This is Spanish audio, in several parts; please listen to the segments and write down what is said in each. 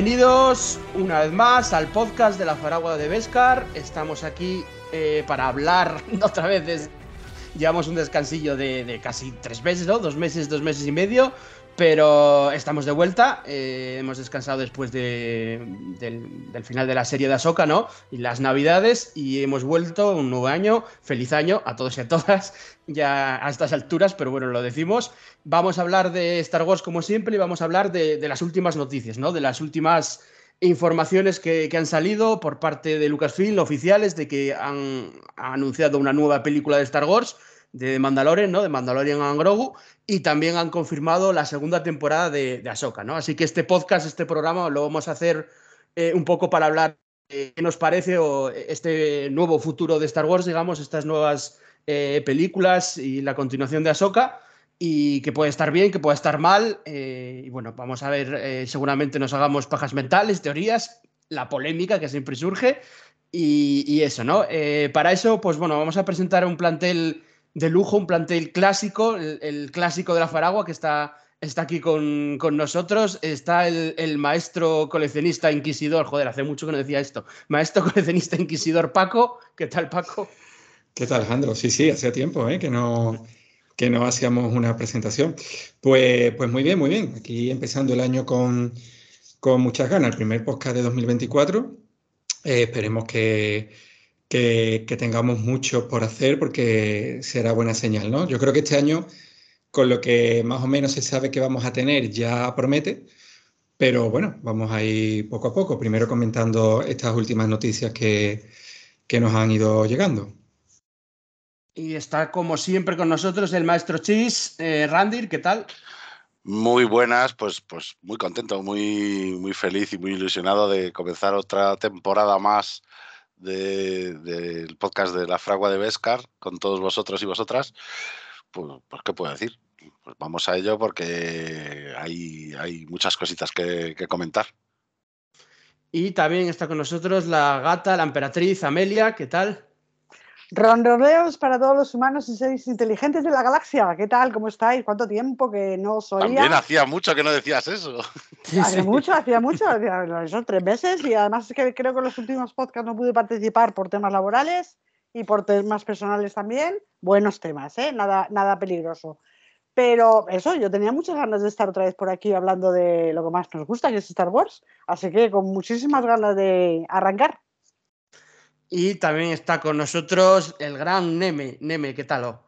Bienvenidos una vez más al podcast de la Faragua de Vescar. Estamos aquí eh, para hablar otra vez. Llevamos un descansillo de, de, casi tres meses, ¿no? Dos meses, dos meses y medio. Pero estamos de vuelta. Eh, hemos descansado después de, del, final de la serie de Ahsoka, ¿no? Y las navidades. Y hemos vuelto un nuevo año. Feliz año a todos y a todas. Ya a estas alturas, pero bueno, lo decimos. Vamos a hablar de Star Wars como siempre y vamos a hablar de, las últimas noticias, ¿no? De las últimas informaciones que, han salido por parte de Lucasfilm oficiales de que han anunciado una nueva película de Star Wars de Mandalorian, ¿no? De Mandalorian and Grogu, y también han confirmado la segunda temporada de, de ¿no? Así que este podcast, este programa, lo vamos a hacer eh, un poco para hablar de qué nos parece o este nuevo futuro de Star Wars, digamos, estas nuevas eh, películas y la continuación de Ahsoka, y que puede estar bien, que puede estar mal, eh, y bueno, vamos a ver, seguramente nos hagamos pajas mentales, teorías, la polémica que siempre surge, y, eso, ¿no? Para eso, pues bueno, vamos a presentar un plantel de lujo, un plantel clásico, el, clásico de la Faragua que está, está aquí con, con nosotros. Está el, el, maestro coleccionista inquisidor, joder, hace mucho que no decía esto, maestro coleccionista inquisidor Paco. ¿Qué tal, Paco? ¿Qué tal, Alejandro? Sí, sí, hacía tiempo ¿eh? que, no, que no hacíamos una presentación. Pues, pues muy bien, muy bien. Aquí empezando el año con, con muchas ganas. El primer podcast de 2024. Eh, esperemos que que, que, tengamos mucho por hacer porque será buena señal, ¿no? Yo creo que este año, con lo que más o menos se sabe que vamos a tener, ya promete, pero bueno, vamos a ir poco a poco, primero comentando estas últimas noticias que, que nos han ido llegando. Y está como siempre con nosotros el maestro Chis, eh, Randir, ¿qué tal? Muy buenas, pues, pues muy contento, muy, muy feliz y muy ilusionado de comenzar otra temporada más del de, de podcast de la fragua de Vescar con todos vosotros y vosotras, pues, pues ¿qué puedo decir? Pues vamos a ello porque hay, hay muchas cositas que, que, comentar. Y también está con nosotros la gata, la emperatriz Amelia, ¿qué tal? Ronroneos para todos los humanos y seres inteligentes de la galaxia. ¿Qué tal? ¿Cómo estáis? ¿Cuánto tiempo que no os oía? También hacía mucho que no decías eso. Sí, hacía sí. mucho, hacía mucho. Son tres meses y además es que creo que en los últimos podcasts no pude participar por temas laborales y por temas personales también. Buenos temas, ¿eh? Nada, nada peligroso. Pero eso, yo tenía muchas ganas de estar otra vez por aquí hablando de lo que más nos gusta, que es Star Wars. Así que con muchísimas ganas de arrancar. Y también está con nosotros el gran Neme. Neme, ¿qué tal? Oh?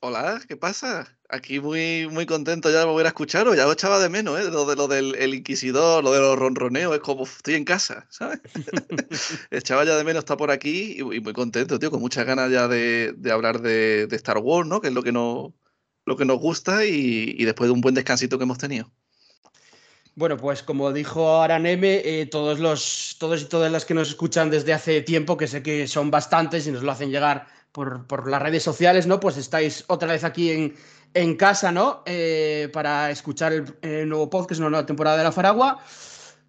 Hola, ¿qué pasa? Aquí muy, muy contento ya de volver a escucharos. Ya lo echaba de menos, ¿eh? Lo, de, lo del el inquisidor, lo de los ronroneos. Es como estoy en casa, ¿sabes? echaba ya de menos estar por aquí y, y, muy contento, tío, con muchas ganas ya de, de hablar de, de, Star Wars, ¿no? Que es lo que nos, lo que nos gusta y, y después de un buen descansito que hemos tenido. Bueno, pues como dijo Araneme, eh, todos, los, todos y todas las que nos escuchan desde hace tiempo, que sé que son bastantes y nos lo hacen llegar por, por las redes sociales, ¿no? Pues estáis otra vez aquí en, en casa, ¿no? Eh, para escuchar el, nuevo podcast, una nueva temporada de La Faragua.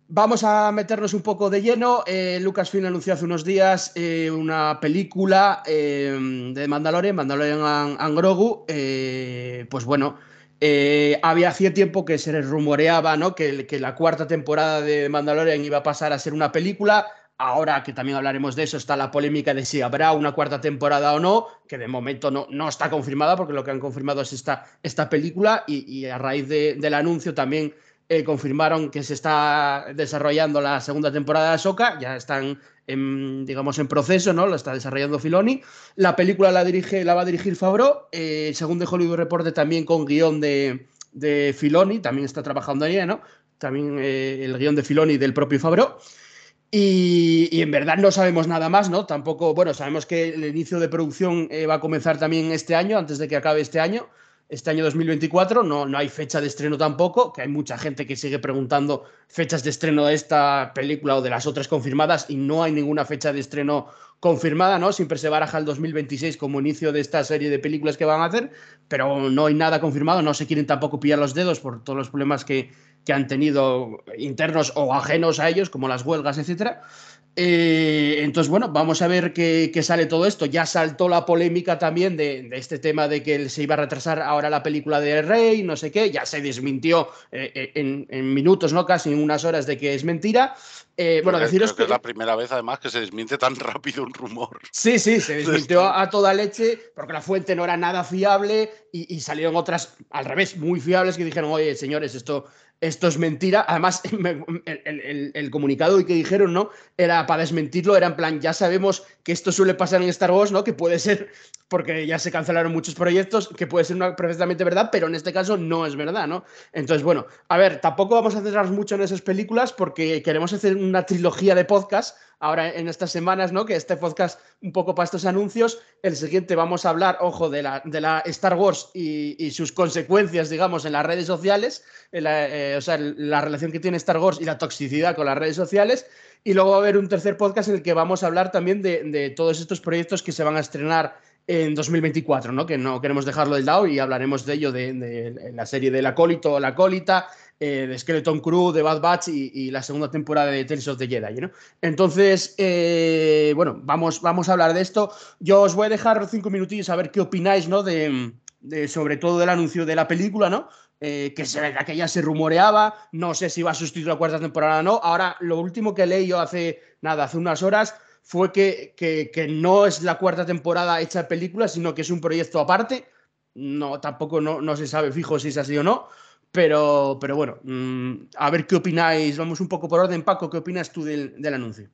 Vamos a meternos un poco de lleno. Eh, Lucasfilm anunció hace unos días eh, una película de Mandalorian, Mandalorian and, and Grogu. Pues bueno, eh, había hacía tiempo que se rumoreaba ¿no? que, que, la cuarta temporada de Mandalorian iba a pasar a ser una película. Ahora que también hablaremos de eso, está la polémica de si habrá una cuarta temporada o no, que de momento no, no está confirmada, porque lo que han confirmado es esta, esta película y, y a raíz de, del anuncio también eh, confirmaron que se está desarrollando la segunda temporada de Soca, ya están en, digamos en proceso, ¿no? Lo está desarrollando Filoni. La película la dirige, la va a dirigir Favreau, eh, según de Hollywood Reporter también con guion de, de Filoni, también está trabajando ella, ¿no? También eh, el guion de Filoni del propio Favreau. Y, y, en verdad no sabemos nada más, ¿no? Tampoco, bueno, sabemos que el inicio de producción eh, va a comenzar también este año, antes de que acabe este año este año 2024, no, no hay fecha de estreno tampoco, que hay mucha gente que sigue preguntando fechas de estreno de esta película o de las otras confirmadas y no hay ninguna fecha de estreno confirmada, ¿no? Siempre se baraja el 2026 como inicio de esta serie de películas que van a hacer, pero no hay nada confirmado, no se quieren tampoco pillar los dedos por todos los problemas que, que han tenido internos o ajenos a ellos, como las huelgas, etcétera. Eh, entonces, bueno, vamos a ver qué, sale todo esto. Ya saltó la polémica también de, este tema de que se iba a retrasar ahora la película de Rey, no sé qué. Ya se desmintió eh, eh, en, minutos, ¿no? Casi en unas horas de que es mentira. bueno, deciros que, es la primera vez además que se desmiente tan rápido un rumor. Sí, sí, se desmintió a, toda leche porque la fuente no era nada fiable y, y salieron otras al revés, muy fiables que dijeron, oye, señores, esto esto es mentira. Además, el, comunicado y que dijeron, ¿no? Era para desmentirlo, era en plan, ya sabemos que esto suele pasar en Star Wars, ¿no? Que puede ser, porque ya se cancelaron muchos proyectos, que puede ser una, perfectamente verdad, pero en este caso no es verdad, ¿no? Entonces, bueno, a ver, tampoco vamos a centrarnos mucho en esas películas porque queremos hacer una trilogía de podcast ahora en estas semanas, ¿no? Que este podcast un poco para estos anuncios. El siguiente vamos a hablar, ojo, de la, de la Star Wars y, sus consecuencias, digamos, en las redes sociales, eh, o sea, la relación que tiene Star Wars y la toxicidad con las redes sociales. Y luego va a haber un tercer podcast en el que vamos a hablar también de, todos estos proyectos que se van a estrenar en 2024, ¿no? Que no queremos dejarlo del lado y hablaremos de ello, de, la serie del acólito o la acólita, eh, de Skeleton Crew, de Bad Batch y, la segunda temporada de Tales of the Jedi, ¿no? Entonces, eh, bueno, vamos, vamos a hablar de esto. Yo os voy a dejar cinco minutillos a ver qué opináis, ¿no? De, sobre todo del anuncio de la película, ¿no? Eh, que, se, ya se rumoreaba, no sé si va a sustituir la cuarta temporada o no. Ahora, lo último que leí yo hace, nada, hace unas horas fue que, que, no es la cuarta temporada hecha película, sino que es un proyecto aparte. No, tampoco no, no se sabe fijo si es así o no. Pero, pero bueno, mm, a ver qué opináis. Vamos un poco por orden, Paco, ¿qué opinas tú del, anuncio?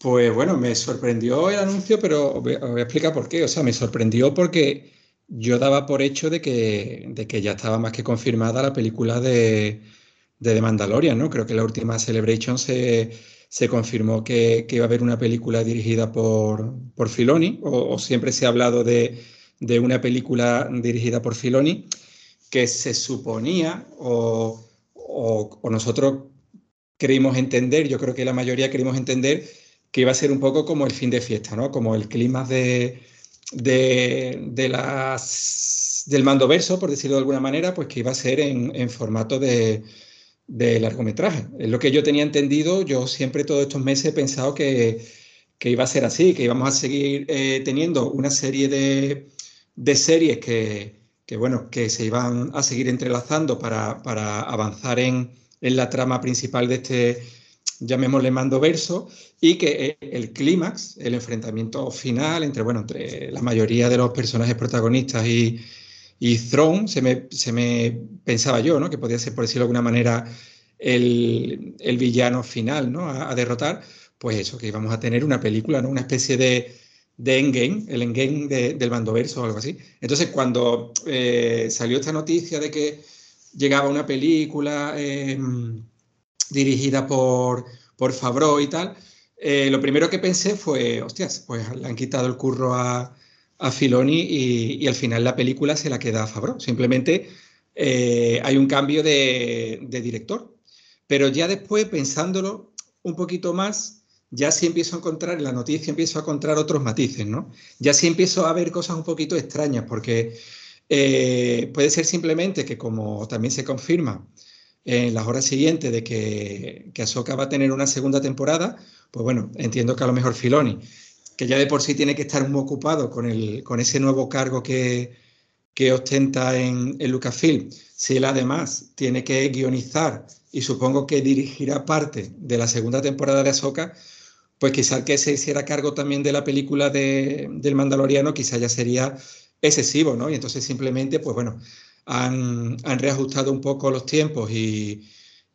Pues bueno, me sorprendió el anuncio, pero os voy, a explicar por qué. O sea, me sorprendió porque yo daba por hecho de que, de que ya estaba más que confirmada la película de, de The Mandalorian, ¿no? Creo que la última Celebration se, se confirmó que, que, iba a haber una película dirigida por, por Filoni, o, o siempre se ha hablado de, de, una película dirigida por Filoni que se suponía o, nosotros creímos entender, yo creo que la mayoría queríamos entender que iba a ser un poco como el fin de fiesta, ¿no? Como el clima de, de, las, del mando verso, por decirlo de alguna manera, pues que iba a ser en, formato de, largometraje. Es lo que yo tenía entendido, yo siempre todos estos meses he pensado que, iba a ser así, que íbamos a seguir eh, teniendo una serie de, de series que, que, bueno, que se iban a seguir entrelazando para, avanzar en, la trama principal de este, llamémosle mando verso, y que eh, el clímax, el enfrentamiento final entre, bueno, entre la mayoría de los personajes protagonistas y, y Throne, se me, se me pensaba yo, ¿no? que podía ser, por decirlo de alguna manera, el, villano final ¿no? a, derrotar, pues eso, que íbamos a tener una película, ¿no? una especie de, de Endgame, el Endgame de, del Mandoverso o algo así. Entonces, cuando eh, salió esta noticia de que llegaba una película em, dirigida por, por Favreau y tal, eh, lo primero que pensé fue, hostias, pues le han quitado el curro a, a Filoni y, al final la película se la queda a Favreau. Simplemente eh, hay un cambio de, director. Pero ya después, pensándolo un poquito más, ya sí empiezo a encontrar, en la noticia empiezo a encontrar otros matices, ¿no? Ya sí empiezo a ver cosas un poquito extrañas, porque eh, puede ser simplemente que como también se confirma en las horas siguientes de que, que Ahsoka va a tener una segunda temporada, pues bueno, entiendo que a lo mejor Filoni, que ya de por sí tiene que estar muy ocupado con, el, con ese nuevo cargo que, que ostenta en, en Lucasfilm, si él además tiene que guionizar y supongo que dirigirá parte de la segunda temporada de Ahsoka, pues quizá que se hiciera cargo también de la película del Mandaloriano, quizá ya sería excesivo, ¿no? Y entonces simplemente, pues bueno, han, reajustado un poco los tiempos y,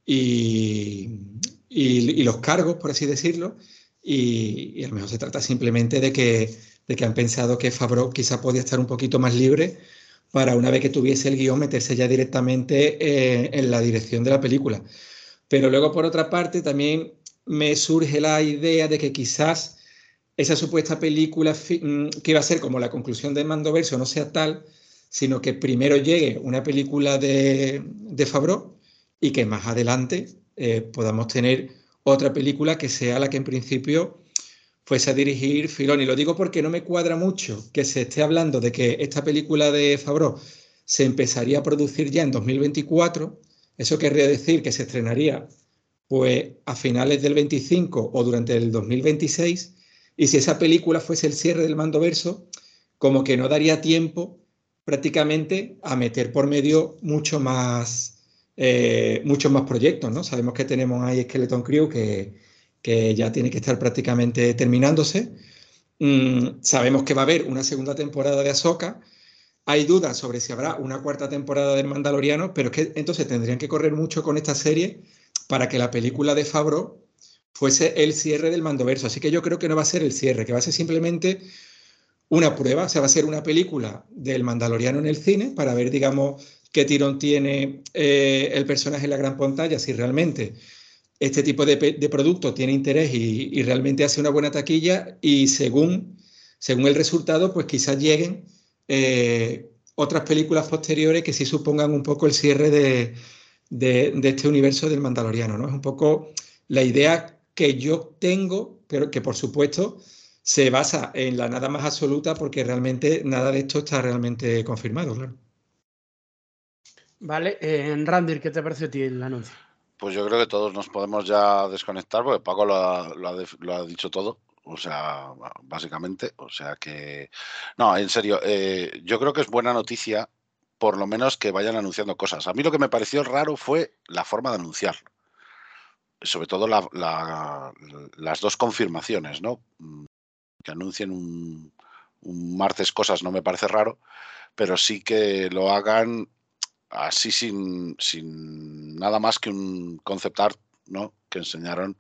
y, los cargos, por así decirlo, y, a lo mejor se trata simplemente de que, de que han pensado que Favreau quizá podía estar un poquito más libre para una vez que tuviese el guion meterse ya directamente eh, en la dirección de la película. Pero luego, por otra parte, también me surge la idea de que quizás esa supuesta película mm, que iba a ser como la conclusión de Mandoverso no sea tal, sino que primero llegue una película de, de Favreau y que más adelante eh, podamos tener otra película que sea la que en principio fuese a dirigir Filoni. Lo digo porque no me cuadra mucho que se esté hablando de que esta película de Favreau se empezaría a producir ya en 2024. Eso querría decir que se estrenaría pues a finales del 25 o durante el 2026, y si esa película fuese el cierre del mando verso, como que no daría tiempo prácticamente a meter por medio mucho más, eh, muchos más proyectos, ¿no? Sabemos que tenemos ahí Skeleton Crew que, que ya tiene que estar prácticamente terminándose. Mm, sabemos que va a haber una segunda temporada de Ahsoka. Hay dudas sobre si habrá una cuarta temporada del Mandaloriano, pero es que entonces tendrían que correr mucho con esta serie para que la película de Fabro fuese el cierre del Mandoverso. Así que yo creo que no va a ser el cierre, que va a ser simplemente una prueba, o sea, va a ser una película del Mandaloriano en el cine para ver, digamos, qué tirón tiene eh, el personaje en la gran pantalla, si realmente este tipo de, producto tiene interés y, realmente hace una buena taquilla y según, según el resultado, pues quizás lleguen eh, otras películas posteriores que sí supongan un poco el cierre de, de, este universo del Mandaloriano, ¿no? Es un poco la idea que yo tengo, pero que por supuesto se basa en la nada más absoluta porque realmente nada de esto está realmente confirmado, claro. Vale, en Randir, ¿qué te parece a ti el anuncio? Pues yo creo que todos nos podemos ya desconectar porque Paco lo ha, dicho todo. O sea, básicamente, o sea que... No, en serio, eh, yo creo que es buena noticia por lo menos que vayan anunciando cosas. A mí lo que me pareció raro fue la forma de anunciar. Sobre todo las dos confirmaciones, ¿no? que anuncien un, martes cosas no me parece raro, pero sí que lo hagan así sin, sin nada más que un concept art ¿no? que enseñaron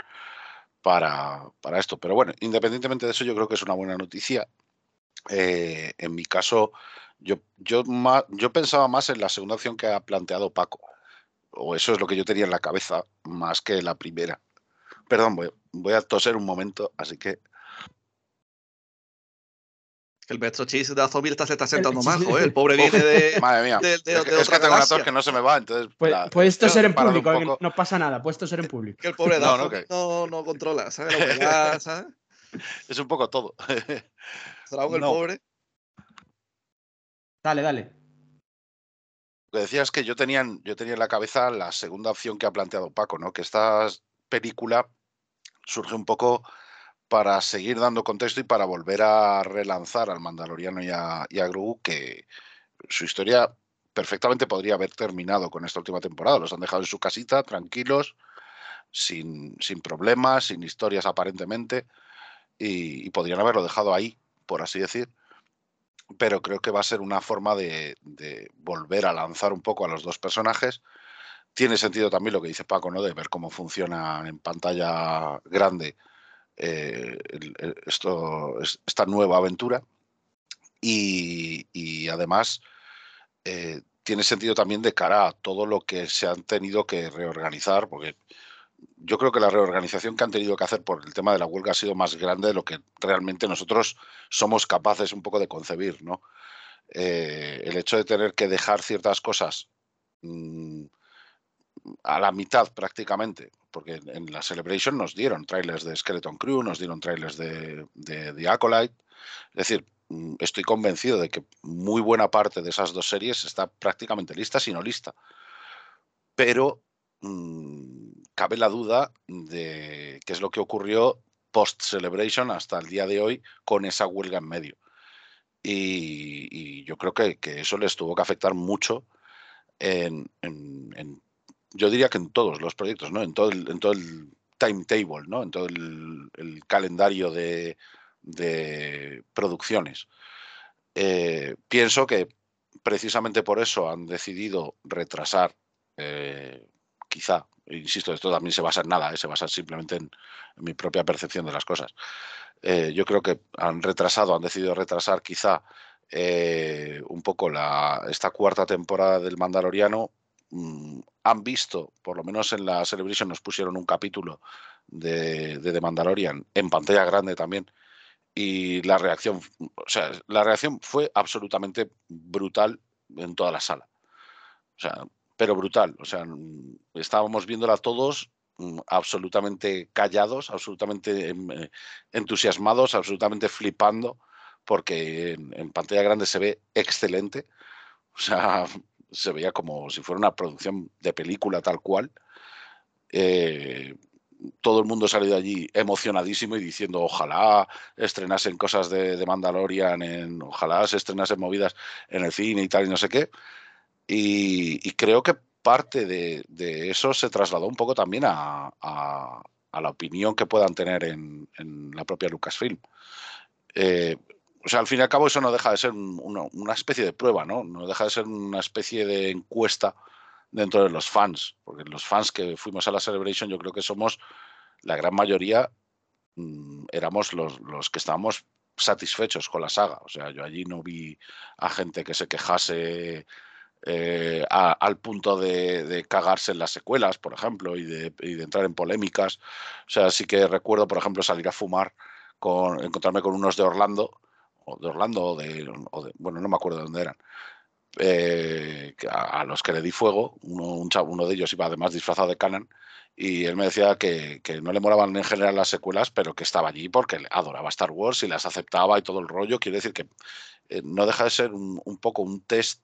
para, esto. Pero bueno, independientemente de eso, yo creo que es una buena noticia. Eh, en mi caso, yo, yo, yo pensaba más en la segunda opción que ha planteado Paco, o eso es lo que yo tenía en la cabeza, más que la primera. Perdón, voy a toser un momento, así que el maestro Cheese de Azomil está, se está sentando mal, joder. El pobre viene de. Madre mía. es, que, tengo una tos que no se me va, entonces. Puedes toser en público, no pasa nada, puedes toser en público. Que el pobre no, no, no, controla, ¿sabes? ¿sabes? Es un poco todo. ¿Será el pobre? Dale, dale. Lo que decía es que yo tenía, yo tenía en la cabeza la segunda opción que ha planteado Paco, ¿no? Que esta película surge un poco para seguir dando contexto y para volver a relanzar al Mandaloriano y a, y Grogu, que su historia perfectamente podría haber terminado con esta última temporada. Los han dejado en su casita, tranquilos, sin, sin problemas, sin historias aparentemente, y, podrían haberlo dejado ahí, por así decir. Pero creo que va a ser una forma de, de, volver a lanzar un poco a los dos personajes. Tiene sentido también lo que dice Paco, ¿no? De ver cómo funciona en pantalla grande eh, esta nueva aventura. Y, además eh, tiene sentido también de cara a todo lo que se han tenido que reorganizar, porque yo creo que la reorganización que han tenido que hacer por el tema de la huelga ha sido más grande de lo que realmente nosotros somos capaces un poco de concebir, ¿no? Eh, el hecho de tener que dejar ciertas cosas mm, a la mitad prácticamente, porque en la Celebration nos dieron trailers de Skeleton Crew, nos dieron trailers de, de, The Acolyte. Es decir, mm, estoy convencido de que muy buena parte de esas dos series está prácticamente lista, si no lista. Pero mmm, cabe la duda de qué es lo que ocurrió post-Celebration hasta el día de hoy con esa huelga en medio. Y, yo creo que, que, eso les tuvo que afectar mucho en yo diría que en todos los proyectos, ¿no? En todo el, en todo el timetable, ¿no? En todo el, calendario de, producciones. Eh, pienso que precisamente por eso han decidido retrasar, eh, quizá, insisto, esto también se basa en nada, ¿eh? se basa simplemente en, mi propia percepción de las cosas. yo creo que han retrasado, han decidido retrasar quizá un poco la, esta cuarta temporada del Mandaloriano Mm, han visto, por lo menos en la Celebration nos pusieron un capítulo de, The Mandalorian en pantalla grande también. Y la reacción, o sea, la reacción fue absolutamente brutal en toda la sala. O sea, pero brutal. O sea, mm, estábamos viéndola todos mm, absolutamente callados, absolutamente em, eh, entusiasmados, absolutamente flipando, porque en, en, pantalla grande se ve excelente. O sea, se veía como si fuera una producción de película tal cual. Eh, todo el mundo ha salido allí emocionadísimo y diciendo ojalá estrenasen cosas de, Mandalorian, en, ojalá se estrenasen movidas en el cine y tal y no sé qué. Y, creo que parte de, eso se trasladó un poco también a, la opinión que puedan tener en, la propia Lucasfilm. Eh, o sea, al fin y al cabo eso no deja de ser una, especie de prueba, ¿no? No deja de ser una especie de encuesta dentro de los fans, porque los fans que fuimos a la Celebration yo creo que somos, la gran mayoría, mm, éramos los, los, que estábamos satisfechos con la saga. O sea, yo allí no vi a gente que se quejase eh, al punto de, cagarse en las secuelas, por ejemplo, y de, y de, entrar en polémicas. O sea, sí que recuerdo, por ejemplo, salir a fumar, con, encontrarme con unos de Orlando, de Orlando, o de, bueno, no me acuerdo de dónde eran, eh, a, los que le di fuego, uno, uno de ellos iba además disfrazado de Canon, y él me decía que, no le moraban en general las secuelas, pero que estaba allí porque adoraba Star Wars y las aceptaba y todo el rollo. Quiere decir que eh, no deja de ser un, poco un test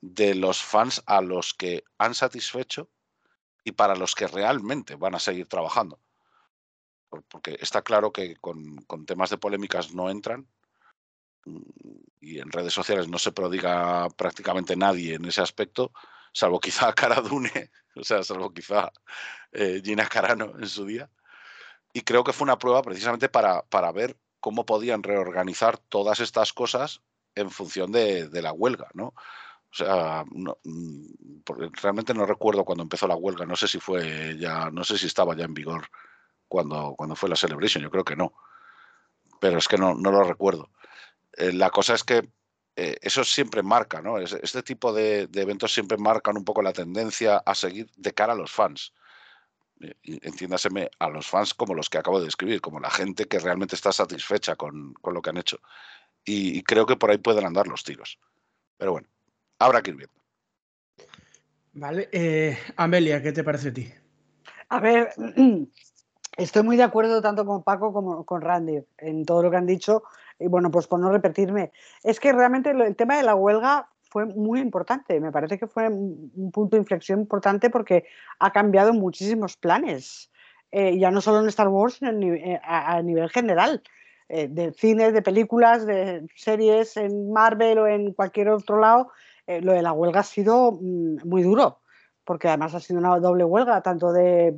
de los fans a los que han satisfecho y para los que realmente van a seguir trabajando. Porque está claro que con, con temas de polémicas no entran, y en redes sociales no se prodiga prácticamente nadie en ese aspecto, salvo quizá Cara Dune, o sea, salvo quizá eh, Gina Carano en su día. Y creo que fue una prueba precisamente para, para ver cómo podían reorganizar todas estas cosas en función de, la huelga, ¿no? O sea, mm, realmente no recuerdo cuando empezó la huelga, no sé si fue ya, no sé si estaba ya en vigor cuando, cuando fue la Celebration, yo creo que no. Pero es que no, no lo recuerdo. Eh, la cosa es que eh, eso siempre marca, ¿no? Este tipo de, eventos siempre marcan un poco la tendencia a seguir de cara a los fans. Eh, entiéndaseme a los fans como los que acabo de describir, como la gente que realmente está satisfecha con, lo que han hecho. Y, creo que por ahí pueden andar los tiros. Pero bueno, habrá que ir viendo. Vale, Amelia, ¿qué te parece a ti? A ver, estoy muy de acuerdo tanto con Paco como con Randy en todo lo que han dicho y bueno, pues por no repetirme, es que realmente el tema de la huelga fue muy importante. Me parece que fue un punto de inflexión importante porque ha cambiado muchísimos planes, eh, ya no solo en Star Wars, sino eh, a, nivel general, eh, de cine, de películas, de series, en Marvel o en cualquier otro lado. lo de la huelga ha sido mm, muy duro, porque además ha sido una doble huelga, tanto de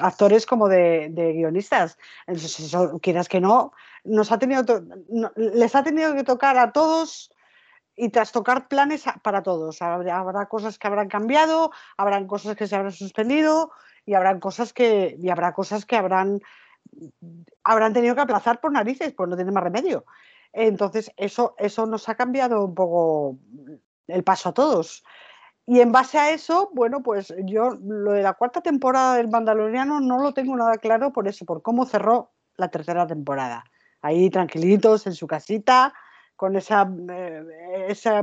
actores como de, guionistas. Entonces, quieras que no, nos ha tenido les ha tenido que tocar a todos y tras tocar planes para todos. Habrá, cosas que habrán cambiado, habrán cosas que se habrán suspendido y habrán cosas que, y habrá cosas que habrán, habrán tenido que aplazar por narices, pues no tiene más remedio. Entonces, eso, eso nos ha cambiado un poco el paso a todos. Y en base a eso, bueno, pues yo lo de la cuarta temporada del Mandaloriano no lo tengo nada claro por eso, por cómo cerró la tercera temporada. Ahí tranquilitos en su casita, con esa, eh, esa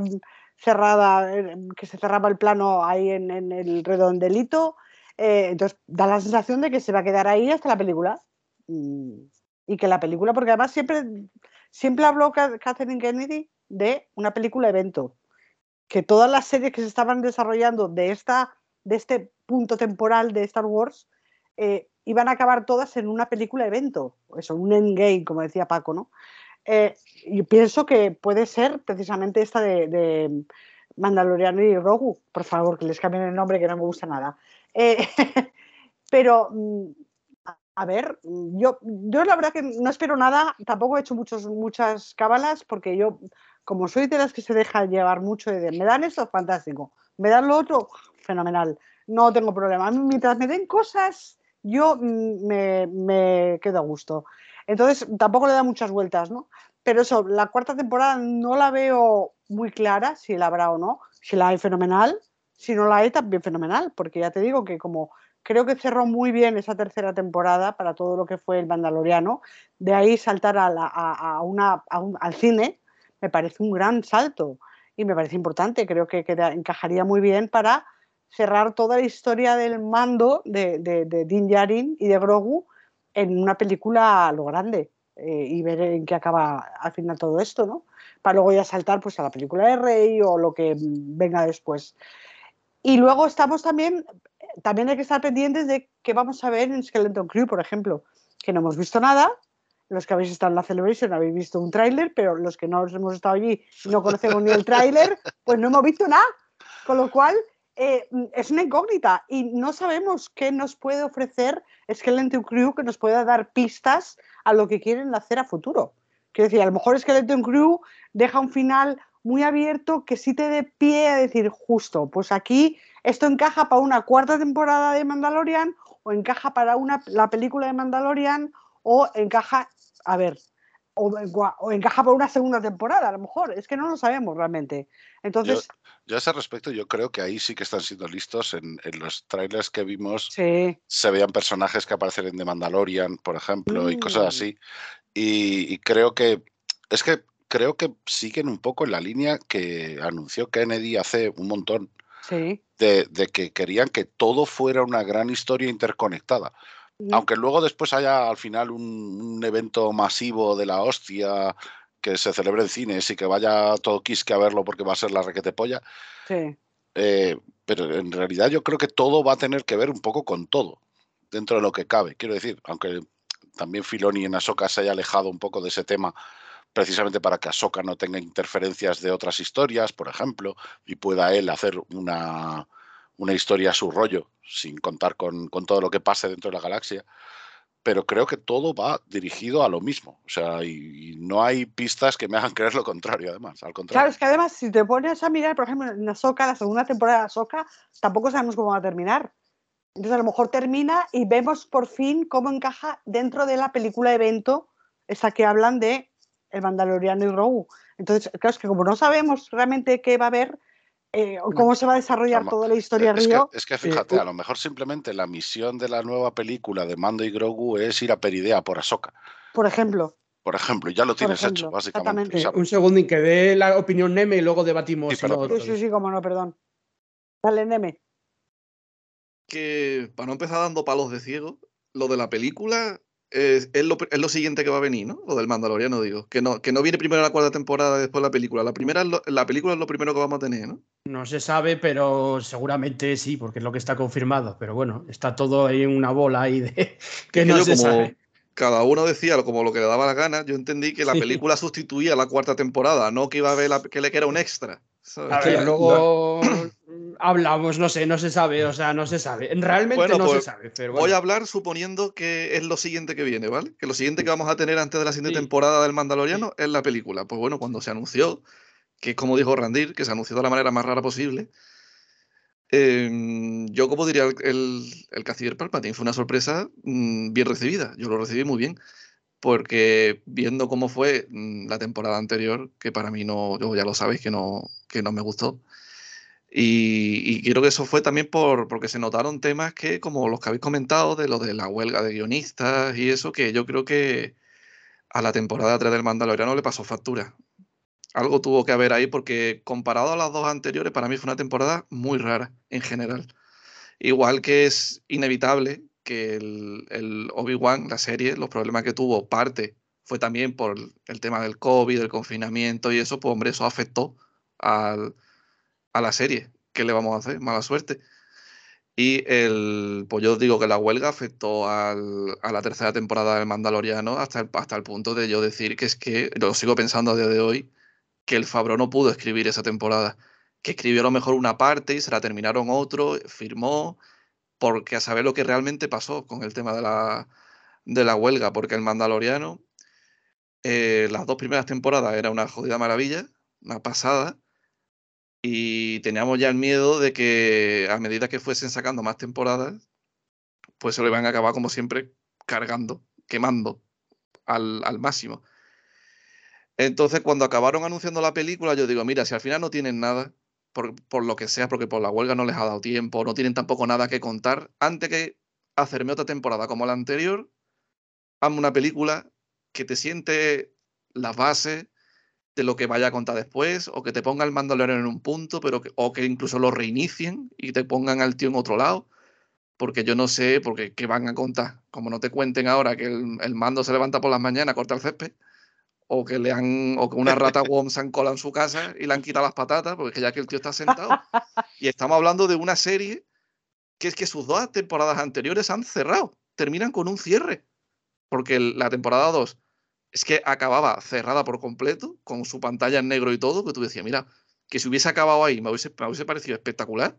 cerrada, eh, que se cerraba el plano ahí en, el redondelito. Eh, entonces da la sensación de que se va a quedar ahí hasta la película. Y, que la película, porque además siempre, siempre habló Catherine Kennedy de una película evento que todas las series que se estaban desarrollando de, esta, de este punto temporal de Star Wars eh, iban a acabar todas en una película evento, eso, un endgame, como decía Paco, ¿no? Eh, pienso que puede ser precisamente esta de, Mandaloriano y Rogu, por favor, que les cambien el nombre, que no me gusta nada. Eh, pero, mm, a ver, yo, yo la verdad que no espero nada, tampoco he hecho muchos, muchas cábalas, porque yo como soy de las que se deja llevar mucho de me dan esto, fantástico, me dan lo otro, fenomenal, no tengo problema. Mientras me den cosas, yo mm, me, quedo a gusto. Entonces, tampoco le da muchas vueltas, ¿no? Pero eso, la cuarta temporada no la veo muy clara, si la habrá o no. Si la hay, fenomenal. Si no la hay, también fenomenal, porque ya te digo que como creo que cerró muy bien esa tercera temporada para todo lo que fue el Mandaloriano, de ahí saltar al cine, me parece un gran salto y me parece importante. Creo que, encajaría muy bien para cerrar toda la historia del mando de, de, Din Djarin y de Grogu en una película a lo grande eh, y ver en qué acaba al final todo esto, ¿no? Para luego ya saltar pues a la película de Rey o lo que venga después. Y luego estamos también también hay que estar pendientes de qué vamos a ver en Skeleton Crew, por ejemplo, que no hemos visto nada. Los que habéis estado en la Celebration habéis visto un tráiler, pero los que no hemos estado allí y no conocemos ni el tráiler, pues no hemos visto nada. Con lo cual, eh, es una incógnita y no sabemos qué nos puede ofrecer Skeleton Crew que nos pueda dar pistas a lo que quieren hacer a futuro. Quiero decir, a lo mejor Skeleton Crew deja un final muy abierto que sí te dé pie a decir, justo, pues aquí esto encaja para una cuarta temporada de Mandalorian o encaja para una, la película de Mandalorian o encaja, a ver, o, encaja para una segunda temporada, a lo mejor, es que no lo sabemos realmente. Entonces... Yo, a ese respecto, yo creo que ahí sí que están siendo listos. En, los trailers que vimos se veían personajes que aparecen en The Mandalorian, por ejemplo, y cosas mm. así. y creo que es que creo que siguen un poco en la línea que anunció Kennedy hace un montón. De, que querían que todo fuera una gran historia interconectada. Aunque luego después haya al final un, evento masivo de la hostia que se celebre en cines y que vaya todo Quisque a verlo porque va a ser la requete polla. Sí. Eh, pero en realidad yo creo que todo va a tener que ver un poco con todo, dentro de lo que cabe. Quiero decir, aunque también Filoni en Asoka se haya alejado un poco de ese tema precisamente para que Ahsoka no tenga interferencias de otras historias, por ejemplo, y pueda él hacer una, una historia a su rollo, sin contar con, todo lo que pase dentro de la galaxia. Pero creo que todo va dirigido a lo mismo. O sea, y, no hay pistas que me hagan creer lo contrario, además. Al contrario. Claro, es que además, si te pones a mirar, por ejemplo, en Ahsoka, la segunda temporada de Ahsoka, tampoco sabemos cómo va a terminar. Entonces, a lo mejor termina y vemos por fin cómo encaja dentro de la película evento, esa que hablan de el Mandaloriano y Grogu. Entonces, claro, es que como no sabemos realmente qué va a haber, eh, cómo se va a desarrollar toda la historia es Río. Que, es que fíjate, a lo mejor simplemente la misión de la nueva película de Mando y Grogu es ir a Peridea por Ahsoka. Por ejemplo. Por ejemplo, ya lo tienes hecho, básicamente. un segundo y que dé la opinión Neme y luego debatimos. Sí, sí, sí, cómo no, perdón. Dale, Neme. Que para no empezar dando palos de ciego, lo de la película es, lo, siguiente que va a venir, ¿no? Lo del Mandaloriano, digo. Que no, que no viene primero la cuarta temporada, después la película. La, primera la película es lo primero que vamos a tener, ¿no? No se sabe, pero seguramente sí, porque es lo que está confirmado. Pero bueno, está todo ahí en una bola ahí de que no se sabe. Cada uno decía como lo que le daba la gana. Yo entendí que la película sustituía la cuarta temporada, no que iba a ver que le era un extra. A ver, luego hablamos, no sé, no se sabe, o sea, no se sabe. Realmente no se pues, sabe. Voy a hablar suponiendo que es lo siguiente que viene, ¿vale? Que lo siguiente que vamos a tener antes de la siguiente temporada del Mandaloriano es la película. Pues bueno, cuando se anunció, que es como dijo Randir, que se anunció de la manera más rara posible, em, yo como diría el, el, canciller Palpatine, fue una sorpresa mm, bien recibida. Yo lo recibí muy bien porque viendo cómo fue mm, la temporada anterior, que para mí no, yo ya lo sabéis que no, que no me gustó. Y, y, creo que eso fue también por, porque se notaron temas que, como los que habéis comentado, de lo de la huelga de guionistas y eso, que yo creo que a la temporada 3 del Mandaloriano le pasó factura. Algo tuvo que haber ahí porque comparado a las dos anteriores, para mí fue una temporada muy rara en general. Igual que es inevitable que el, Obi-Wan, la serie, los problemas que tuvo, parte fue también por el tema del COVID, el confinamiento y eso, pues hombre, eso afectó al, a la serie. ¿Qué le vamos a hacer? Mala suerte. Y el, pues yo digo que la huelga afectó al, a la tercera temporada del Mandaloriano hasta el, hasta el punto de yo decir que es que, lo sigo pensando a día de hoy, que el Fabro no pudo escribir esa temporada. Que escribió a lo mejor una parte y se la terminaron otro, firmó, porque a saber lo que realmente pasó con el tema de la, de la huelga, porque el Mandaloriano, eh, las dos primeras temporadas era una jodida maravilla, una pasada, y teníamos ya el miedo de que a medida que fuesen sacando más temporadas, pues se lo iban a acabar como siempre cargando, quemando al, al máximo. Entonces, cuando acabaron anunciando la película, yo digo, mira, si al final no tienen nada, por, lo que sea, porque por la huelga no les ha dado tiempo, no tienen tampoco nada que contar, antes que hacerme otra temporada como la anterior, hazme una película que te siente las bases de lo que vaya a contar después, o que te ponga el mandolero en un punto, pero o que incluso lo reinicien y te pongan al tío en otro lado, porque yo no sé porque qué van a contar. Como no te cuenten ahora que el, el mando se levanta por las mañanas, corta el césped, o que le han o que una rata Wom se han colado en su casa y le han quitado las patatas porque ya que el tío está sentado. Y estamos hablando de una serie que es que sus dos temporadas anteriores han cerrado, terminan con un cierre, porque la temporada 2 es que acababa cerrada por completo, con su pantalla en negro y todo, que tú decías, mira, que si hubiese acabado ahí me hubiese, parecido espectacular.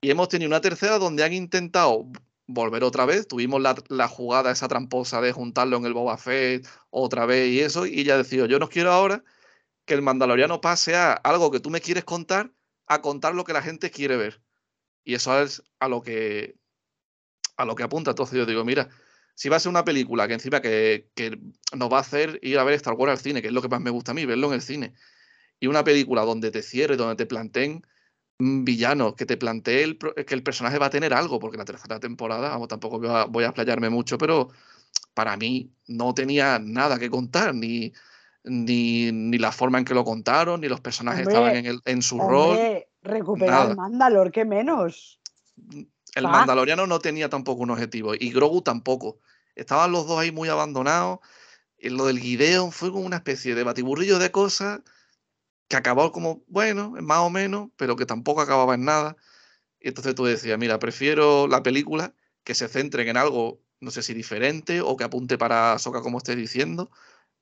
Y hemos tenido una tercera donde han intentado volver otra vez. Tuvimos la, jugada esa tramposa de juntarlo en el Boba Fett otra vez y eso. Y ya decía, yo no quiero ahora que el Mandaloriano pase a algo que tú me quieres contar a contar lo que la gente quiere ver. Y eso es a lo que a lo que apunta. Entonces yo digo, mira, si va a ser una película que encima que, nos va a hacer ir a ver Star Wars al cine, que es lo que más me gusta a mí, verlo en el cine, y una película donde te cierre, donde te planteen villanos, que te plantee que el personaje va a tener algo, porque la tercera temporada, vamos, tampoco voy a, voy a explayarme mucho, pero para mí no tenía nada que contar, ni, ni, la forma en que lo contaron, ni los personajes estaban en, el, en su rol. Recuperar el Mandalor, que menos. El Mandaloriano no tenía tampoco un objetivo y Grogu tampoco. Estaban los dos ahí muy abandonados. Y lo del Gideon fue como una especie de batiburrillo de cosas que acabó como, bueno, más o menos, pero que tampoco acababa en nada. Y entonces tú decías, mira, prefiero la película que se centre en algo, no sé si diferente o que apunte para Soca, como estés diciendo,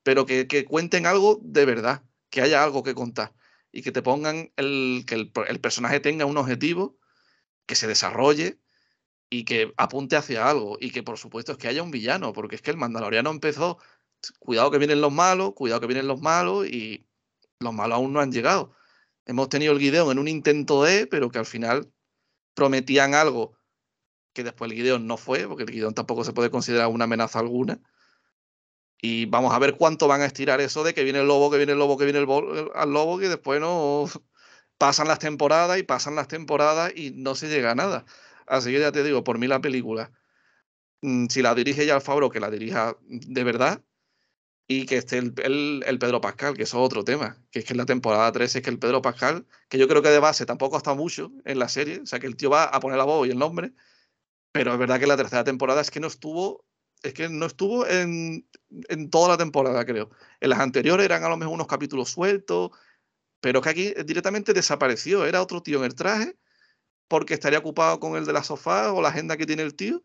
pero que, que, cuenten algo de verdad, que haya algo que contar y que te pongan el, que el, el personaje tenga un objetivo, que se desarrolle y que apunte hacia algo y que por supuesto es que haya un villano, porque es que el Mandaloriano empezó, cuidado que vienen los malos, cuidado que vienen los malos y los malos aún no han llegado. Hemos tenido el Gideon en un intento de, pero que al final prometían algo que después el Gideon no fue, porque el Gideon tampoco se puede considerar una amenaza alguna. Y vamos a ver cuánto van a estirar eso de que viene el lobo, que viene el lobo, que viene el, al lobo, que después no pasan las temporadas y pasan las temporadas y no se llega a nada. Así que ya te digo, por mí la película, mm, si la dirige ya Alfabro, que la dirija de verdad, y que esté el, Pedro Pascal, que eso es otro tema, que es que en la temporada 3 es que el Pedro Pascal, que yo creo que de base tampoco está mucho en la serie, o sea que el tío va a poner la voz y el nombre, pero es verdad que en la tercera temporada es que no estuvo, es que no estuvo en, en toda la temporada, creo. En las anteriores eran a lo mejor unos capítulos sueltos, pero que aquí directamente desapareció, era otro tío en el traje porque estaría ocupado con el de la sofá o la agenda que tiene el tío.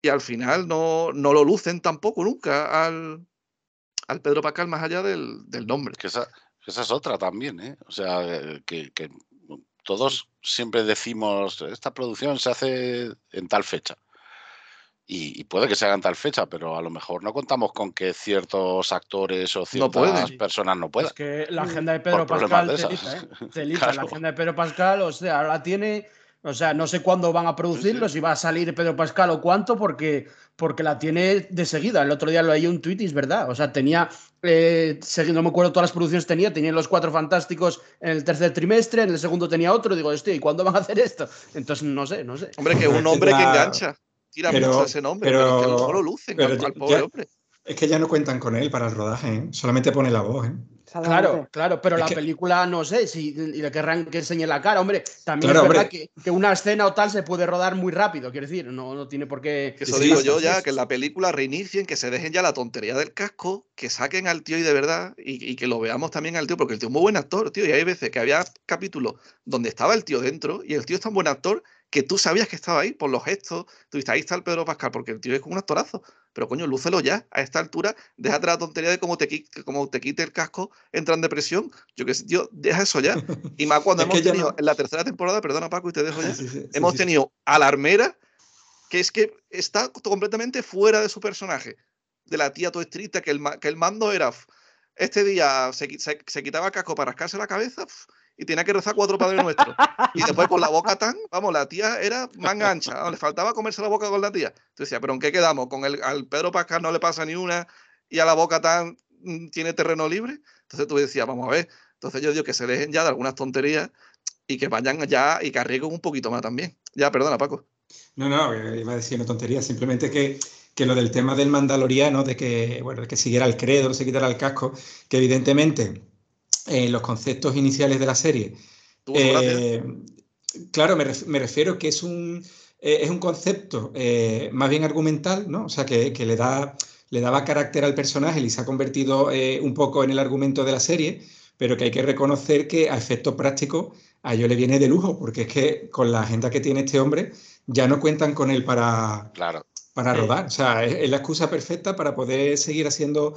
Y al final no, no lo lucen tampoco nunca al, al Pedro Pascal más allá del, del nombre. Que esa, esa, es otra también, ¿eh? O sea, eh, que, que todos siempre decimos, esta producción se hace en tal fecha y, puede que se hagan tal fecha, pero a lo mejor no contamos con que ciertos actores o ciertas personas no puedan. Es que la agenda de Pedro Pascal te ¿eh? La agenda de Pedro Pascal, o sea, la tiene, o sea, no sé cuándo van a producirlo, si va a salir Pedro Pascal o cuánto, porque, porque la tiene de seguida. El otro día lo leí un tweet y es verdad. O sea, tenía, eh, no me acuerdo todas las producciones tenía, tenía los cuatro fantásticos en el tercer trimestre, en el segundo tenía otro, digo, estoy, ¿y cuándo van a hacer esto? Entonces, no sé, no sé. Hombre, que un hombre que engancha tira pero, ese nombre, pero, que no lo lucen al, pobre hombre. Es que ya no cuentan con él para el rodaje, ¿eh? solamente pone la voz. ¿eh? Claro, claro, pero la película no sé si le querrán que enseñe la cara. Hombre, también es verdad que, una escena o tal se puede rodar muy rápido, quiero decir, no, no tiene por qué. Eso digo yo ya, que en la película reinicien, que se dejen ya la tontería del casco, que saquen al tío y de verdad, y, y, que lo veamos también al tío, porque el tío es muy buen actor, tío. Y hay veces que había capítulos donde estaba el tío dentro y el tío es tan buen actor que tú sabías que estaba ahí por los gestos. Tú dices, ahí está el Pedro Pascal, porque el tío es como un actorazo. Pero coño, lúcelo ya, a esta altura, déjate la tontería de cómo te, cómo te quite el casco, entra en depresión. Yo que sé, tío, deja eso ya. Y más cuando hemos tenido, en la tercera temporada, perdona Paco y te dejo ya, hemos tenido a la armera, que es que está completamente fuera de su personaje. De la tía toda estricta, que el, que el mando era. Este día se, se, quitaba el casco para rascarse la cabeza y tenía que rezar cuatro padres nuestros. Y después con la boca tan, vamos, la tía era manga ancha, le faltaba comerse la boca con la tía. Entonces decía, ¿pero en qué quedamos? ¿Con el al Pedro Pascal no le pasa ni una y a la boca tan mm, tiene terreno libre? Entonces tú decías, vamos a ver. Entonces yo digo que se dejen ya de algunas tonterías y que vayan ya y que arriesguen un poquito más también. Ya, perdona, Paco. No, no, iba a decir una tontería, simplemente que, que lo del tema del mandaloriano, de que, bueno, de que siguiera el credo, no se quitara el casco, que evidentemente eh, los conceptos iniciales de la serie. Eh, claro, me, refiero que es un, eh, es un concepto más bien argumental, ¿no? O sea, que, le, da, le daba carácter al personaje y se ha convertido un poco en el argumento de la serie, pero que hay que reconocer que a efectos prácticos a ellos le viene de lujo, porque es que con la agenda que tiene este hombre ya no cuentan con él para, Claro. para rodar. O sea, es, es la excusa perfecta para poder seguir haciendo,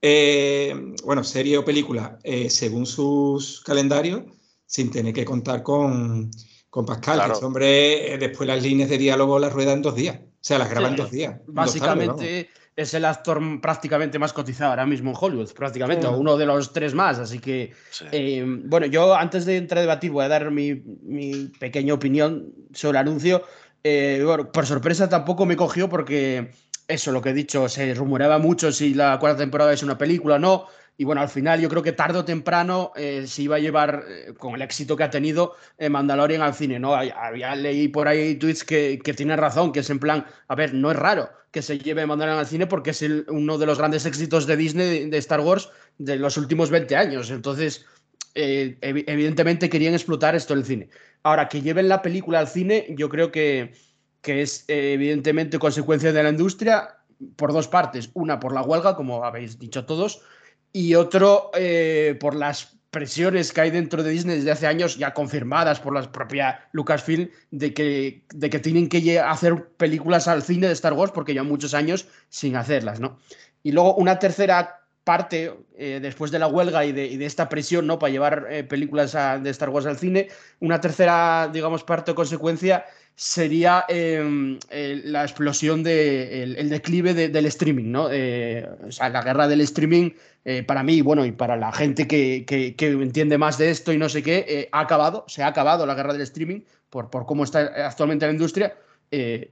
eh, bueno, serie o película eh, según sus calendarios, sin tener que contar con, con Pascal. que. Este hombre, eh, después las líneas de diálogo las rueda en dos días. O sea, las graba en Sí, dos días. en dos tardes, Básicamente es el actor prácticamente más cotizado ahora mismo en Hollywood, prácticamente, Sí. o uno de los tres más. Así que, sí. eh, bueno, yo antes de entrar a debatir voy a dar mi, mi pequeña opinión sobre el anuncio. Eh, bueno, por sorpresa tampoco me cogió porque eso, lo que he dicho, se rumoreaba mucho si la cuarta temporada es una película o no. Y bueno, al final yo creo que tarde o temprano eh, se iba a llevar, eh, con el éxito que ha tenido, eh, Mandalorian al cine, ¿no? Había, leí por ahí tweets que, que tienen razón, que es en plan, a ver, no es raro que se lleve Mandalorian al cine porque es uno de los grandes éxitos de Disney, de, Star Wars, de los últimos 20 años. Entonces, evi- evidentemente querían explotar esto en el cine. Ahora, que lleven la película al cine, yo creo que, que es eh, evidentemente consecuencia de la industria por dos partes. Una por la huelga, como habéis dicho todos, y otro eh, por las presiones que hay dentro de Disney desde hace años, ya confirmadas por la propia Lucasfilm, de que, de que tienen que hacer películas al cine de Star Wars porque llevan muchos años sin hacerlas, ¿no? Y luego una tercera parte, eh, después de la huelga y de, esta presión, ¿no? Para llevar eh, películas de Star Wars al cine, una tercera, digamos, parte o consecuencia sería eh, la explosión de el, declive de- del streaming, ¿no? Eh, o sea, la guerra del streaming, para mí, bueno, y para la gente que, entiende más de esto y no sé qué, ha acabado, se ha acabado la guerra del streaming por, por cómo está actualmente la industria.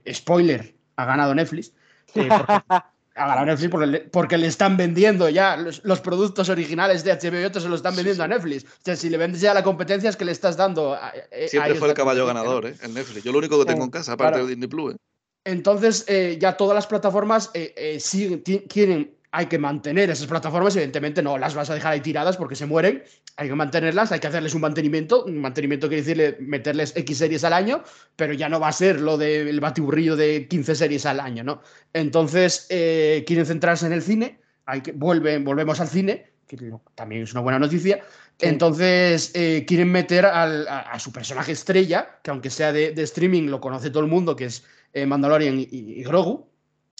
Spoiler, ha ganado Netflix. ha ganado Netflix porque le, porque le están vendiendo ya los, los productos originales de HBO y otros se los están vendiendo sí. a Netflix. O sea, si le vendes ya la competencia es que le estás dando. a- a- a Siempre fue el caballo ganador, ¿eh? El Netflix. Yo lo único que tengo en casa, aparte Claro. de Disney Plus, ¿eh? Entonces, eh, ya todas las plataformas eh, eh, siguen, ti- quieren, hay que mantener esas plataformas, evidentemente no las vas a dejar ahí tiradas porque se mueren, hay que mantenerlas, hay que hacerles un mantenimiento, un mantenimiento quiere decirle meterles X series al año, pero ya no va a ser lo del batiburrillo de 15 series al año, ¿no? Entonces, eh, quieren centrarse en el cine, hay que, vuelven, volvemos al cine, que también es una buena noticia, entonces eh, quieren meter al- a, a su personaje estrella, que aunque sea de, de streaming, lo conoce todo el mundo, que es eh, Mandalorian y, y Grogu,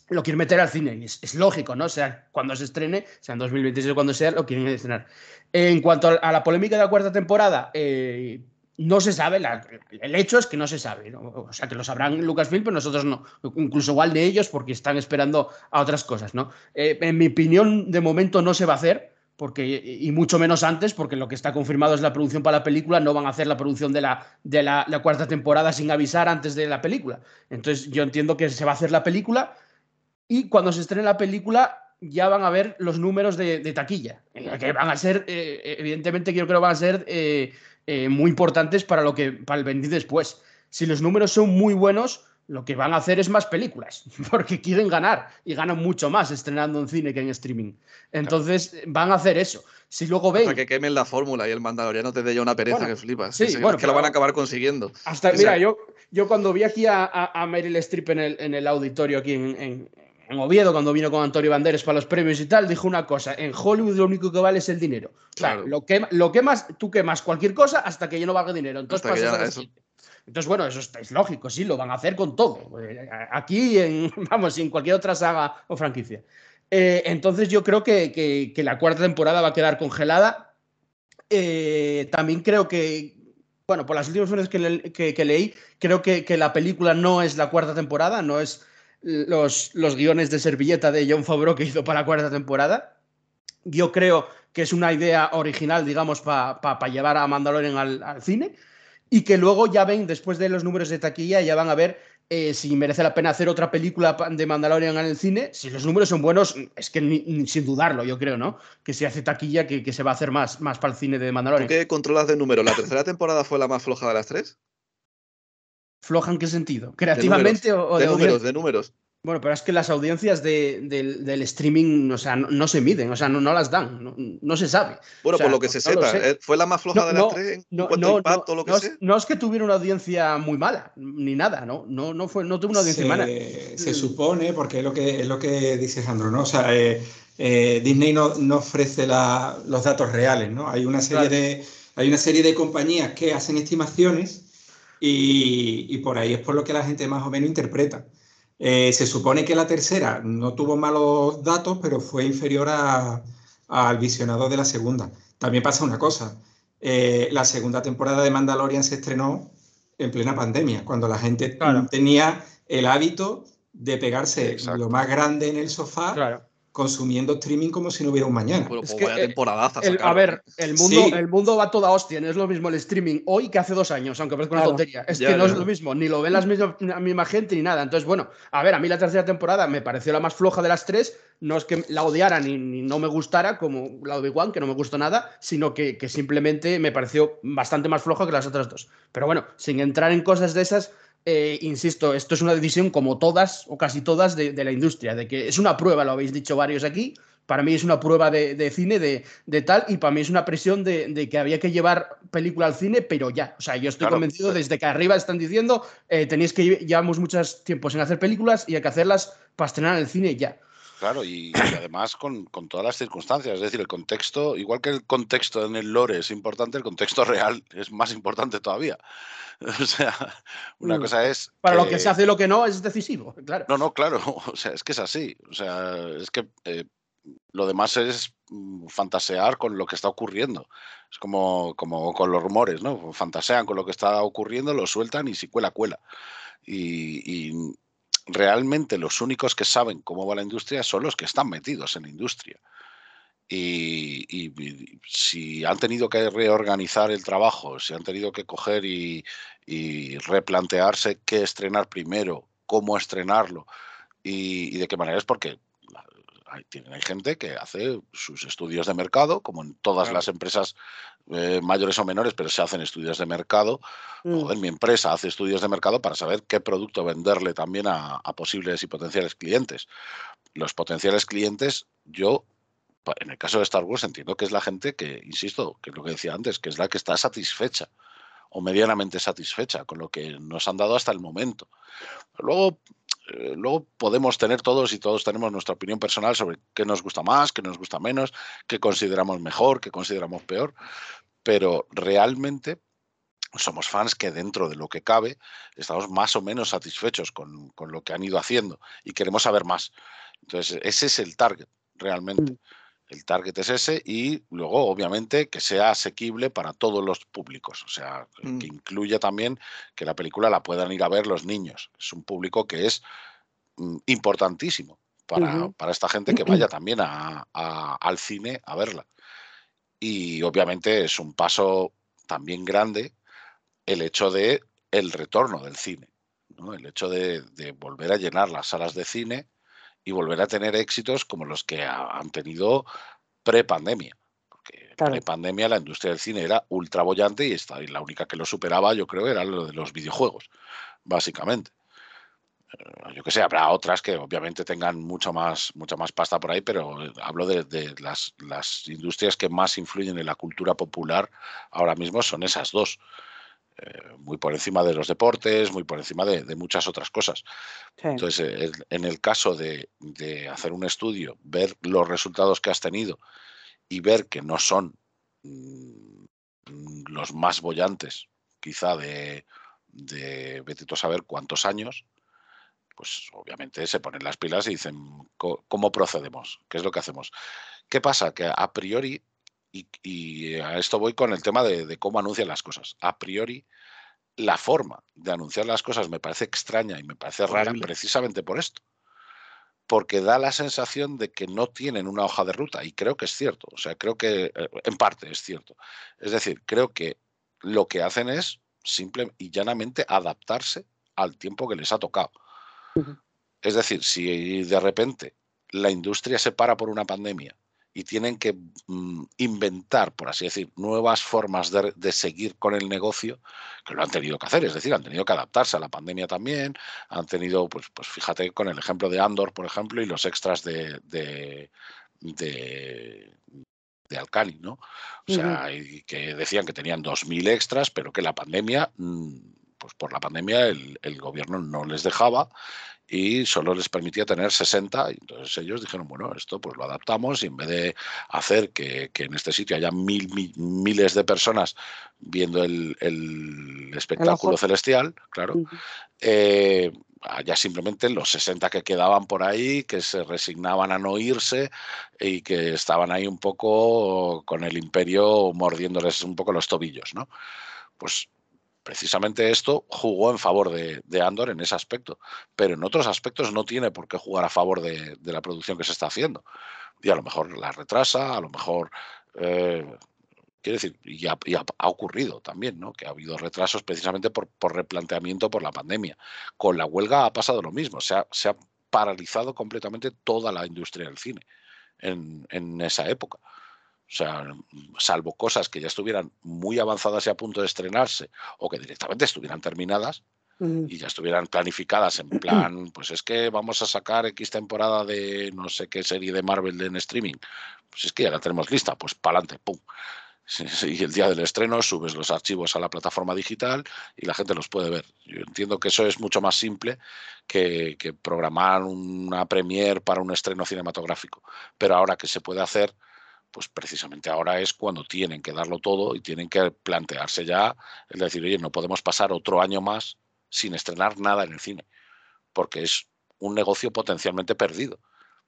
lo quieren meter al cine. Es, lógico, ¿no? O sea, cuando se estrene, sea en 2026 o cuando sea, lo quieren estrenar. En cuanto a, la polémica de la cuarta temporada, eh, no se sabe, el hecho es que no se sabe, ¿no? o sea, que lo sabrán Lucasfilm, pero nosotros no, incluso igual de ellos, porque están esperando a otras cosas, ¿no? Eh, en mi opinión, de momento no se va a hacer, porque, y mucho menos antes, porque lo que está confirmado es la producción para la película, no van a hacer la producción de la, de la cuarta temporada sin avisar antes de la película. Entonces yo entiendo que se va a hacer la película y cuando se estrene la película ya van a ver los números de, de taquilla, eh, que van a ser, eh, evidentemente yo creo que van a ser eh, eh, muy importantes para, lo que, para el venir después. Si los números son muy buenos, lo que van a hacer es más películas, porque quieren ganar y ganan mucho más estrenando en cine que en streaming. Entonces van a hacer eso. Si luego ven... Hasta que quemen la fórmula y el mandaloriano te dé ya una pereza Bueno, que flipas. sí, bueno, es que lo van a acabar consiguiendo. Hasta, O sea- mira, yo, yo cuando vi aquí a, a, a Meryl Streep en el, en el auditorio aquí en, en- en Oviedo, cuando vino con Antonio Banderas para los premios y tal, dijo una cosa, en Hollywood lo único que vale es el dinero. Claro. lo, que, lo quemas, tú quemas cualquier cosa hasta que ya no valga dinero. Entonces pasas a eso. Entonces, bueno, eso es, lógico, sí, lo van a hacer con todo. Eh, Aquí, en, vamos, en cualquier otra saga o franquicia. Eh, entonces yo creo que, que- que la cuarta temporada va a quedar congelada. Eh, también creo que, bueno, por las últimas veces que, le- que- que leí, creo que, que la película no es la cuarta temporada, no es los, los guiones de servilleta de John Favreau que hizo para la cuarta temporada. Yo creo que es una idea original, digamos, para llevar a Mandalorian al, al cine y que luego ya ven, después de los números de taquilla, ya van a ver eh, si merece la pena hacer otra película pa- de Mandalorian en el cine. Si los números son buenos, es que sin dudarlo, yo creo, ¿no? Que si hace taquilla, que, que se va a hacer más, más para el cine de ¿Tú Mandalorian. qué controlas de números? ¿La tercera temporada fue la más floja de las tres? ¿Floja en qué sentido? ¿Creativamente o, o De de números, audiencia? de números. Bueno, pero es que las audiencias de- del, del streaming, o sea, no, no se miden, o sea, no, no las dan, no, no se sabe. Bueno, O sea, por lo que se sepa. ¿eh? ¿fue la más floja No, de las no, tres en No, cuanto no, a impacto no, lo que no sea? es, no es que tuviera una audiencia muy mala, ni nada, ¿no? No, no, fue, no tuvo una audiencia mala. se, se supone, porque es lo que, es lo que dice Sandro, ¿no? O sea, eh, eh, Disney no, no ofrece la- los datos reales, ¿no? Hay una serie Claro. de, hay una serie de compañías que hacen estimaciones y, por ahí es por lo que la gente más o menos interpreta. Eh, se supone que la tercera no tuvo malos datos, pero fue inferior al visionado de la segunda. También pasa una cosa, eh, la segunda temporada de Mandalorian se estrenó en plena pandemia, cuando la gente tenía el hábito de pegarse lo más grande en el sofá consumiendo streaming como si no hubiera un mañana. Pues a ver, el mundo, el mundo va toda hostia, no es lo mismo el streaming hoy que hace dos años, aunque parezca una tontería. Es que no es lo mismo, ni lo ven las mismas, la misma gente ni nada. Entonces, bueno, a ver, a mí la tercera temporada me pareció la más floja de las tres. No es que la odiara ni, no me gustara, como la Obi-Wan, que no me gustó nada, sino que, simplemente me pareció bastante más floja que las otras dos. Pero bueno, sin entrar en cosas de esas, eh, insisto, esto es una decisión como todas o casi todas de, la industria, de que es una prueba, lo habéis dicho varios aquí, para mí es una prueba de, cine de, tal y para mí es una presión de, que había que llevar película al cine, pero ya. O sea, yo estoy convencido desde que arriba están diciendo eh, tenéis que llevamos muchos tiempos en hacer películas y hay que hacerlas para estrenar en el cine ya. Claro, y, además con, con, todas las circunstancias, es decir, el contexto, igual que el contexto en el lore es importante, el contexto real es más importante todavía. O sea, una mm. cosa es. Para lo que se hace y lo que no es decisivo, claro. No, no, claro. O sea, es que es así. O sea, es que eh, lo demás es mm, fantasear con lo que está ocurriendo. Es como, como con los rumores, ¿no? Fantasean con lo que está ocurriendo, lo sueltan y si cuela, cuela. Y, y realmente los únicos que saben cómo va la industria son los que están metidos en la industria. Y, si han tenido que reorganizar el trabajo, si han tenido que coger y, replantearse qué estrenar primero, cómo estrenarlo y, de qué manera es porque hay, hay, gente que hace sus estudios de mercado, como en todas las empresas eh, mayores o menores, pero se hacen estudios de mercado. Mm. en mi empresa hace estudios de mercado para saber qué producto venderle también a posibles y potenciales clientes. Los potenciales clientes, yo en el caso de Star Wars entiendo que es la gente que, insisto, que es lo que decía antes, que es la que está satisfecha o medianamente satisfecha con lo que nos han dado hasta el momento. Luego, eh, luego podemos tener todos y todos tenemos nuestra opinión personal sobre qué nos gusta más, qué nos gusta menos, qué consideramos mejor, qué consideramos peor, pero realmente somos fans que dentro de lo que cabe estamos más o menos satisfechos con, con lo que han ido haciendo y queremos saber más. Entonces, ese es el target realmente. Mm. El target es ese y luego, obviamente, que sea asequible para todos los públicos. O sea, que mm. incluya también que la película la puedan ir a ver los niños. Es un público que es mm, importantísimo para, para, esta gente que vaya también a, al cine a verla. Y obviamente es un paso también grande el hecho de el retorno del cine. ¿no? El hecho de, de volver a llenar las salas de cine y volver a tener éxitos como los que han tenido pre-pandemia. Porque pre-pandemia la industria del cine era ultra bollante y, esta, y la única que lo superaba, yo creo, era lo de los videojuegos, básicamente. Eh, yo que sé, habrá otras que obviamente tengan mucho más, mucha más pasta por ahí, pero eh, hablo de, las, las, industrias que más influyen en la cultura popular ahora mismo son esas dos. Eh, muy por encima de los deportes, muy por encima de, muchas otras cosas. Entonces, en el caso de, hacer un estudio, ver los resultados que has tenido y ver que no son mm, los más bollantes, quizá de, de a saber cuántos años, pues obviamente se ponen las pilas y dicen, ¿cómo procedemos? ¿Qué es lo que hacemos? ¿Qué pasa? Que a priori y, a esto voy con el tema de, cómo anuncian las cosas. A priori, la forma de anunciar las cosas me parece extraña y me parece rara precisamente por esto. Porque da la sensación de que no tienen una hoja de ruta y creo que es cierto. O sea, creo que eh, en parte es cierto. Es decir, creo que lo que hacen es simple y llanamente adaptarse al tiempo que les ha tocado. Es decir, si de repente la industria se para por una pandemia y tienen que mm, inventar, por así decir, nuevas formas de, seguir con el negocio, que lo han tenido que hacer, es decir, han tenido que adaptarse a la pandemia también, han tenido, pues, pues fíjate con el ejemplo de Andor, por ejemplo, y los extras de, de, de Alcali, ¿no? O sea, que decían que tenían 2.000 extras, pero que la pandemia mm, pues por la pandemia el, el gobierno no les dejaba y solo les permitía tener 60. Y entonces ellos dijeron, bueno, esto pues lo adaptamos y en vez de hacer que, que en este sitio haya mil, mil, miles de personas viendo el, el espectáculo celestial, claro, eh, haya simplemente los 60 que quedaban por ahí, que se resignaban a no irse y que estaban ahí un poco con el imperio mordiéndoles un poco los tobillos, ¿no? Pues precisamente esto jugó en favor de, Andor en ese aspecto, pero en otros aspectos no tiene por qué jugar a favor de, la producción que se está haciendo. Y a lo mejor la retrasa, a lo mejor... eh, quiero decir, y, ha, ocurrido también, ¿no? Que ha habido retrasos precisamente por, replanteamiento por la pandemia. Con la huelga ha pasado lo mismo, se ha, paralizado completamente toda la industria del cine en esa época. O sea, salvo cosas que ya estuvieran muy avanzadas y a punto de estrenarse o que directamente estuvieran terminadas y ya estuvieran planificadas en plan, pues es que vamos a sacar X temporada de no sé qué serie de Marvel en streaming. Pues es que ya la tenemos lista, pues para adelante, pum. Y el día del estreno subes los archivos a la plataforma digital y la gente los puede ver. Yo entiendo que eso es mucho más simple que, que programar una premiere para un estreno cinematográfico. Pero ahora que se puede hacer, pues precisamente ahora es cuando tienen que darlo todo y tienen que plantearse ya el decir, oye, no podemos pasar otro año más sin estrenar nada en el cine, porque es un negocio potencialmente perdido,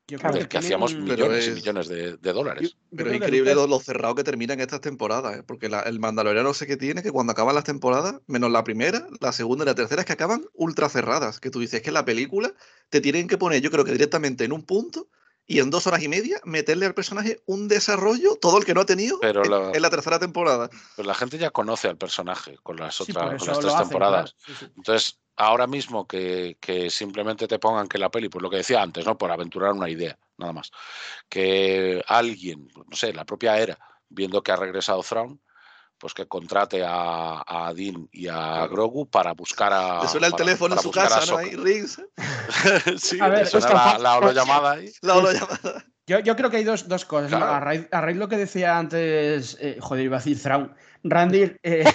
Yo Claro. del que hacíamos millones y es- millones de, dólares. yo Pero es increíble lo cerrado que terminan estas temporadas, ¿eh? porque la- el Mandaloriano sé que tiene que cuando acaban las temporadas, menos la primera, la segunda y la tercera, es que acaban ultra cerradas. Que tú dices que la película te tienen que poner, yo creo que directamente en un punto y en dos horas y media meterle al personaje un desarrollo, todo el que no ha tenido Pero en, la- en la tercera temporada. Pero la gente ya conoce al personaje con las otras con las tres hacen, temporadas. claro, sí, sí. Entonces, ahora mismo que, que simplemente te pongan que la peli, pues lo que decía antes, ¿no? Por aventurar una idea, nada más. Que alguien, pues, no sé, la propia era, viendo que ha regresado Thrawn, pues que contrate a, a Dean y a. Grogu para buscar a. Le suena el para- teléfono en su casa, ¿no? Ahsoka. Ahí, rings, sí, A ver, le suena la, la holollamada ahí. la holollamada. Yo, yo creo que hay dos, dos cosas. ¿no? Claro. A, raíz, a raíz de lo que decía antes, eh, joder, iba a decir. Randy, eh,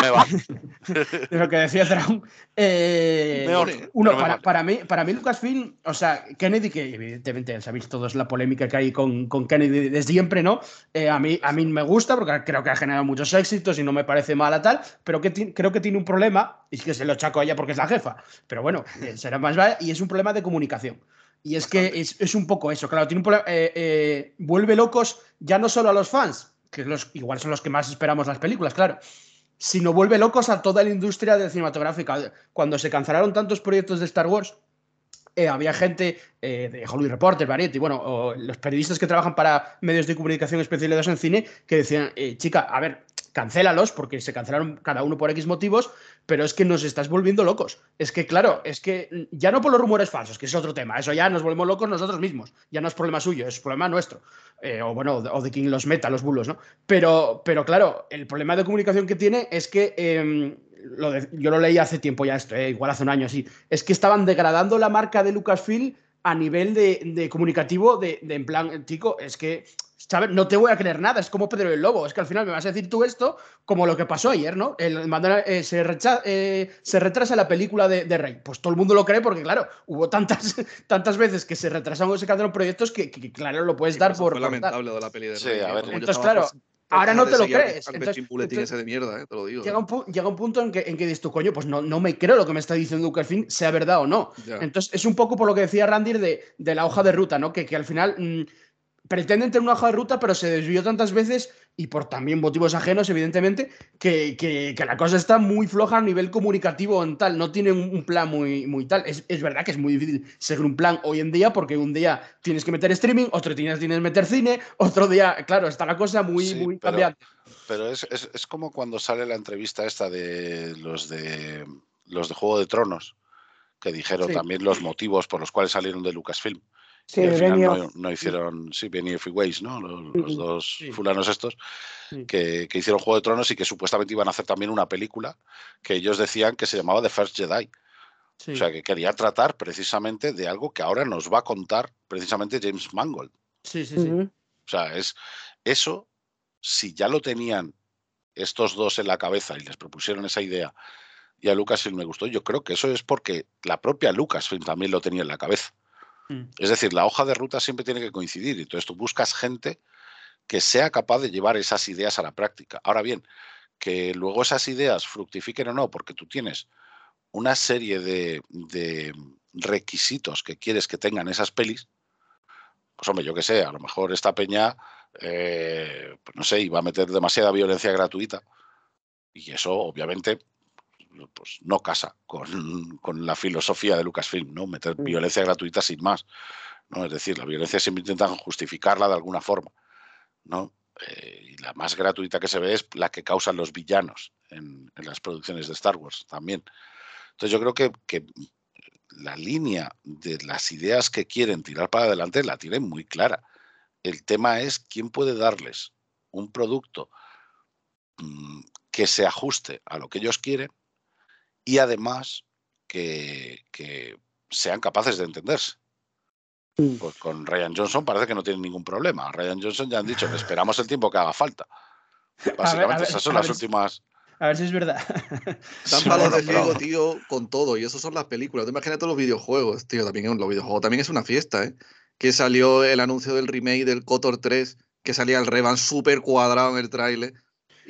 Me va. de lo que decía Thrawn. eh, uno, para, mí, para mí Lucasfilm, o sea, Kennedy, que evidentemente sabéis todos la polémica que hay con, con Kennedy desde siempre, ¿no? Eh, a, mí, a mí me gusta porque creo que ha generado muchos éxitos y no me parece mala tal, pero que ti- creo que tiene un problema, y es que se lo chaco a ella porque es la jefa, pero bueno, eh, será más vale, y es un problema de comunicación. Y es que es, es un poco eso, claro, tiene un problema, eh, eh, vuelve locos ya no solo a los fans, que los, igual son los que más esperamos las películas, claro, sino vuelve locos a toda la industria de cinematográfica. Cuando se cancelaron tantos proyectos de Star Wars, eh, había gente eh, de Hollywood Reporter, Variety, bueno, o los periodistas que trabajan para medios de comunicación especializados en cine, que decían, eh, chica, a ver, cancélalos, porque se cancelaron cada uno por X motivos, pero es que nos estás volviendo locos. Es que, claro, es que ya no por los rumores falsos, que es otro tema, eso ya nos volvemos locos nosotros mismos, ya no es problema suyo, es problema nuestro. Eh, o bueno, o de quien los meta, los bulos, ¿no? Pero, pero claro, el problema de comunicación que tiene es que de- yo lo leí hace tiempo ya esto, eh, igual hace un año así, es que estaban degradando la marca de Lucasfilm a nivel de, de comunicativo, de, de en plan, chico, es que, ¿sabes? No te voy a creer nada, es como Pedro el Lobo, es que al final me vas a decir tú esto como lo que pasó ayer, ¿no? El, eh, se, recha- eh, se retrasa la película de, de Rey. Pues todo el mundo lo cree porque, claro, hubo tantas, tantas veces que se retrasaron o se cancelaron proyectos que, que, claro, lo puedes Sí, dar por... fue lamentable de la peli de Sí, Rey, Entonces, claro, por- ahora no te lo crees. al Entonces- Benjamin Bulletin entonces- ese de mierda, ¿eh? te lo digo. Llega un, pu- llega un punto en que, en que dices tú, coño, pues no, no me creo lo que me está diciendo Lucasfilm, sea verdad o no. Ya. Entonces, es un poco por lo que decía Randir de, de la hoja de ruta, ¿no? Que, que al final mm, pretenden tener una hoja de ruta, pero se desvió tantas veces y por también motivos ajenos, evidentemente, que, que- que la cosa está muy floja a nivel comunicativo en tal. No tiene un, un plan muy, muy tal. Es, es verdad que es muy difícil seguir un plan hoy en día porque un día tienes que meter streaming, otro día tienes que meter cine, otro día, claro, está la cosa muy, Sí, muy pero- cambiante. Pero es, es- es como cuando sale la entrevista esta de los de los de Juego de Tronos, que dijeron Sí. también los motivos por los cuales salieron de Lucasfilm. Sí, y al final Benioff. no, no hicieron, sí, Benioff y Weiss, ¿no? Los, dos Sí. fulanos estos, que, que hicieron Juego de Tronos y que supuestamente iban a hacer también una película que ellos decían que se llamaba The First Jedi. Sí. O sea, que quería tratar precisamente de algo que ahora nos va a contar precisamente James Mangold. sí, sí, sí. O sea, es eso, si ya lo tenían estos dos en la cabeza y les propusieron esa idea y a Lucasfilm me gustó. Yo creo que eso es porque la propia Lucasfilm también lo tenía en la cabeza. Mm. Es decir, la hoja de ruta siempre tiene que coincidir. Y entonces tú buscas gente que sea capaz de llevar esas ideas a la práctica. Ahora bien, que luego esas ideas fructifiquen o no, porque tú tienes una serie de, requisitos que quieres que tengan esas pelis, pues hombre, yo qué sé, a lo mejor esta peña, eh, pues no sé, iba a meter demasiada violencia gratuita. Y eso, obviamente, pues no casa con, la filosofía de Lucasfilm, ¿no? Meter mm. violencia gratuita sin más. ¿no? Es decir, la violencia siempre intentan justificarla de alguna forma. ¿no? Eh, y la más gratuita que se ve es la que causan los villanos en, las producciones de Star Wars también. Entonces yo creo que, que, la línea de las ideas que quieren tirar para adelante la tienen muy clara. El tema es quién puede darles un producto mm, que se ajuste a lo que ellos quieren y además que, sean capaces de entenderse. Mm. Pues con Ryan Johnson parece que no tienen ningún problema. Ryan Johnson ya han dicho que esperamos el tiempo que haga falta. Básicamente, esas son las últimas. A ver si es verdad. Dan palos de ciego, tío, con todo. Y eso son las películas. Te imaginas todos los videojuegos, tío. También los videojuegos. También es una fiesta, ¿eh? Que salió el anuncio del remake del Cotor 3, que salía el Revan súper cuadrado en el tráiler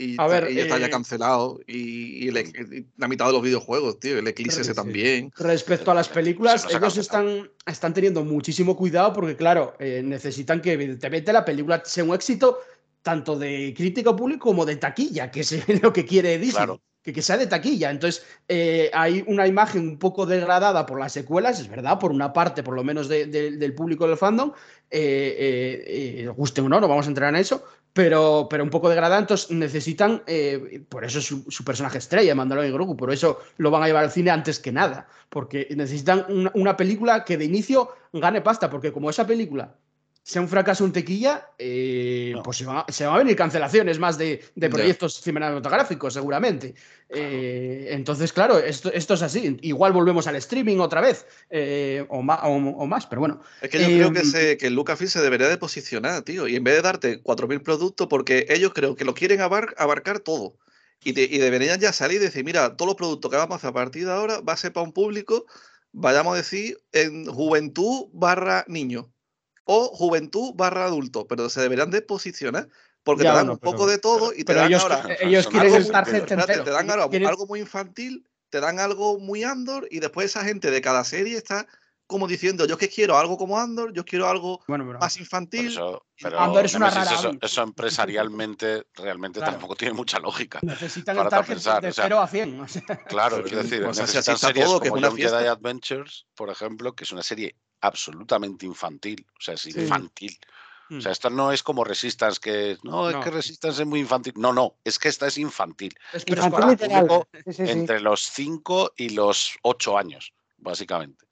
y, a ver, está ya eh, cancelado. Y, la mitad de los videojuegos, tío, el Eclipse ese también. Respecto a las películas, ellos están, están teniendo muchísimo cuidado porque, claro, eh, necesitan que evidentemente la película sea un éxito tanto de crítico público como de taquilla, que es lo que quiere Disney. Que, que, sea de taquilla. Entonces, eh, hay una imagen un poco degradada por las secuelas, es verdad, por una parte, por lo menos del público del fandom. guste o no, no vamos a entrar en eso, pero, pero un poco degradada, entonces necesitan, eh, por eso es su, personaje estrella, Mandalorian y Grogu, por eso lo van a llevar al cine antes que nada, porque necesitan una, película que de inicio gane pasta, porque como esa película sea un fracaso en tequilla, eh, pues se van, a, venir cancelaciones más de, proyectos cinematográficos, seguramente. Eh, entonces, claro, esto, esto, es así. Igual volvemos al streaming otra vez, eh, o, más, pero bueno. Es que yo creo que, se, que Lucasfilm se debería de posicionar, tío, y en vez de darte 4.000 productos, porque ellos creo que lo quieren abarcar todo. Y, y, deberían ya salir y decir, mira, todos los productos que vamos a hacer a partir de ahora va a ser para un público, vayamos a decir, en juventud barra niño o juventud barra adulto, pero se deberían de posicionar porque te dan un poco de todo y te dan ellos, ahora. Ellos quieren estar gente Te dan algo, muy infantil, te dan algo muy Andor y después esa gente de cada serie está como diciendo, yo que quiero algo como Andor, yo quiero algo más infantil. Andor es una rara eso, eso, empresarialmente realmente tampoco tiene mucha lógica. Necesitan para el pensar. de 0 a 100. Claro, es decir, pues necesitan series todo, como Young Jedi Adventures, por ejemplo, que es una serie absolutamente infantil, o sea, es infantil. O sea, mm. esta no es como Resistance, que no, es que Resistance es muy infantil. No, no, es que esta es infantil. Es que es entre los 5 y los 8 años, básicamente.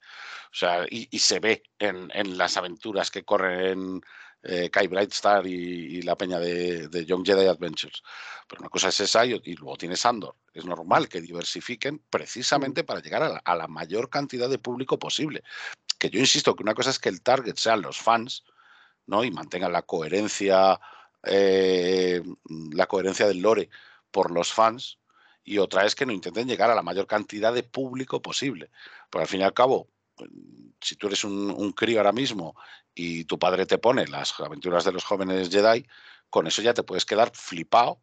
O sea, y, se ve en, en, las aventuras que corren eh, Kai Brightstar y, la peña de, de, Young Jedi Adventures. Pero una cosa es esa y, luego tienes Andor. Es normal que diversifiquen precisamente mm. para llegar a la, a la, mayor cantidad de público posible que yo insisto que una cosa es que el target sean los fans, ¿no? Y mantengan la coherencia, eh, la coherencia del lore por los fans, y otra es que no intenten llegar a la mayor cantidad de público posible. Porque al fin y al cabo, si tú eres un, crío ahora mismo y tu padre te pone las aventuras de los jóvenes Jedi, con eso ya te puedes quedar flipado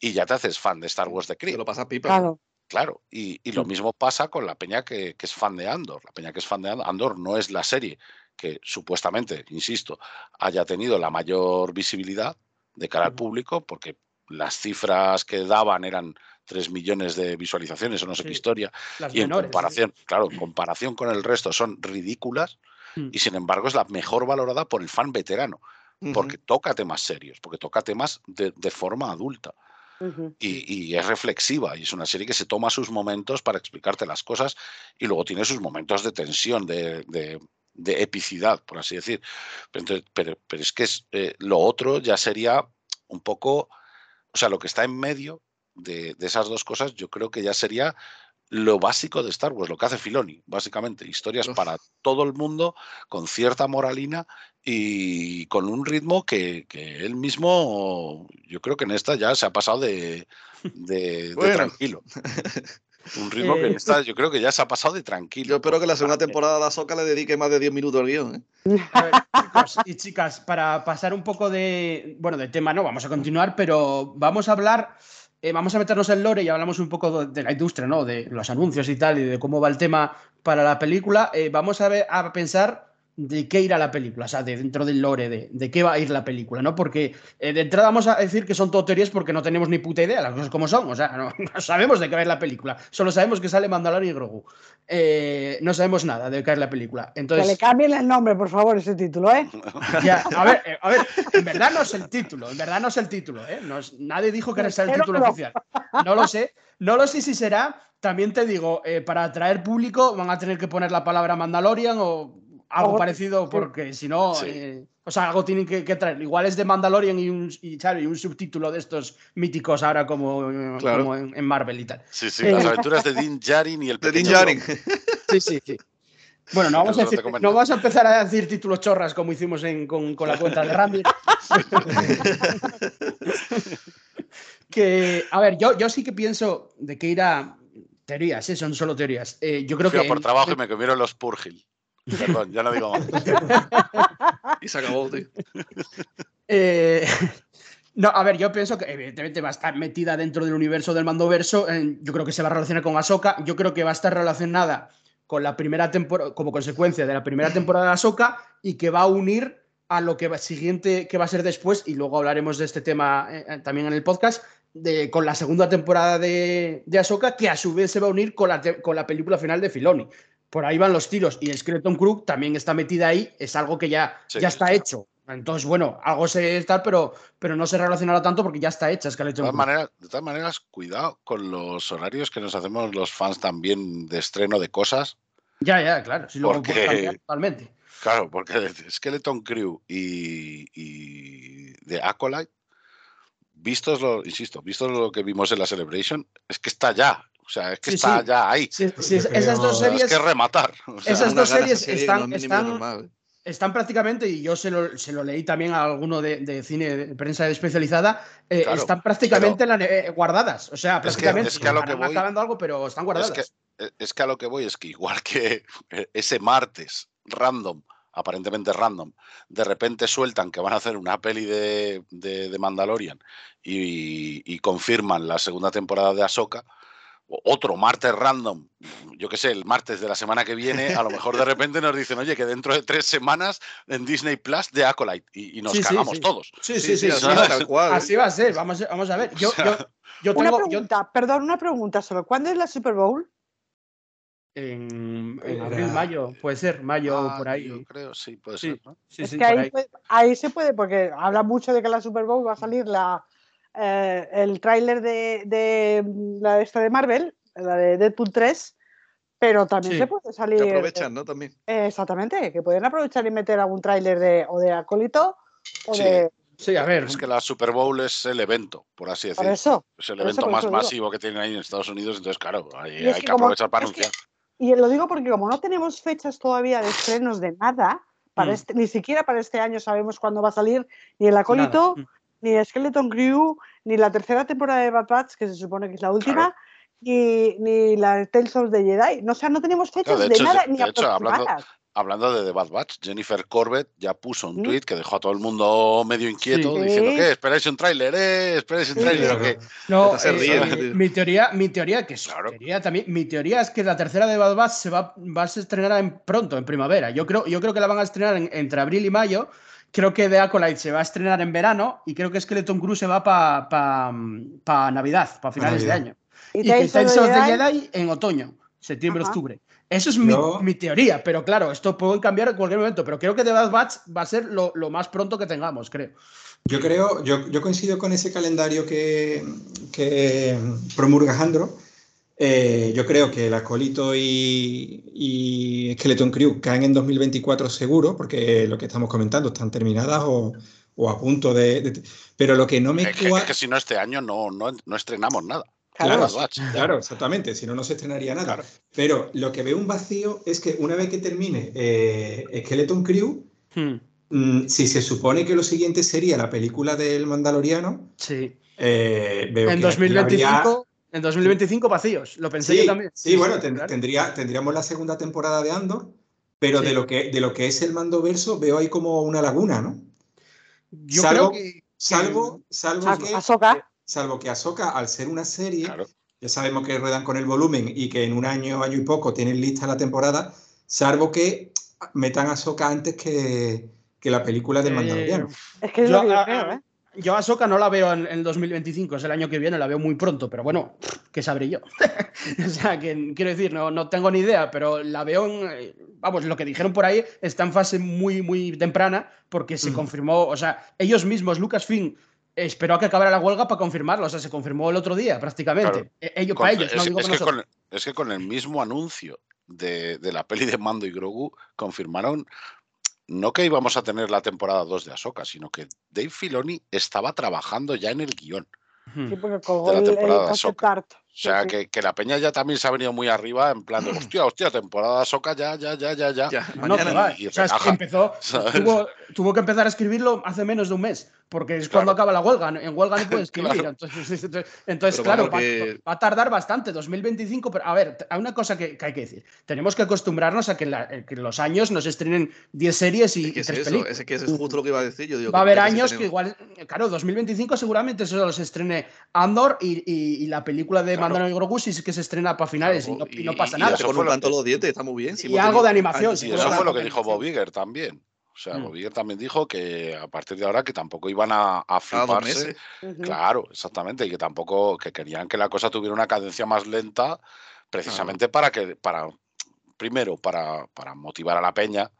y ya te haces fan de Star Wars de crío. Te lo pasa pipa. Claro, y, lo mismo pasa con la peña que, es fan de Andor. La peña que es fan de Andor no es la serie que supuestamente, insisto, haya tenido la mayor visibilidad de cara al público, porque las cifras que daban eran 3 millones de visualizaciones o no sé qué historia, y en comparación, claro, en comparación con el resto son ridículas, mm. y sin embargo es la mejor valorada por el fan veterano, porque toca temas serios, porque toca temas de forma adulta y, es reflexiva y es una serie que se toma sus momentos para explicarte las cosas y luego tiene sus momentos de tensión, de, epicidad, por así decir. Pero, es que es, eh, lo otro ya sería un poco, o sea, lo que está en medio de esas dos cosas, yo creo que ya sería lo básico de Star Wars, lo que hace Filoni, básicamente, historias para todo el mundo, con cierta moralina y con un ritmo que, él mismo, yo creo que en esta ya se ha pasado de, tranquilo. Un ritmo que Eh, está, yo creo que ya se ha pasado de tranquilo. Yo espero que la segunda temporada de Ahsoka le dedique más de 10 minutos al guion. ¿eh? A ver, chicos y chicas, para pasar un poco de, bueno, de tema, no, vamos a continuar, pero vamos a hablar, eh, vamos a meternos en lore y hablamos un poco de, la industria, ¿no? De los anuncios y tal, y de cómo va el tema para la película. Eh, vamos a, ver, a pensar de qué irá la película, o sea, de dentro del lore, de, de qué va a ir la película, ¿no? Porque eh, de entrada vamos a decir que son todo teorías porque no tenemos ni puta idea, las cosas como son, o sea, no, no sabemos de qué va a ir la película, solo sabemos que sale Mandalorian y Grogu. Eh, no sabemos nada de qué es la película. Que Entonces, le cambien el nombre, por favor, ese título, ¿eh? ya, a ver, eh, a ver, en verdad no es el título, en verdad no es el título, ¿eh? No es- nadie dijo que era el título no. oficial. No lo sé, no lo sé si será. También te digo, eh, para atraer público van a tener que poner la palabra Mandalorian o algo O- parecido, porque si no, Sí. eh, o sea, algo tienen que, que traer. Igual es de Mandalorian y un, y, ¿sabes? y un subtítulo de estos míticos ahora como, eh, Claro. como en, en Marvel y tal. Sí, sí, las aventuras de Din Djarin y el De Din Djarin. Sí, sí, sí. Bueno, no vamos, a no decir- vamos a empezar a decir títulos chorras como hicimos en- con, con la cuenta de Randy. que, a ver, yo, yo sí que pienso de que irá. Teorías, ¿eh? son solo teorías. Eh, yo creo Fui a que. por trabajo y me comieron los Purgil. Perdón, ya no digo más. Y se acabó, tío. Eh, no, a ver, yo pienso que evidentemente va a estar metida dentro del universo del Mandoverso. eh, yo creo que se va a relacionar con Ahsoka. Yo creo que va a estar relacionada con la primera temporada, como consecuencia de la primera temporada de Ahsoka y que va a unir a lo que va, siguiente que va a ser después, y luego hablaremos de este tema eh, eh, también en el podcast, de, con la segunda temporada de, de Ahsoka, que a su vez se va a unir con la, te- con la película final de Filoni. Por ahí van los tiros. Y Skeleton Crew también está metida ahí, es algo que ya, Sí, ya está sí. hecho. Entonces, bueno, algo se está, pero, pero no se relacionará tanto porque ya está hecha De Skeleton todas, Crew. maneras, de todas maneras, cuidado con los horarios que nos hacemos los fans también de estreno de cosas. Ya, ya, claro. Si luego Porque- totalmente. Claro, porque de Skeleton Crew y, y de Acolyte, vistos lo, insisto, vistos lo que vimos en la Celebration, es que está ya. O sea, es que Sí, está sí. ya ahí. Sí, sí, Yo esas dos creo- Es series que rematar. o sea, Esas dos series serie están- están- normal, ¿eh? están prácticamente, y yo se lo, se lo leí también a alguno de, de cine de prensa especializada, eh, Claro, están prácticamente la eh, guardadas. O sea, Es que- prácticamente. es que a lo que estarán voy- acabando algo, pero están es guardadas. que, e, es que a lo que voy es que igual que ese martes random, aparentemente random, de repente sueltan que van a hacer una peli de, de- de Mandalorian y, y confirman la segunda temporada de Ahsoka, otro martes random, yo qué sé, el martes de la semana que viene, a lo mejor de repente nos dicen, oye, que dentro de tres semanas en Disney Plus de Acolyte y, y nos Sí, cagamos sí. todos. Sí, sí, sí. así, sí, no, no, tal cual. así va a ser. Vamos, a- vamos a ver. Yo, O sea, yo, yo Una tengo. yo- pregunta, perdón, una pregunta solo. ¿Cuándo es la Super Bowl? en, en Era- abril, mayo, puede ser, mayo Ah, por ahí. Yo creo, sí, puede Sí. ser, ¿no? Sí, es sí, que por ahí, ahí. puede- ahí se puede, porque habla mucho de que la Super Bowl va a salir la, eh, el tráiler de, de mm, la esta de Marvel, la de Deadpool 3, pero también Sí. se puede salir. Que aprovechan, ¿no? También. eh, exactamente, que pueden aprovechar y meter algún tráiler de o de Acólito o Sí. de. Sí, a ver. Es que la Super Bowl es el evento, por así Por decirlo. eso. Es el por eso, evento por más masivo que tienen ahí en Estados Unidos, entonces, claro, hay, hay que que como- aprovechar para que- anunciar. Y lo digo porque como no tenemos fechas todavía de estrenos de nada, para Mm. este, ni siquiera para este año sabemos cuándo va a salir ni el acólito, Nada. Ni Skeleton Crew, ni la tercera temporada de Bad Batch, que se supone que es la última, ni, ni la Tales of the Jedi. No, o sea, no tenemos fechas de de, hecho, nada, de- ni de hecho, hablando- de The Bad Batch, Jennifer Corbett ya puso un tweet que dejó a todo el mundo medio inquieto Sí. diciendo que esperáis un tráiler, eh, esperáis un tráiler. Sí, que- No, eh, eh, mi teoría, mi teoría, que es Claro. teoría también, mi teoría es que la tercera de Bad Batch se va, va a estrenar en, pronto, en primavera. Yo creo, yo creo que la van a estrenar en- entre abril y mayo. Creo que The Acolyte se va a estrenar en verano y creo que Skeleton Crew se va para pa, pa Navidad, para finales de año. Y Y, que Tales of the Jedi, en otoño, septiembre, Ajá. octubre. Eso es mi, teoría, pero claro, esto puede cambiar en cualquier momento. Pero creo que The Bad Batch va a ser lo, lo más pronto que tengamos, creo. Yo creo, yo, yo coincido con ese calendario que, que promulga Jandro. Eh, yo creo que el Acolito y, y Skeleton Crew caen en 2024 seguro, porque lo que estamos comentando están terminadas o, o a punto de, de- Pero lo que no me es que, es que si no este año no, no, no estrenamos nada. Claro, claro, exactamente, si no, no se estrenaría nada. Claro. Pero lo que veo un vacío es que una vez que termine eh, Skeleton Crew, Hmm, mm, si se supone que lo siguiente sería la película del Mandaloriano, Sí. eh, veo En que aquí habría- 2025, En 2025 vacíos, lo pensé sí, yo también. Sí, bueno, ten, claro. tendría, tendríamos la segunda temporada de Andor, pero sí. de, lo que, de lo que es el mando verso veo ahí como una laguna, ¿no? Yo salvo, creo que... Salvo, salvo a, que... Ahsoka. Salvo que Ahsoka, al ser una serie, claro. ya sabemos que ruedan con el volumen y que en un año, año y poco tienen lista la temporada, salvo que metan a Ahsoka antes que, que la película del Mandaloriano. Eh, es que es yo, lo que yo a, creo, ¿eh? Yo a Ahsoka no la veo en, el 2025, es el año que viene, la veo muy pronto, pero bueno, ¿qué sabré yo? o sea, que quiero decir, no, no tengo ni idea, pero la veo en, eh, vamos, lo que dijeron por ahí está en fase muy, muy temprana porque se mm. confirmó, o sea, ellos mismos, Lucasfilm, esperó a que acabara la huelga para confirmarlo, o sea, se confirmó el otro día prácticamente. Claro. Ellos, con, para ellos, es, no digo es, que con, es que con el mismo anuncio de, de, la peli de Mando y Grogu confirmaron no que íbamos a tener la temporada 2 de Ahsoka, sino que Dave Filoni estaba trabajando ya en el guion sí, porque colgó de la temporada el, de Ahsoka. O sea, sí, que, que, la peña ya también se ha venido muy arriba, en plan de, hostia, hostia, temporada de Ahsoka, ya, ya, ya, ya, ya. ya no, no, va. Y, y o sea, es que empezó, tuvo, tuvo, que empezar a escribirlo hace menos de un mes, porque es cuando claro. acaba la huelga. En huelga no puede escribir. claro. Entonces, claro, va, que... va, a tardar bastante, 2025. Pero a ver, hay una cosa que, que hay que decir. Tenemos que acostumbrarnos a que, la, que en los años nos estrenen 10 series y, es que y tres es eso, películas. Es que eso es justo lo que iba a decir. Yo digo va a haber años que, que igual, claro, 2025 seguramente solo se estrene Andor y, y la película de claro. Mandalorian y Grogu sí que se estrena para finales claro, y, no, y, no, pasa nada. Eso con tanto los dientes está muy bien. Si y algo de animación. Y eso fue lo que dijo Bob Iger también. O sea, mm. También dijo que a partir de ahora que tampoco iban a, a fliparse. Uh -huh. Claro, exactamente. Y que tampoco, que querían que la cosa tuviera una cadencia más lenta, precisamente uh -huh. para que, para, primero, para, para motivar a la peña.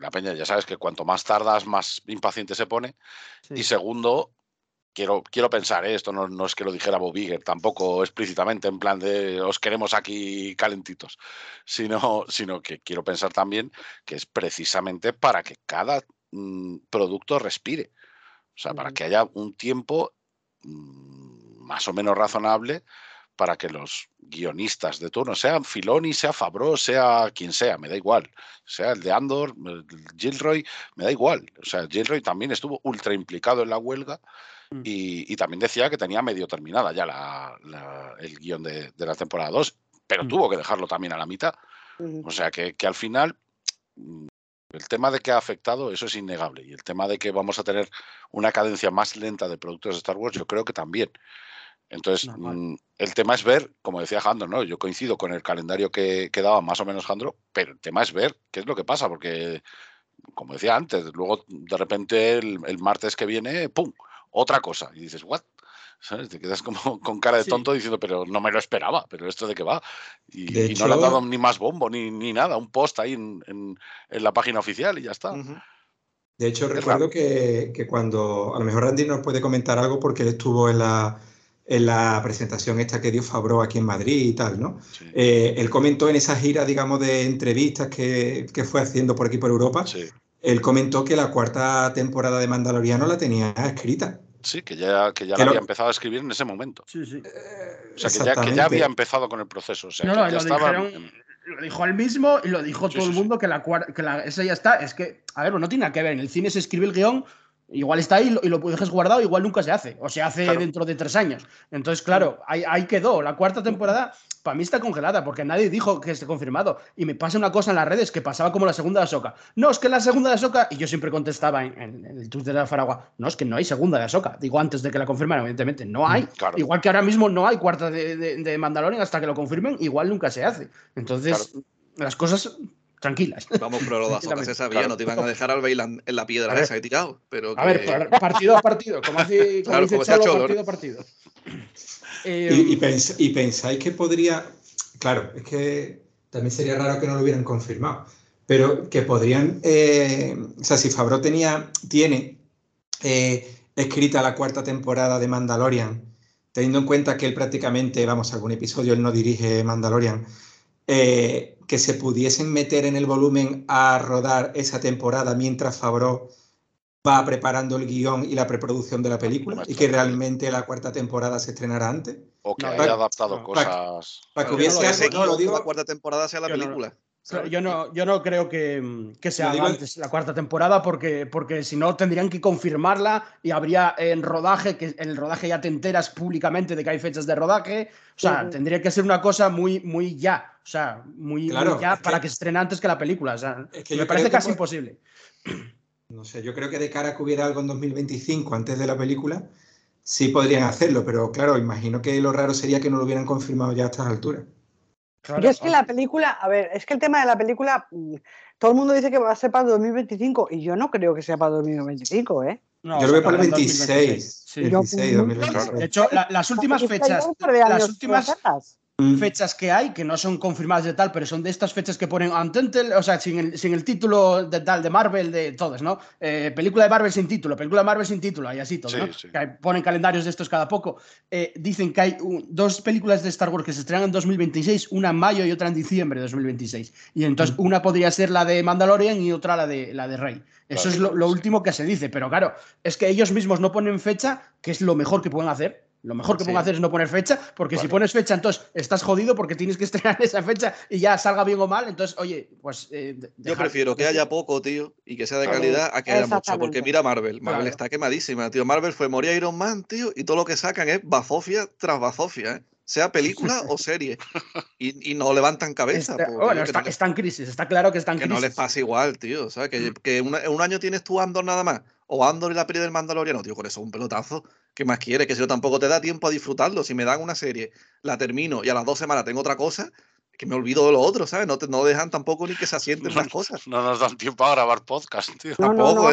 La peña, ya sabes que cuanto más tardas, más impaciente se pone. Sí. Y segundo, quiero, quiero pensar, ¿eh? esto no, no, es que lo dijera Bob Iger, tampoco explícitamente en plan de os queremos aquí calentitos, sino, sino que quiero pensar también que es precisamente para que cada mm, producto respire, o sea, para que haya un tiempo mm, más o menos razonable para que los guionistas de turno, sean Filoni, sea Fabro, sea quien sea, me da igual, sea el de Andor, Gilroy, me da igual. O sea, Gilroy también estuvo ultra implicado en la huelga y, y, también decía que tenía medio terminada ya la, la, el guion de, de, la temporada 2, pero mm. tuvo que dejarlo también a la mitad. Mm. O sea que, que, al final mm, el tema de que ha afectado, eso es innegable. Y el tema de que vamos a tener una cadencia más lenta de productos de Star Wars, yo creo que también. Entonces, el tema es ver, como decía Jandro, ¿no? Yo coincido con el calendario que, que daba más o menos Jandro, pero el tema es ver qué es lo que pasa, porque, como decía antes, luego de repente el, el martes que viene, ¡pum! Otra cosa. Y dices, ¿what? ¿Sabes? Te quedas como con cara de tonto sí. diciendo, pero no me lo esperaba, pero esto de qué va. Y, y hecho, no le han dado ni más bombo ni, ni nada, un post ahí en, en, en, la página oficial y ya está. Uh -huh. De hecho, es recuerdo que, que, cuando, a lo mejor Randy nos puede comentar algo porque él estuvo en la, en la presentación esta que dio Fabro aquí en Madrid y tal, ¿no? Sí. Eh, él comentó en esa gira, digamos, de entrevistas que, que fue haciendo por aquí por Europa, sí. Él comentó que la cuarta temporada de Mandaloriano la tenía escrita. Sí, que ya, que ya que la lo... había empezado a escribir en ese momento. Sí, sí. Eh, o sea, que ya, que ya, había empezado con el proceso. O sea, no, no, ya lo, estaba... dijeron, lo dijo él mismo y lo dijo sí, todo sí, el mundo que la que la, esa ya está. Es que, a ver, no tiene nada que ver. En el cine se escribe el guion, igual está ahí y lo, dejas guardado, igual nunca se hace. O se hace claro. dentro de tres años. Entonces, claro, ahí, ahí quedó. La cuarta temporada para mí está congelada porque nadie dijo que esté confirmado. Y me pasa una cosa en las redes que pasaba como la segunda de Ahsoka. No, es que la segunda de Ahsoka, y yo siempre contestaba en, en, en el Twitter de la Faragua, no, es que no hay segunda de Ahsoka. Digo antes de que la confirmaran, evidentemente, no hay. Claro. Igual que ahora mismo no hay cuarta de, de, de, Mandalorian hasta que lo confirmen, igual nunca se hace. Entonces, claro. las cosas tranquilas. Vamos, pero lo de Ahsoka se sabía, claro. no te iban a dejar al Bailan en la piedra esa tirado. Pero que... A ver, partido a partido, como, hace, como claro, dice como Cholo, Cholo, partido a partido. Eh, y, y, pens y, pensáis que podría, claro, es que también sería raro que no lo hubieran confirmado, pero que podrían, eh, o sea, si Fabro tenía, tiene eh, escrita la cuarta temporada de Mandalorian, teniendo en cuenta que él prácticamente, vamos, algún episodio él no dirige Mandalorian, eh, que se pudiesen meter en el volumen a rodar esa temporada mientras Fabro va preparando el guion y la preproducción de la película y que realmente la cuarta temporada se estrenará antes. O que no, haya adaptado no, cosas. Para, para que hubiese no, lo digo, la cuarta temporada sea la película. Yo no, yo no creo que, que sea antes la cuarta temporada porque, porque si no tendrían que confirmarla y habría en rodaje, que en el rodaje ya te enteras públicamente de que hay fechas de rodaje. O sea, tendría que ser una cosa muy, muy ya. O sea, muy, ya para que... se estrene antes que la película. O sea, me parece casi imposible. No sé, yo creo que de cara a que hubiera algo en 2025 antes de la película, sí podrían hacerlo, pero claro, imagino que lo raro sería que no lo hubieran confirmado ya a estas alturas. Yo es que la película, a ver, es que el tema de la película, mm, todo el mundo dice que va a ser para 2025 y yo no creo que sea para 2025, ¿eh? yo lo veo para el 26. Sí. 26 2026. De hecho, las últimas fechas, las últimas, Mm. fechas que hay, que no son confirmadas de tal, pero son de estas fechas que ponen Untentel, o sea, sin el, sin el título de tal, de Marvel, de todas, ¿no? Eh, película de Marvel sin título, película de Marvel sin título, y así todo, ¿no? Que ponen calendarios de estos cada poco. Eh, dicen que hay dos películas de Star Wars que se estrenan en 2026, una en mayo y otra en diciembre de 2026. Y entonces mm. una podría ser la de Mandalorian y otra la de, la de Rey. Eso es lo, lo último que se dice, pero claro, es que ellos mismos no ponen fecha, que es lo mejor que pueden hacer lo mejor que puedo hacer es no poner fecha, porque si pones fecha, entonces estás jodido porque tienes que estrenar esa fecha y ya salga bien o mal. Entonces, oye, pues. Eh, Yo prefiero que haya poco, tío, y que sea de calidad a que haya mucho. Porque mira Marvel. Marvel está quemadísima, tío. Marvel fue morir Iron Man, tío, y todo lo que sacan es bazofia tras bazofia, ¿eh? sea película o serie. Y, no levantan cabeza. bueno, está, en crisis, está claro que está en crisis. Que no les pasa igual, tío. ¿sabes? Que, que un año tienes tú Andor nada más, o Andor y la peli del Mandaloriano, tío, con eso un pelotazo. ¿Qué más quieres? Que si no tampoco te da tiempo a disfrutarlo. Si me dan una serie, la termino y a las dos semanas tengo otra cosa, que me olvido de lo otro, ¿sabes? No, te, no dejan tampoco ni que se asienten las cosas. No nos dan tiempo a grabar podcast, tío. tampoco.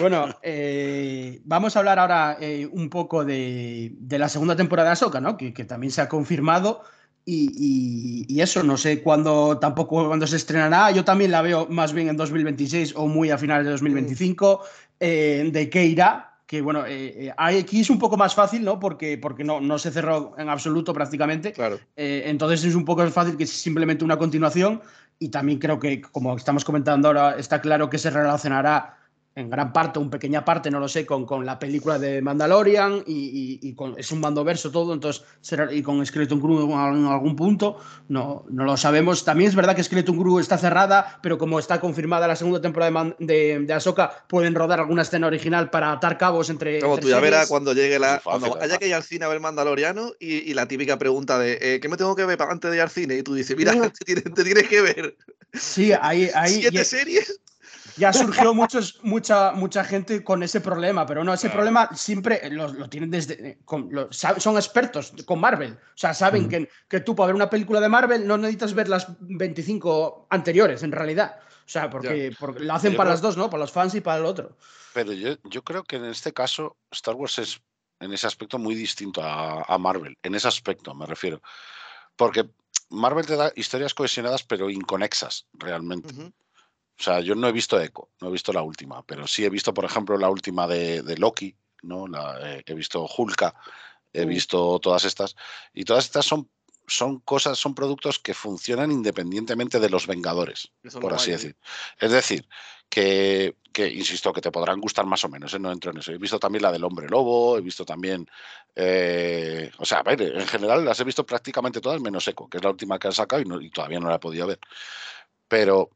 bueno, eh, vamos a hablar ahora eh, un poco de, la segunda temporada de Soca, ¿no? Que, también se ha confirmado. Y, eso, no sé cuándo, tampoco cuándo se estrenará. Yo también la veo más bien en 2026 o muy a finales de 2025. Eh, de qué irá, que bueno, eh, eh, aquí es un poco más fácil, ¿no? Porque, porque no, no se cerró en absoluto prácticamente. Claro. entonces es un poco más fácil que es simplemente una continuación. Y también creo que, como estamos comentando ahora, está claro que se relacionará en gran parte, un pequeña parte, no lo sé, con, con la película de Mandalorian y, con, es un mandoverso todo, entonces, y con Skeleton Crew en algún punto, no, no lo sabemos. También es verdad que Skeleton Crew está cerrada, pero como está confirmada la segunda temporada de, de, Ahsoka, pueden rodar alguna escena original para atar cabos entre. Como tú ya verás cuando llegue la. cuando haya que ir al cine a ver Mandaloriano y, la típica pregunta de eh, ¿qué me tengo que ver antes de ir al cine? Y tú dices, mira, te, tienes, que ver. Sí, ahí. ahí Siete series ya surgió muchos, mucha, mucha gente con ese problema, pero no, ese problema siempre lo, lo tienen desde. Eh, son expertos con Marvel. O sea, saben que, que, tú para ver una película de Marvel no necesitas ver las 25 anteriores, en realidad. O sea, porque, lo hacen para las dos, ¿no? Para los fans y para el otro. Pero yo, yo creo que en este caso Star Wars es en ese aspecto muy distinto a, Marvel. En ese aspecto me refiero. Porque Marvel te da historias cohesionadas pero inconexas realmente. O sea, yo no he visto Echo, no he visto la última, pero sí he visto, por ejemplo, la última de, Loki, ¿no? La, eh, he visto Hulka, he visto todas estas, y todas estas son, son cosas, son productos que funcionan independientemente de los Vengadores, por así decir. Es decir, que, que, insisto, que te podrán gustar más o menos, ¿eh? no entro en eso. He visto también la del Hombre Lobo, he visto también, eh, o sea, a ver, en general las he visto prácticamente todas menos Echo, que es la última que han sacado y, y todavía no la he podido ver. Pero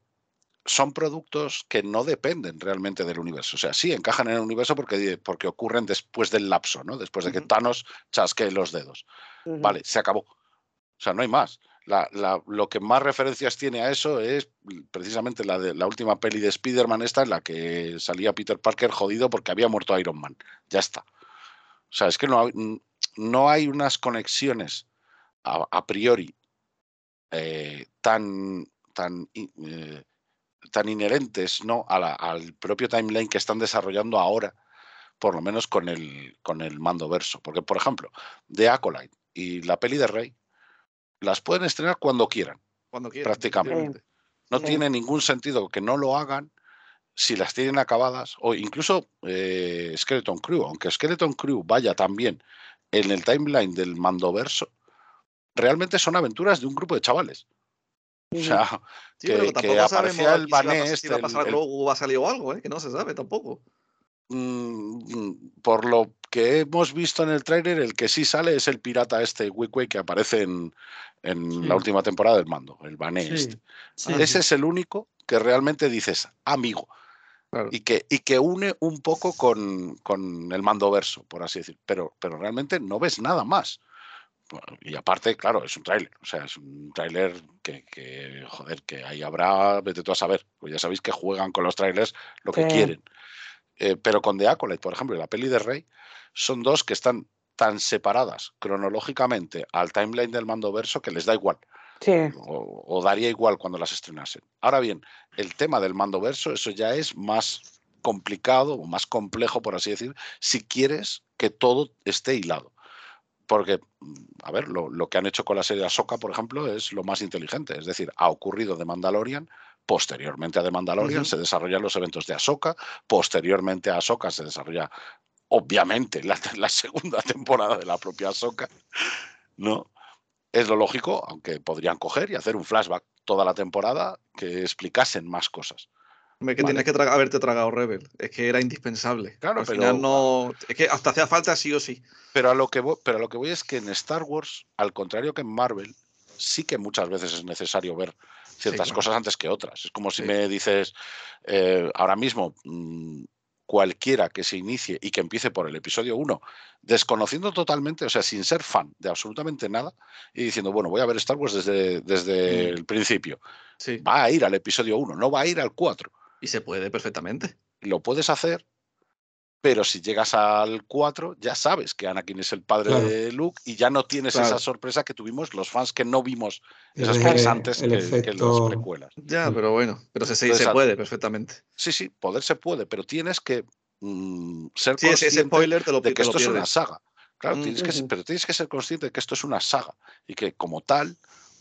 son productos que no dependen realmente del universo. O sea, sí encajan en el universo porque, porque ocurren después del lapso, ¿no? Después de que Thanos chasque los dedos. Vale, se acabó. O sea, no hay más. lo que más referencias tiene a eso es precisamente la, de, la última peli de Spider-Man esta en la que salía Peter Parker jodido porque había muerto Iron Man. Ya está. O sea, es que no, no hay unas conexiones a, priori eh, tan, tan eh, tan inherentes ¿no? al propio timeline que están desarrollando ahora, por lo menos con el, con el mando verso. Porque, por ejemplo, The Acolyte y la peli de Rey las pueden estrenar cuando quieran. Cuando quieran. Prácticamente. No tiene ningún sentido que no lo hagan si las tienen acabadas, o incluso eh, Skeleton Crew, aunque Skeleton Crew vaya también en el timeline del mando verso, realmente son aventuras de un grupo de chavales. O sea, que, que aparecía el banés. Si va a pasar luego va a salir algo, ¿eh? que no se sabe tampoco. mm, por lo que hemos visto en el tráiler, el que sí sale es el pirata este, Wickway, que aparece en, en la última temporada del mando, el Bané este. Ese es el único que realmente dices amigo. Y, que, y que une un poco con, con, el mando verso, por así decir. Pero, pero realmente no ves nada más. Y aparte, claro, es un tráiler. O sea, es un tráiler que, que, joder, que ahí habrá, vete tú a saber. Pues ya sabéis que juegan con los trailers lo que quieren. Eh, pero con The Acolyte, por ejemplo, y la peli de Rey, son dos que están tan separadas cronológicamente al timeline del mando verso que les da igual. O, daría igual cuando las estrenasen. Ahora bien, el tema del mando verso, eso ya es más complicado o más complejo, por así decir, si quieres que todo esté hilado. Porque, mm, a ver, lo, que han hecho con la serie Ahsoka, por ejemplo, es lo más inteligente. Es decir, ha ocurrido de Mandalorian, posteriormente a The Mandalorian se desarrollan los eventos de Ahsoka, posteriormente a Ahsoka se desarrolla, obviamente, la, la segunda temporada de la propia Ahsoka, ¿no? es lo lógico, aunque podrían coger y hacer un flashback toda la temporada que explicasen más cosas. Hombre, que tienes que haberte tragado Rebel. Es que era indispensable. Claro, Al pero. Final no... Es que hasta hacía falta sí o sí. Pero a, lo que voy, pero a lo que voy es que en Star Wars, al contrario que en Marvel, sí que muchas veces es necesario ver ciertas cosas antes que otras. Es como si me dices, eh, ahora mismo, mm, cualquiera que se inicie y que empiece por el episodio 1, desconociendo totalmente, o sea, sin ser fan de absolutamente nada, y diciendo, bueno, voy a ver Star Wars desde, desde mm. el principio. Va a ir al episodio 1, no va a ir al 4. Y se puede perfectamente. Lo puedes hacer pero si llegas al 4 ya sabes que Anakin es el padre de Luke y ya no tienes esa sorpresa que tuvimos los fans que no vimos esas cosas antes que, que, las precuelas. Ya, pero bueno, pero se, se puede perfectamente. Sí, sí, poder se puede, pero tienes que mm, ser consciente ese spoiler te lo, de que esto es una saga. Claro, mm, tienes que, pero tienes que ser consciente de que esto es una saga y que como tal,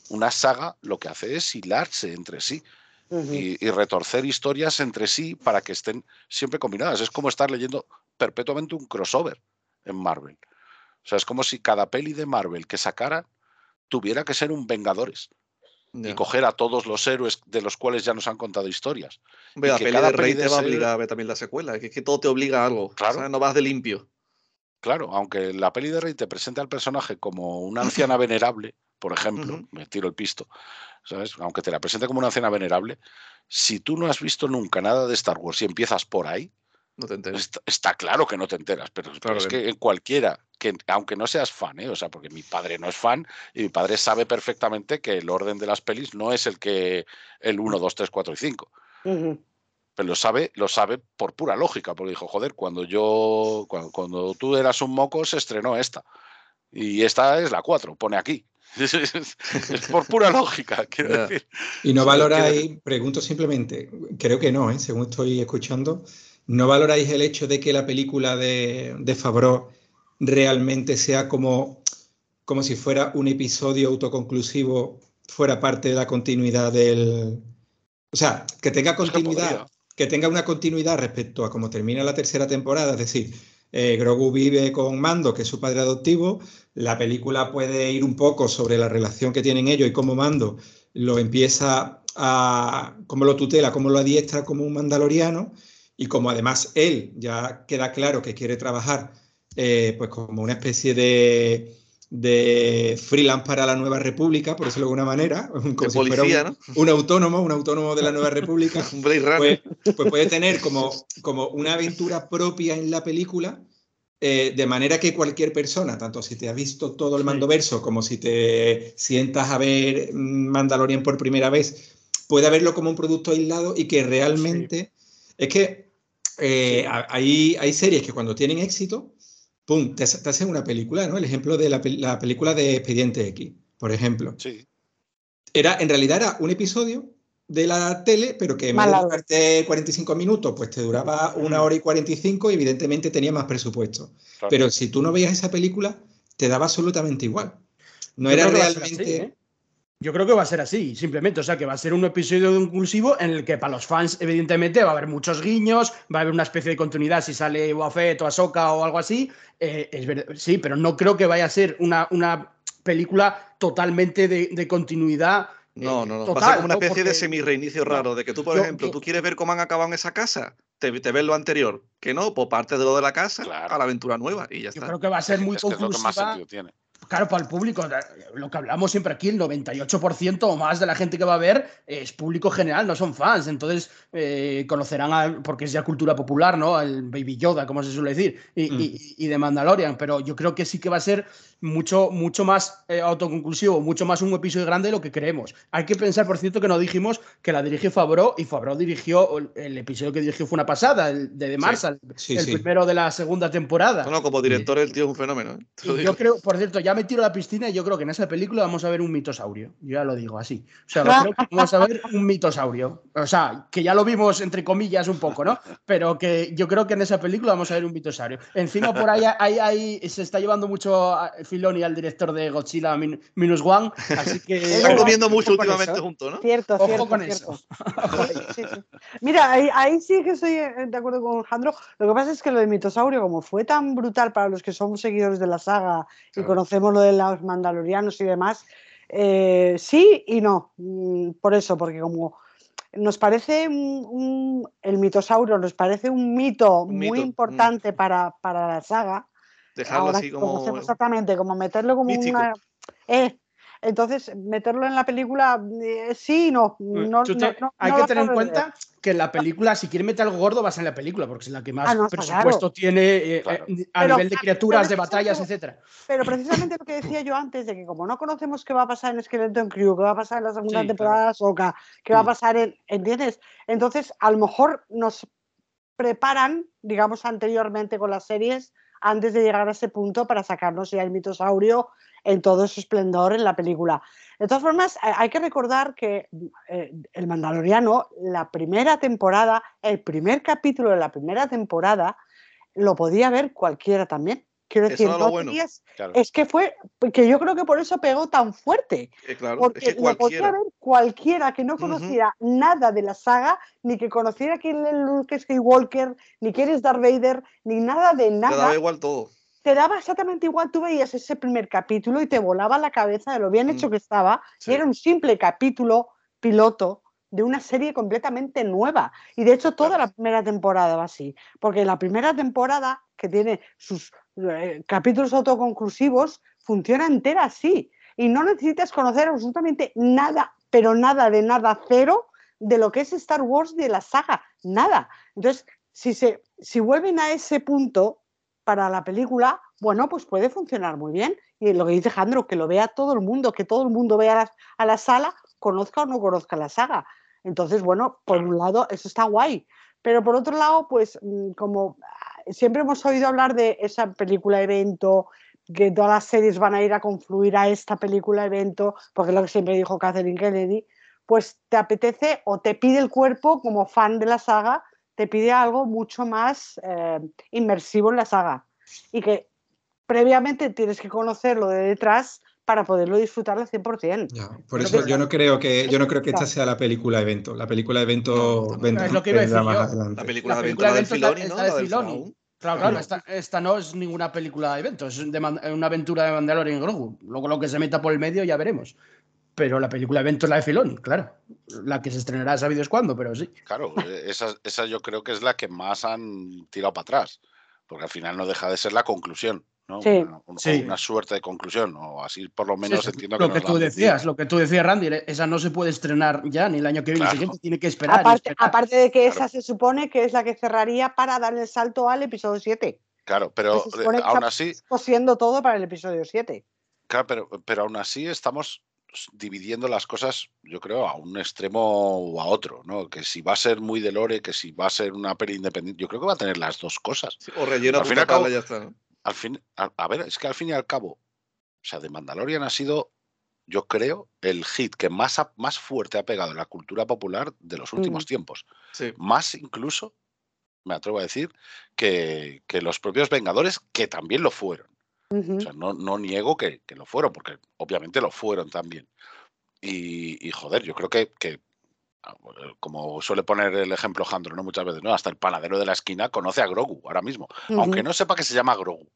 una saga lo que hace es hilarse entre sí y, retorcer historias entre sí para que estén siempre combinadas. Es como estar leyendo perpetuamente un crossover en Marvel. O sea, es como si cada peli de Marvel que sacara tuviera que ser un Vengadores. Y coger a todos los héroes de los cuales ya nos han contado historias. la peli de Rey te va a obligar a ver también la secuela, que es que todo te obliga a algo. Claro. no vas de limpio. Claro, aunque la peli de Rey te presenta al personaje como una anciana venerable, por ejemplo, me tiro el pisto, aunque te la presente como una cena venerable, si tú no has visto nunca nada de Star Wars y empiezas por ahí, no te enteras. Está, claro que no te enteras, pero, es que en cualquiera, que aunque no seas fan, ¿eh? o sea, porque mi padre no es fan y mi padre sabe perfectamente que el orden de las pelis no es el que el 1, 2, 3, 4 y 5. Pero lo sabe, lo sabe por pura lógica, porque dijo, joder, cuando yo, cuando, cuando tú eras un moco, se estrenó esta. Y esta es la 4, pone aquí. Es, por pura lógica, quiero decir. Y no valoráis, pregunto simplemente, creo que no, ¿eh? según estoy escuchando, ¿no valoráis el hecho de que la película de, de Favreau realmente sea como, como si fuera un episodio autoconclusivo, fuera parte de la continuidad del... O sea, que tenga continuidad, que tenga una continuidad respecto a cómo termina la tercera temporada, es decir, eh, Grogu vive con Mando, que es su padre adoptivo. La película puede ir un poco sobre la relación que tienen ellos y cómo Mando lo empieza a, cómo lo tutela, cómo lo adiestra como un mandaloriano y como además él ya queda claro que quiere trabajar eh, pues como una especie de, de freelance para la Nueva República, por decirlo de alguna manera, como si fuera un, autónomo, un autónomo de la Nueva República, pues, pues, puede tener como, como una aventura propia en la película, eh, de manera que cualquier persona, tanto si te ha visto todo el mando verso como si te sientas a ver Mandalorian por primera vez, pueda verlo como un producto aislado y que realmente es que eh, hay, hay series que cuando tienen éxito, ¡pum!, te, hacen una película, ¿no? El ejemplo de la, película de Expediente X, por ejemplo. Sí. Era, en realidad era un episodio de la tele, pero que en vez de 45 minutos, pues te duraba una hora y 45 y evidentemente tenía más presupuesto. Pero si tú no veías esa película, te daba absolutamente igual. No era realmente... ¿eh? Yo creo que va a ser así, simplemente. O sea, que va a ser un episodio de inclusivo en el que para los fans, evidentemente, va a haber muchos guiños, va a haber una especie de continuidad si sale Boafet o Ahsoka o algo así. Eh, es sí, pero no creo que vaya a ser una, una película totalmente de, continuidad No, no, no. total, Va a ser como una ¿no? especie de semi-reinicio no, raro, de que tú, por yo- ejemplo, yo- tú quieres ver cómo han acabado en esa casa, te, te ves lo anterior. Que no, pues parte de lo de la casa Claro. a la aventura nueva y ya Yo está. creo que va a ser muy es que es lo que más conclusiva. sentido tiene. Claro, para el público, lo que hablamos siempre aquí, el 98% o más de la gente que va a ver es público general, no son fans. Entonces eh, conocerán, al, porque es ya cultura popular, ¿no? El Baby Yoda, como se suele decir, y, Mm. y- y de Mandalorian. Pero yo creo que sí que va a ser mucho, mucho más eh, autoconclusivo, mucho más un episodio grande de lo que creemos. Hay que pensar, por cierto, que no dijimos que la dirigió Favreau y Favreau dirigió, el, el episodio que dirigió fue una pasada, el de The Sí, el sí. primero de la segunda temporada. No, no, como director el tío es un fenómeno. ¿eh? Digo. yo creo, por cierto, ya me tiro a la piscina y yo creo que en esa película vamos a ver un mitosaurio. Yo ya lo digo así. O sea, lo creo que vamos a ver un mitosaurio. O sea, que ya lo vimos entre comillas un poco, ¿no? Pero que yo creo que en esa película vamos a ver un mitosaurio. Encima por ahí, ahí, ahí se está llevando mucho a Filoni al director de Godzilla Min- Minus One, así que Están comiendo mucho últimamente eso, ¿eh? juntos, ¿no? Cierto, Ojo cierto, con cierto. eso. Sí, sí. Mira, ahí, ahí sí que estoy eh, de acuerdo con Alejandro. Lo que pasa es que lo de mitosaurio, como fue tan brutal para los que somos seguidores de la saga y Claro. conocemos lo de los mandalorianos y demás, eh, sí y no. Mm, Por eso, porque como nos parece un, un- el mitosaurio, nos parece un mito Un muy mito, mm. importante para, para la saga. Dejarlo Ahora así como. exactamente, como meterlo como místico. una. Eh, entonces, meterlo en la película, eh, sí y no. no, hay no que tener en cuenta que en la película, si quiere meter algo gordo, va a ser en la película, porque es la que más Ah, presupuesto claro. tiene eh, Claro. a Pero- nivel de criaturas, de batallas, etcétera. Pero precisamente lo que decía yo antes, de que como no conocemos qué va a pasar en Skeleton Crew, qué va a pasar en la segunda Sí, temporada de Ahsoka, qué va a Mm. pasar en. ¿Entiendes? Entonces, a lo mejor nos preparan, digamos, anteriormente con las series, antes de llegar a ese punto para sacarnos ya el mitosaurio en todo su esplendor en la película. De todas formas, hay- hay que recordar que eh, El Mandaloriano, la primera temporada, el primer capítulo de la primera temporada, lo podía ver cualquiera también. Quiero decir, no bueno. Claro. es que fue, que yo creo que por eso pegó tan fuerte, Eh, claro, porque es que lo podía cualquiera. ver cualquiera que no conociera nada de la saga, ni que conociera quién es Luke Skywalker, ni quién es Darth Vader, ni nada de Te nada. daba igual todo. Te daba exactamente igual, tú veías ese primer capítulo y te volaba la cabeza de lo bien hecho que estaba, sí. y era un simple capítulo piloto de una serie completamente nueva. Y de hecho toda Claro. la primera temporada va así, porque la primera temporada, que tiene sus eh, capítulos autoconclusivos, funciona entera así. Y no necesitas conocer absolutamente nada, pero nada de nada, cero, de lo que es Star Wars de la saga, nada. Entonces, si, se, si vuelven a ese punto para la película, bueno, pues puede funcionar muy bien. Y lo que dice Jandro, que lo vea todo el mundo, que todo el mundo vea a la, a la sala, conozca o no conozca la saga. Entonces, bueno, por un lado, eso está guay. Pero por otro lado, pues mm, como siempre hemos oído hablar de esa película evento, que todas las series van a ir a confluir a esta película evento, porque es lo que siempre dijo Catherine Kennedy, pues te apetece o te pide el cuerpo como fan de la saga, te pide algo mucho más eh, inmersivo en la saga y que previamente tienes que conocerlo de detrás para poderlo disfrutar al 100%. Ya, por eso yo no creo que yo no creo que esta sea la película evento. La película evento No, no, vendrá, es lo que iba a vendrá decir más yo. adelante. La película La de película de evento la- Filoni, ¿no? la de Filoni. Claro, claro, esta, esta no es ninguna película de eventos, es de una aventura de Mandalorian y Grogu. Luego lo que se meta por el medio ya veremos. Pero la película de evento es la de Filoni, claro. La que se estrenará sabidos cuándo, pero sí. Claro, eh, esa, esa yo creo que es la que más han tirado para atrás, porque al final no deja de ser la conclusión, ¿no? Sí. Una, un- Sí. una suerte de conclusión, o así por lo menos sí, entiendo lo que, tú decías, lo que tú decías, Randy, esa no se puede estrenar ya ni el año que viene, el Claro. siguiente tiene que esperar. Aparte, esperar. aparte de que Claro. esa se supone que es la que cerraría para dar el salto al episodio 7. Claro, pero se eh, supone que aún así, cosiendo todo para el episodio 7. claro, pero, pero aún así estamos dividiendo las cosas, yo creo, a un extremo o a otro, ¿no? Que si va a ser muy de lore, que si va a ser una peli independiente, yo creo que va a tener las dos cosas. Sí, o relleno Al a fin y punta al cabo- pala y ya está, ¿no? Al fin, a, a ver, es que al fin y al cabo, o sea, de Mandalorian ha sido, yo creo, el hit que más, ha- más fuerte ha pegado en la cultura popular de los últimos tiempos. Sí. Más incluso, me atrevo a decir, que, que los propios Vengadores, que también lo fueron. Ujú. O sea, no, no niego que, que lo fueron, porque obviamente lo fueron también. Y, y, joder, yo creo que, que, ah, como suele poner el ejemplo Jandro, ¿no? Muchas veces, ¿no? Hasta el panadero de la esquina conoce a Grogu ahora mismo, aunque no sepa que se llama Grogu.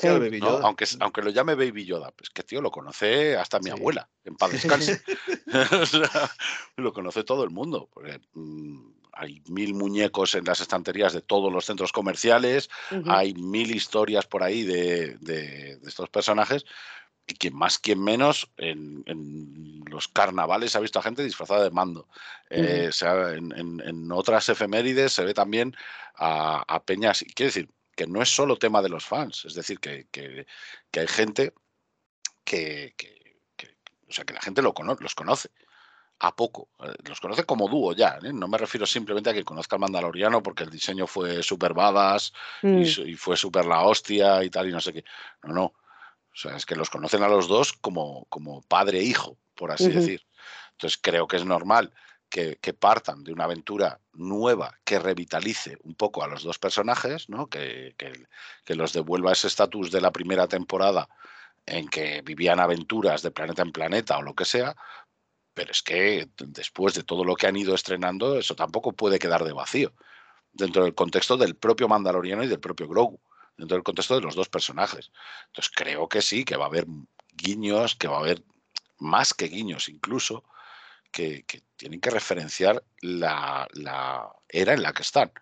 Sí, Baby ¿no? Yoda. Aunque, aunque lo llame Baby Yoda, pues que tío, lo conoce hasta mi Sí. abuela, en paz descanse. Lo conoce todo el mundo. Porque, mm, hay mil muñecos en las estanterías de todos los centros comerciales, Ujú. hay mil historias por ahí de, de- de estos personajes. Y quien más, quien menos, en, en los carnavales ha visto a gente disfrazada de mando. Eh, o sea, en, en- en otras efemérides se ve también a, a peñas. Y quiere decir que no es solo tema de los fans, es decir, que, que- que hay gente que, o sea, que la gente lo cono- los conoce a poco. eh, Los conoce como dúo ya. ¿eh? No me refiero simplemente a que conozca al Mandaloriano porque el diseño fue súper badass Mm. y, fue súper la hostia y tal y no sé qué. No, no. O sea, es que los conocen a los dos como, como padre e hijo, por así decir. Entonces creo que es normal que, partan de una aventura nueva que revitalice un poco a los dos personajes, ¿no? que, que- que los devuelva ese estatus de la primera temporada en que vivían aventuras de planeta en planeta o lo que sea, pero es que después de todo lo que han ido estrenando, eso tampoco puede quedar de vacío dentro del contexto del propio Mandaloriano y del propio Grogu, dentro del contexto de los dos personajes. Entonces creo que sí, que va a haber guiños, que va a haber más que guiños incluso, que, que tienen que referenciar la, la era en la que están.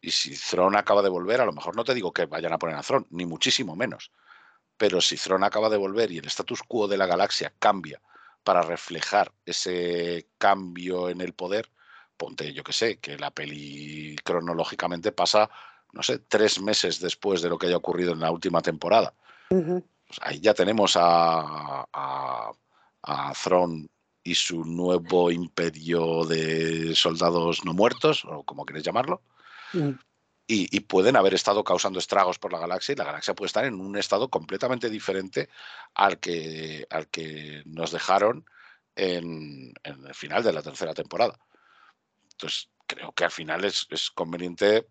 Y si Thrawn acaba de volver, a lo mejor no te digo que vayan a poner a Thrawn, ni muchísimo menos. Pero si Thrawn acaba de volver y el status quo de la galaxia cambia para reflejar ese cambio en el poder, ponte, yo que sé, que la peli cronológicamente pasa, no sé, tres meses después de lo que haya ocurrido en la última temporada. Pues ahí ya tenemos a, a, a Thrawn y su nuevo imperio de soldados no muertos, o como queréis llamarlo, Mm. y, y pueden haber estado causando estragos por la galaxia y la galaxia puede estar en un estado completamente diferente al que, al que nos dejaron en, en el final de la tercera temporada. Entonces, creo que al final es, es conveniente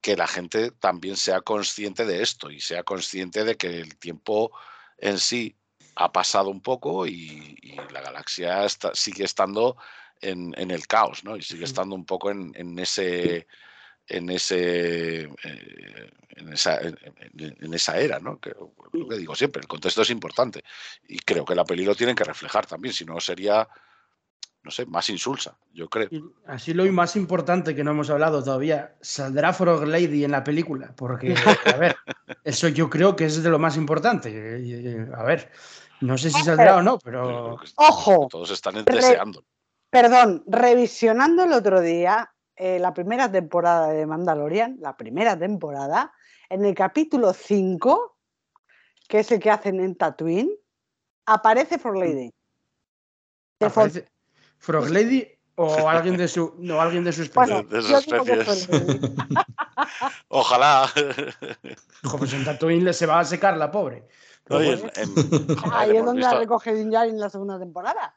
que la gente también sea consciente de esto y sea consciente de que el tiempo en sí ha pasado un poco y, y la galaxia está- sigue estando en, en el caos, ¿no? Y sigue estando un poco en, en ese en ese eh, en esa, en, era, ¿no? Que, lo que digo siempre, el contexto es importante y creo que la peli lo tienen que reflejar también, si no sería, no sé, más insulsa, yo creo. Y Así lo más importante que no hemos hablado todavía, ¿saldrá Frog Lady en la película? Porque, a ver, eso yo creo que es de lo más importante. Eh, eh, A ver, no sé si saldrá o no, pero Ojo. Todos están Re- deseando. Perdón, revisionando el otro día eh, la primera temporada de Mandalorian, la primera temporada, en el capítulo 5, que es el que hacen en Tatooine, aparece For Lady. Fo- aparece Frog Lady o alguien de su, no, alguien de su especie. Bueno, de especies. Lady. Ojalá. Hijo, pues en Tatooine le se va a secar la pobre. En- en- Ahí es donde la visto- recoge Din Djarin en la segunda temporada.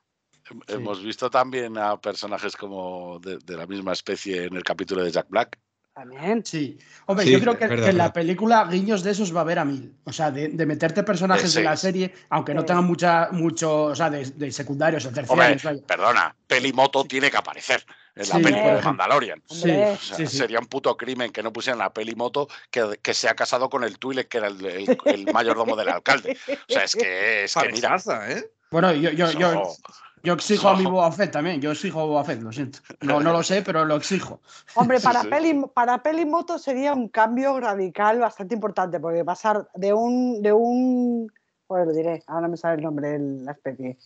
Hem- Hemos visto también a personajes como de, de la misma especie en el capítulo de Jack Black. También. Sí. Hombre, Sí, yo creo que, es verdad, que en la película guiños de esos va a haber a mil. O sea, de, de meterte personajes de la serie, aunque no tengan mucha, mucho, o sea, de, de secundarios o terciarios. perdona, Pelimoto tiene que aparecer en la Sí, película de Mandalorian. Sí, Hombre. O sea, sí, sí. Sería un puto crimen que no pusieran la Pelimoto que, que se ha casado con el Twi'lek, que era el, el- el mayordomo del alcalde. O sea, es que, es que mira, ¿eh? Bueno, yo, yo, yo, exijo a mi. Boba Fett también. Yo exijo a Boba Fett, lo siento. No, no lo sé, pero lo exijo. Hombre, para, sí. Peli, para Pelimoto sería un cambio radical bastante importante, porque pasar de un. De un pues lo diré, ahora me sale el nombre de la especie.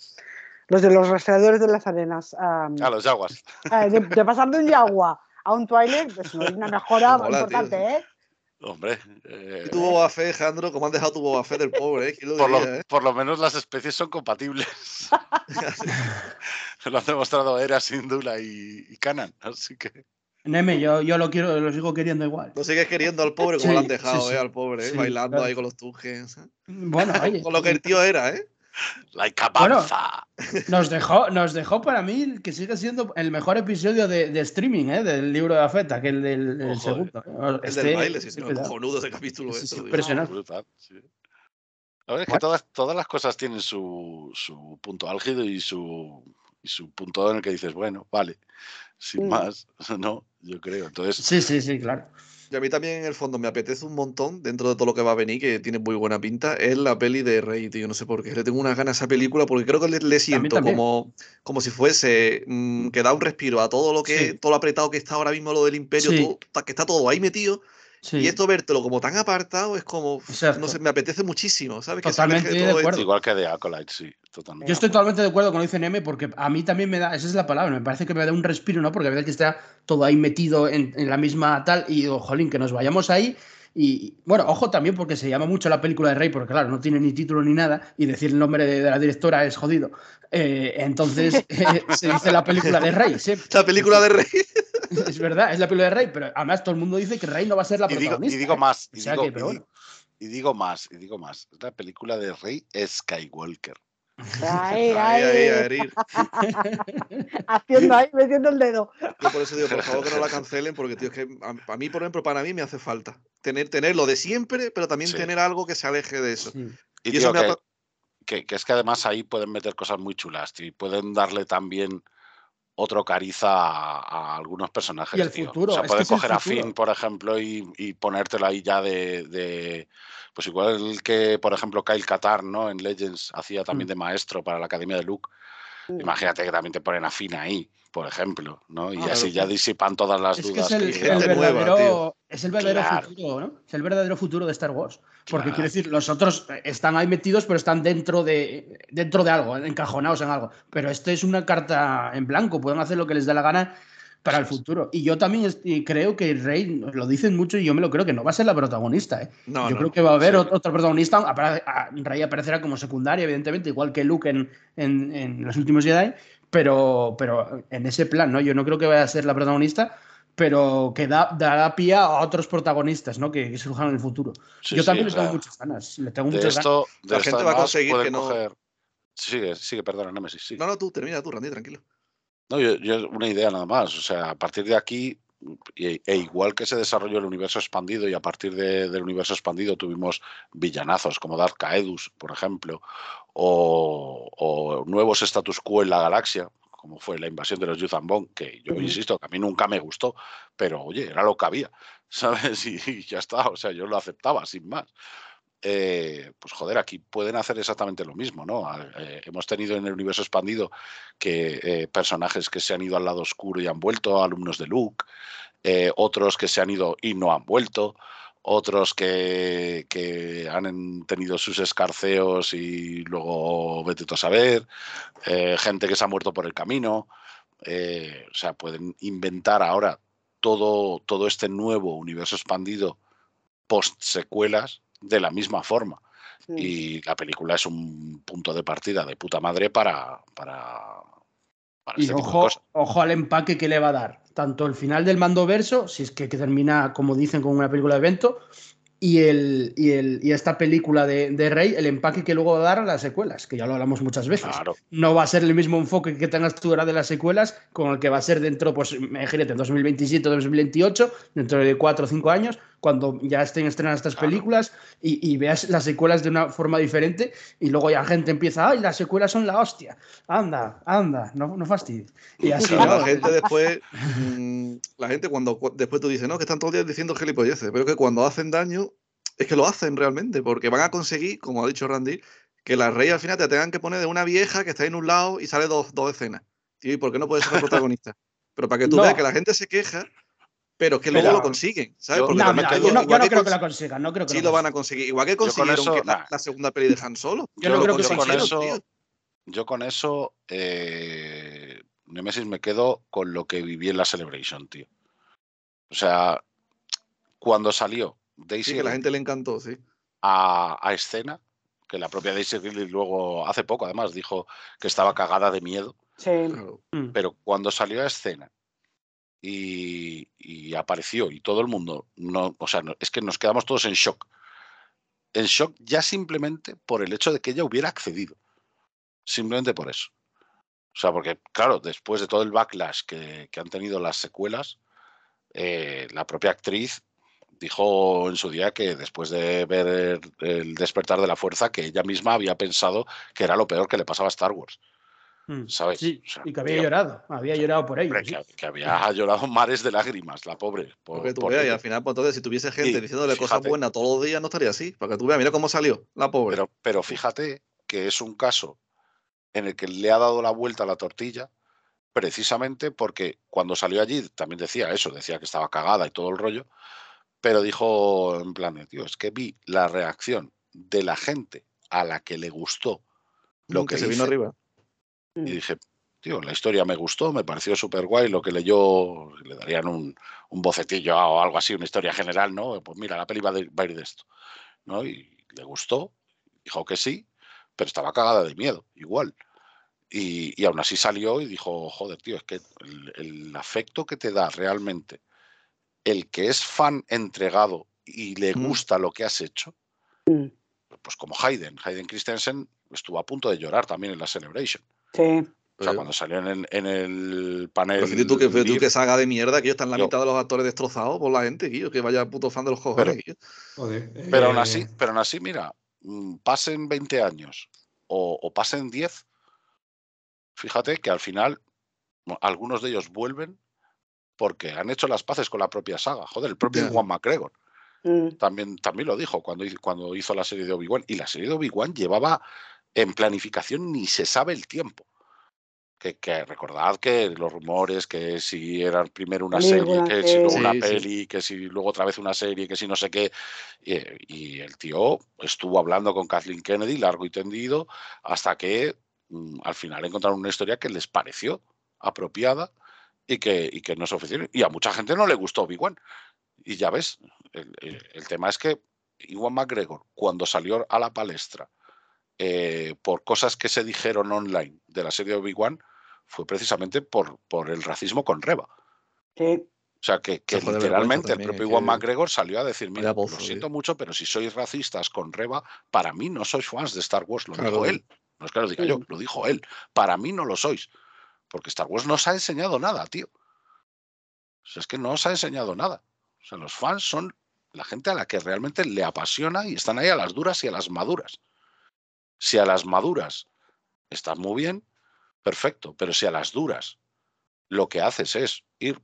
Los de los rastreadores de las arenas. am, a los yaguas. eh, de, de pasar de un Yagua a un Twilight, pues no es una mejora Mola, importante. ¿eh? Hombre, eh, Y tu Boba Fett, Alejandro, ¿cómo han dejado tu Boba Fett del pobre, eh? ¿Quién lo por, lo, diría, eh? por lo menos las especies son compatibles. lo han demostrado Era, Sindula y, y Kanan. Así que. Neme, yo, yo lo quiero, lo sigo queriendo igual. Lo sigues queriendo al pobre como Sí, lo han dejado, sí, sí. ¿eh? Al pobre, ¿eh? Bailando claro. ahí con los tujes. ¿eh? Bueno, oye, Con lo que el tío era, ¿eh? Like a Bueno. nos dejó, nos dejó para mí que sigue siendo el mejor episodio de, de streaming, ¿eh? Del libro de Afeta, que el del el segundo. El Este- del baile, sí, sí, este- cojonudo ese capítulo. Sí, eh, lo digo. impresionante. Brutal, sí. A ver, es que Bueno. todas, todas las cosas tienen su, su punto álgido y su, y su punto en el que dices, bueno, vale, sin Mm. más, no, yo creo. Entonces, Sí, sí, sí, claro. Y a mí también en el fondo me apetece un montón, dentro de todo lo que va a venir, que tiene muy buena pinta, es la peli de Rey, tío. No sé por qué. Le tengo unas ganas a esa película porque creo que le, le siento también. como, como si fuese mm, que da un respiro a todo lo que, Sí. todo lo apretado que está ahora mismo lo del imperio, Sí. todo- ta- que está todo ahí metido. Sí. Y esto vértelo como tan apartado es como, Exacto. no sé, me apetece muchísimo, ¿sabes? Totalmente de todo acuerdo. esto. Igual que de Acolyte, sí, totalmente. Yo estoy totalmente de acuerdo con lo que dice Neme porque a mí también me da, esa es la palabra, me parece que me da un respiro, ¿no? Porque a veces que está todo ahí metido en, en la misma tal y digo, jolín, que nos vayamos ahí. Y bueno, ojo también porque se llama mucho la película de Rey, porque claro, no tiene ni título ni nada, y decir el nombre de, de la directora es jodido. Eh, entonces eh, se dice la película de Rey, sí, La película de Rey. es verdad, es la película de Rey, pero además todo el mundo dice que Rey no va a ser la Y digo, protagonista. y digo ¿eh? más, O y sea digo, que, pero y di- bueno. y digo más, y digo más. Es la película de Rey Skywalker. Ahí, Ahí, ahí, ahí, a herir. haciendo ahí, metiendo el dedo. Yo por eso digo, por favor, que no la cancelen, porque, tío, es que a, a mí, por ejemplo, para mí me hace falta tener, tener lo de siempre, pero también Sí. tener algo que se aleje de eso. Sí. Y, Y eso me que es que además ahí pueden meter cosas muy chulas, tío, y pueden darle también otro cariza a, a algunos personajes. Y el tío. futuro, O sea, es que pueden es el coger a. Finn, por ejemplo, y, y ponértelo ahí ya de, de- Pues igual que, por ejemplo, Kyle Katarn, ¿no? En Legends hacía también Mm. de maestro para la Academia de Luke. Imagínate que también te ponen a Finn ahí, por ejemplo, ¿no? Y Ah, así ya disipan todas las Es que dudas. es el, que el gente quedan. nueva, verdadero, es el verdadero Claro. futuro, ¿no? Es el verdadero futuro de Star Wars. Porque Claro. quiero decir, los otros están ahí metidos, pero están dentro de, dentro de algo, encajonados en algo. Pero este es una carta en blanco, pueden hacer lo que les dé la gana para el futuro. Y yo también creo que Rey, lo dicen mucho y yo me lo creo, que no va a ser la protagonista. ¿eh? No, yo no, creo que va a haber sí. ot- otro protagonista. Rey aparecerá como secundaria, evidentemente, igual que Luke en, en- en los últimos Jedi. Pero, pero en ese plan, ¿no? Yo no creo que vaya a ser la protagonista, pero que da, dará pie a otros protagonistas, ¿no? Que, que surjan en el futuro. Sí, yo también le tengo sea, muchas ganas. Le tengo De muchas ganas. esto, de La gente va a conseguir que no- coger- Sigue, sigue, perdona, Nemesis, sigue. No, no, tú, termina tú, Randy, tranquilo. No, yo, yo una idea nada más. O sea, a partir de aquí, e igual que se desarrolló el universo expandido y a partir de- del universo expandido tuvimos villanazos como Darth Caedus, por ejemplo, o, o nuevos status quo en la galaxia, como fue la invasión de los Yuzambon, que yo insisto que a mí nunca me gustó, pero oye, era lo que había, ¿sabes? Y, y ya está, o sea, yo lo aceptaba sin más. Eh, pues joder, aquí pueden hacer exactamente lo mismo, ¿no? Eh, hemos tenido en el universo expandido que eh, personajes que se han ido al lado oscuro y han vuelto, alumnos de Luke, otros que se han ido y no han vuelto, otros que, que han en- tenido sus escarceos y luego vete tú a saber, gente que se ha muerto por el camino, o sea, pueden inventar ahora todo, todo este nuevo universo expandido post secuelas de la misma forma. Y la película es un punto de partida de puta madre para, para, para Y este tipo de ojo, cosas. ojo al empaque que le va a dar. Tanto el final del mando verso, si es que, que termina, como dicen, con una película de evento, y, el, y, el, y esta película de, de Rey, el empaque que luego va a dar a las secuelas, que ya lo hablamos muchas veces. Claro, No va a ser el mismo enfoque que tengas tú ahora de las secuelas con el que va a ser dentro, pues, imagínate, en 2027 o 2028, dentro de 4 o 5 años, cuando ya estén estrenadas estas Claro. películas y, y veas las secuelas de una forma diferente y luego ya gente empieza, ay, las secuelas son la hostia. Anda, anda, no, no fastidies. Y así, Claro, ¿no? la gente después, mm, la gente cuando cu- después tú dices, no, que están todos los días diciendo gilipolleces, pero que cuando hacen daño, es que lo hacen realmente, porque van a conseguir, como ha dicho Randy, que las reyes al final te tengan que poner de una vieja que está en un lado y sale dos, dos escenas. Tío, ¿y por qué no puede ser la protagonista? Pero para que tú No. veas que la gente se queja, pero que luego Pero- lo consiguen, ¿sabes? yo- Porque No, yo yo creo que la consigan, no creo que Sí la lo van a consigan. conseguir. Igual que con consiguieron eso, que la, nah. la segunda peli de Han Solo. Yo no lo creo que con eso, tío. yo con eso, eh, Nemesis me quedo con lo que viví en la Celebration, tío. O sea, cuando salió Daisy Sí, que a la gente le encantó, sí. a, a escena, que la propia Daisy Ridley luego, hace poco además, dijo que estaba cagada de miedo, Sí. Pero cuando salió a escena y, apareció y todo el mundo, no, o sea, es que nos quedamos todos en shock. En shock ya simplemente por el hecho de que ella hubiera accedido. Simplemente por eso. O sea, porque claro, después de todo el backlash que, que han tenido las secuelas, eh, la propia actriz dijo en su día que después de ver el despertar de la fuerza, que ella misma había pensado que era lo peor que le pasaba a Star Wars. Mm. ¿Sabes? Sí, O sea, y que había tío, llorado, había llorado por ello. hombre, sí. que, que había llorado mares de lágrimas, la pobre. por- Porque tú por veas, y al final, pues entonces, si tuviese gente Y diciéndole cosas fíjate. buenas todos los días, no estaría así. Para que tú veas, mira cómo salió la pobre. Pero, pero fíjate que es un caso en el que le ha dado la vuelta a la tortilla, precisamente porque cuando salió allí también decía eso, decía que estaba cagada y todo el rollo, pero dijo en plan, tío, es que vi la reacción de la gente a la que le gustó lo Mm, que, se vino hice, y dije, tío, la historia me gustó, me pareció súper guay, lo que leyó, le darían un, un bocetillo o algo así, una historia general, ¿no? Pues mira, la peli va, de- va a ir de esto, ¿no? Y le gustó, dijo que sí, pero estaba cagada de miedo, igual. Y, y aún así salió y dijo, joder, tío, es que el, el afecto que te da realmente el que es fan entregado y le Mm. gusta lo que has hecho, Mm, pues como Hayden, Hayden Christensen estuvo a punto de llorar también en la Celebration. Sí. O sea, Pero- cuando salió en el, en el panel. Pero tú que, fíjate tú que saga de mierda, que ellos están la Yo- mitad de los actores destrozados por la gente, tío, que vaya puto fan de los cojones. Pero- Pero aún eh, así, pero aún así, mira, mm, pasen 20 años o, o pasen 10, fíjate que al final algunos de ellos vuelven porque han hecho las paces con la propia saga. Joder, el propio. Juan McGregor Mm, también, también lo dijo cuando, cuando hizo la serie de Obi-Wan. Y la serie de Obi-Wan llevaba en planificación ni se sabe el tiempo. Que, que recordad que los rumores, que si era primero una serie, que si luego sí. una Sí, peli, que si luego otra vez una serie, que si no sé qué. Y, y el tío estuvo hablando con Kathleen Kennedy largo y tendido hasta que mm, al final encontraron una historia que les pareció apropiada y que, y que nos ofrecieron. Y a mucha gente no le gustó Obi-Wan. Y ya ves, el, el- el tema es que Iwan McGregor, cuando salió a la palestra eh, por cosas que se dijeron online de la serie de Obi-Wan, fue precisamente por, por el racismo con Reba. sí. O sea, que, Se literalmente el propio Iwan que- McGregor salió a decir, mira, lo siento mucho, pero si sois racistas con Reba, para mí no sois fans de Star Wars. Lo Claro. dijo él. No es que lo diga yo, lo dijo él. Para mí no lo sois. Porque Star Wars no os ha enseñado nada, tío. O sea, es que no os ha enseñado nada. O sea, los fans son la gente a la que realmente le apasiona y están ahí a las duras y a las maduras. Si a las maduras están muy bien, perfecto. Pero si a las duras lo que haces es ir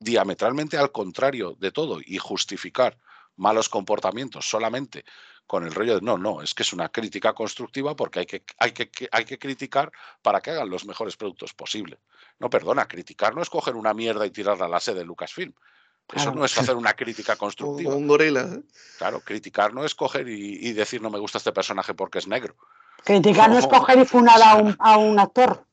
diametralmente al contrario de todo y justificar malos comportamientos solamente con el rollo de no, no, es que es una crítica constructiva porque hay que, hay que- hay que criticar para que hagan los mejores productos posibles. No, perdona, criticar no es coger una mierda y tirarla a la sede de Lucasfilm. Eso no es hacer una crítica constructiva. un gorila. ¿eh? Claro, criticar no es coger y, y decir no me gusta este personaje porque es negro. Criticar no es coger y funar a un, a un actor.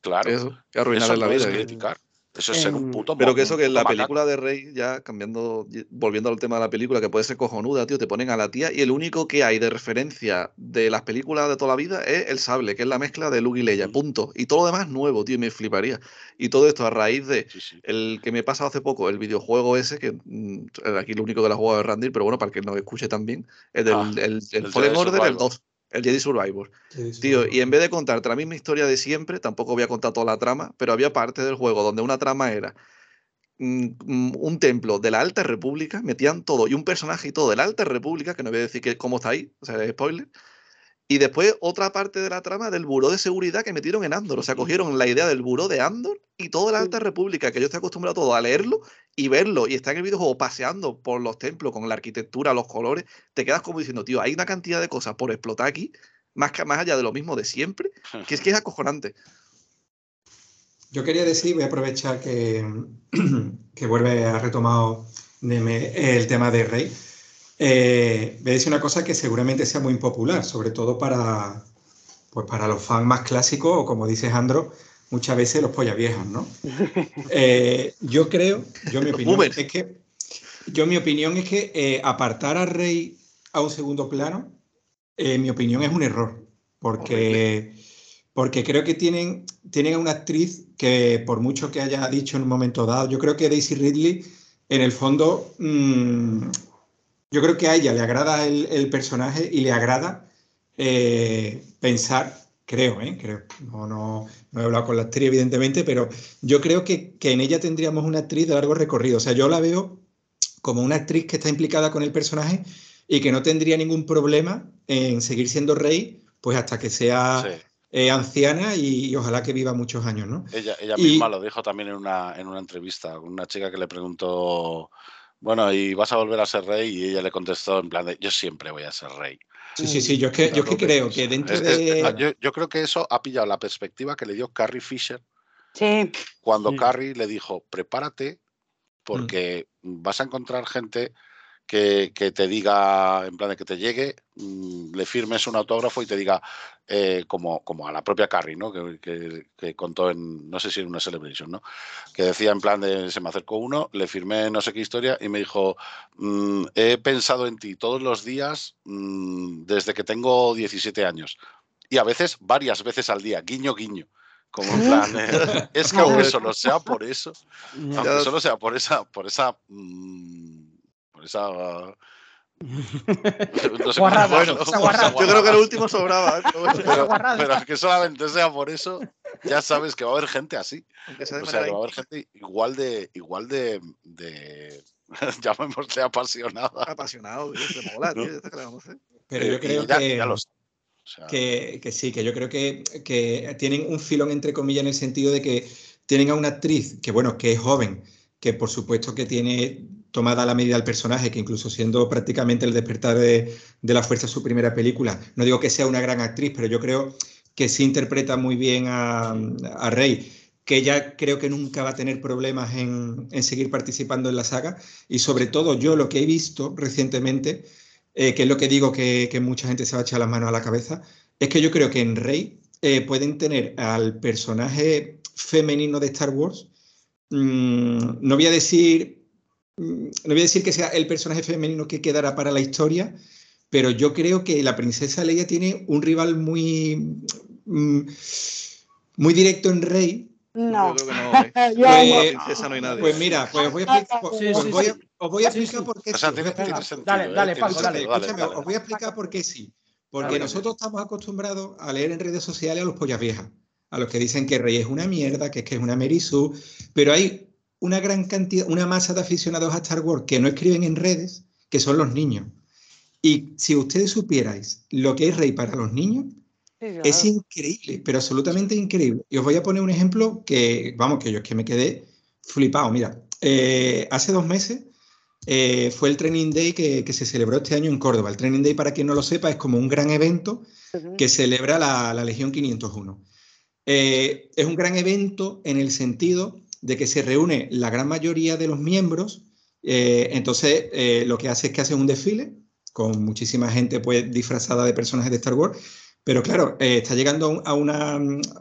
Claro, Eso, que arruinar eso la no es tío. criticar. Eso es ser un Em, puto Pero que eso que en la película de Rey, ya cambiando, volviendo al tema de la película, que puede ser cojonuda, tío, te ponen a la tía y el único que hay de referencia de las películas de toda la vida es el sable, que es la mezcla de Luke y Leia, punto. Y todo lo demás nuevo, tío, me fliparía. Y todo esto a raíz de Sí, sí. el que me he pasado hace poco, el videojuego ese, que mm, aquí lo único que la jugado es Randir, pero bueno, para el que no escuche también, es del Ah, el, el el Fallen Order, el Survivor. 2, el Jedi Survivor. sí, sí, Tío, sí. y en vez de contarte la misma historia de siempre, tampoco voy a contar toda la trama, pero había parte del juego donde una trama era mm, un templo de la Alta República, metían todo, y un personaje y todo de la Alta República, que no voy a decir que, cómo está ahí, o sea, spoiler. Y después otra parte de la trama del buró de seguridad que metieron en Andor. O sea, cogieron la idea del buró de Andor y toda la Alta República, que yo estoy acostumbrado todo a leerlo y verlo. Y está en el videojuego paseando por los templos con la arquitectura, los colores. Te quedas como diciendo, tío, hay una cantidad de cosas por explotar aquí, más, que, más allá de lo mismo de siempre, que es que es acojonante. Yo quería decir, voy a aprovechar que, que vuelve a retomado Neme el tema de Rey. Eh, voy a decir una cosa que seguramente sea muy impopular, sobre todo para, pues para los fans más clásicos o como dice Andro, muchas veces los pollas viejas, ¿no? Eh, yo creo, yo mi opinión es que, yo mi opinión es que eh, apartar a Rey a un segundo plano, eh, mi opinión es un error, porque, porque creo que tienen, tienen a una actriz que por mucho que haya dicho en un momento dado, yo creo que Daisy Ridley, en el fondo, mm, yo creo que a ella le agrada el, el personaje y le agrada eh, pensar, creo, ¿eh? creo, no, no, no he hablado con la actriz evidentemente, pero yo creo que, que en ella tendríamos una actriz de largo recorrido, o sea, yo la veo como una actriz que está implicada con el personaje y que no tendría ningún problema en seguir siendo rey, pues hasta que sea Sí. eh, anciana y, ojalá que viva muchos años, ¿no? Ella, ella misma lo dijo también en una, en una entrevista con una chica que le preguntó, bueno, ¿y vas a volver a ser rey? Y ella le contestó en plan de, yo siempre voy a ser rey. Sí, sí, sí, yo es que, yo que creo que dentro de... yo, creo que eso ha pillado la perspectiva que le dio Carrie Fisher sí. cuando Carrie le dijo, prepárate mm. porque vas a encontrar gente que, te diga, en plan de que te llegue, mm, le firmes un autógrafo y te diga, eh, como, como a la propia Carrie, ¿no? Que, contó en, no sé si en una celebration, ¿no? Que decía en plan de, se me acercó uno, le firmé no sé qué historia y me dijo, mm, he pensado en ti todos los días mm, desde que tengo 17 años. Y a veces, varias veces al día, guiño, guiño como en plan, es que aunque solo sea por eso, aunque solo sea por esa, por esa esa. bueno, yo creo que el último sobraba. ¿eh? Pero, es que solamente sea por eso, ya sabes que va a haber gente así. O sea, que va a haber gente igual de. Igual de, de llamémosle apasionada. Apasionado, mola, Pero yo creo que, que, sí, que yo creo que, que tienen un filón entre comillas en el sentido de que tienen a una actriz que, bueno, que es joven, que por supuesto que tiene tomada la medida del personaje, que incluso siendo prácticamente el despertar de, la fuerza su primera película, no digo que sea una gran actriz, pero yo creo que sí interpreta muy bien a, Rey, que ella creo que nunca va a tener problemas en, seguir participando en la saga. Y sobre todo yo lo que he visto recientemente, eh, que es lo que digo que, mucha gente se va a echar las manos a la cabeza, es que yo creo que en Rey eh, pueden tener al personaje femenino de Star Wars, mm, no voy a decir no voy a decir que sea el personaje femenino que quedará para la historia, pero yo creo que la princesa Leia tiene un rival muy, mm, muy directo en Rey. No, yo creo que no. ¿eh? pues, princesa no hay nadie. Pues mira, pues os voy a explicar, sí, os, voy, os voy a explicar por qué sí. Dale, dale, Paco, dale. Escúchame, os voy a explicar por qué sí. Porque nosotros estamos acostumbrados a leer en redes sociales a los pollas viejas, a los que dicen que Rey es una mierda, que es que es una Merisú, pero hay una gran cantidad, una masa de aficionados a Star Wars que no escriben en redes, que son los niños. Y si ustedes supierais lo que es Rey para los niños, es increíble, pero absolutamente increíble. Y os voy a poner un ejemplo que, vamos, que yo es que me quedé flipado. Mira, eh, hace dos meses eh, fue el Training Day que, se celebró este año en Córdoba. El Training Day, para quien no lo sepa, es como un gran evento que celebra la, Legión 501. Eh, es un gran evento en el sentido de que se reúne la gran mayoría de los miembros. Eh, entonces, eh, lo que hace es que hace un desfile con muchísima gente pues, disfrazada de personajes de Star Wars. Pero claro, eh, está, llegando a una,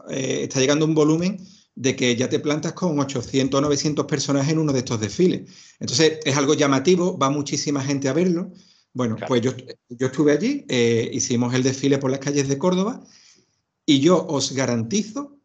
está llegando un volumen de que ya te plantas con 800 o 900 personajes en uno de estos desfiles. Entonces, es algo llamativo, va muchísima gente a verlo. Bueno, pues yo, yo, estuve allí, hicimos el desfile por las calles de Córdoba y yo os garantizo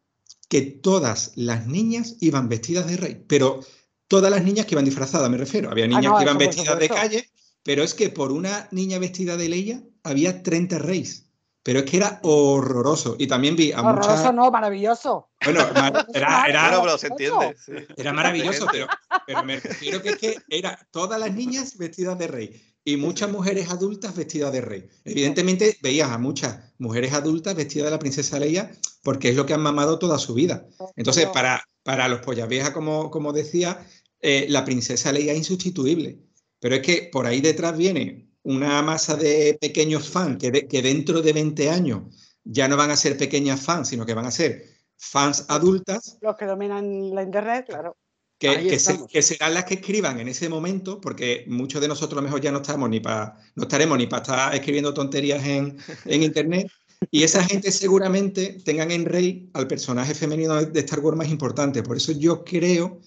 que todas las niñas iban vestidas de rey, pero todas las niñas que iban disfrazadas, me refiero. Había ah, niñas que iban vestidas de calle, pero es que por una niña vestida de Leia había 30 reyes. Pero es que era horroroso. Y también vi a horroroso no, maravilloso. Bueno, era, era, se entiende. Era maravilloso, pero, pero me refiero que es que era todas las niñas vestidas de rey y muchas mujeres adultas vestidas de rey. Evidentemente veías a muchas mujeres adultas vestidas de la princesa Leia porque es lo que han mamado toda su vida. Entonces, para, para los pollas viejas, como, como decía, eh, la princesa Leia es insustituible. Pero es que por ahí detrás viene una masa de pequeños fans que, que dentro de 20 años ya no van a ser pequeñas fans, sino que van a ser fans adultas. Los que dominan la internet, claro que, serán las que escriban en ese momento, porque muchos de nosotros a lo mejor ya no estamos ni para, no estaremos ni para estar escribiendo tonterías en, internet. Y esa gente seguramente tengan en Rey al personaje femenino de Star Wars más importante. Por eso yo creo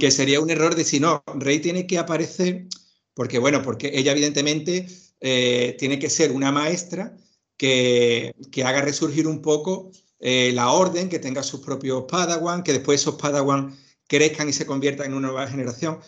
que sería un error decir, no, Rey tiene que aparecer, porque bueno, porque ella evidentemente eh, tiene que ser una maestra que, haga resurgir un poco eh, la orden, que tenga sus propios Padawan, que después esos Padawan crezcan y se conviertan en una nueva generación.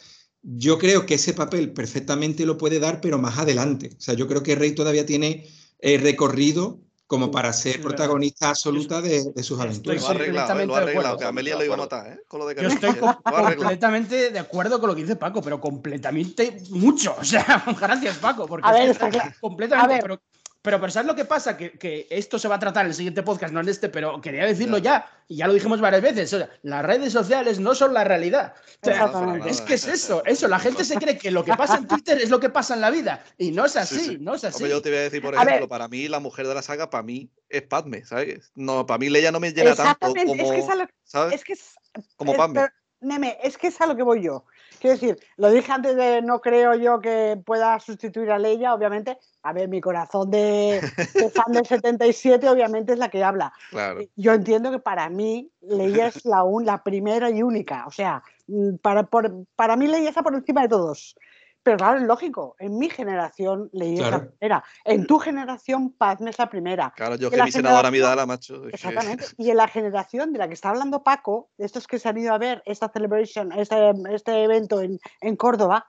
Yo creo que ese papel perfectamente lo puede dar, pero más adelante. O sea, yo creo que Rey todavía tiene eh, recorrido como para ser protagonista absoluta de, sus aventuras. Ha arreglado, lo ha arreglado, que Amelia lo iba a matar, ¿eh? Con lo de Yo estoy completamente de acuerdo con lo que dice Paco, pero completamente mucho. O sea, gracias Paco, porque a ver, está completamente. A ver. pero, pero ¿sabes lo que pasa? Que, que, esto se va a tratar en el siguiente podcast, no en este, pero quería decirlo ya, y ya lo dijimos varias veces. O sea, las redes sociales no son la realidad. O sea, es que es eso, eso. La gente se cree que lo que pasa en Twitter es lo que pasa en la vida. Y no es así, sí, sí. no es así. Hombre, yo te voy a decir, por ejemplo, para mí, la mujer de la saga, para mí, es Padme, ¿sabes? No, para mí Leia no me llena tanto como, es que es lo, ¿sabes? Es que es, como Padme. Pero, Neme, es que es a lo que voy yo. Quiero decir, lo dije antes de no creo yo que pueda sustituir a Leia, obviamente. A ver, mi corazón de, de fan del 77 obviamente es la que habla. Claro. Yo entiendo que para mí Leia es la, un, la primera y única. O sea, para, por, para mí Leia está por encima de todos. Pero claro, es lógico. En mi generación leí claro. la primera. En tu generación, Padme es la primera. Claro, yo que mi senadora Midala, macho. Exactamente. Y en la generación de la que está hablando Paco, de estos que se han ido a ver esta celebration, este, este evento en, en Córdoba,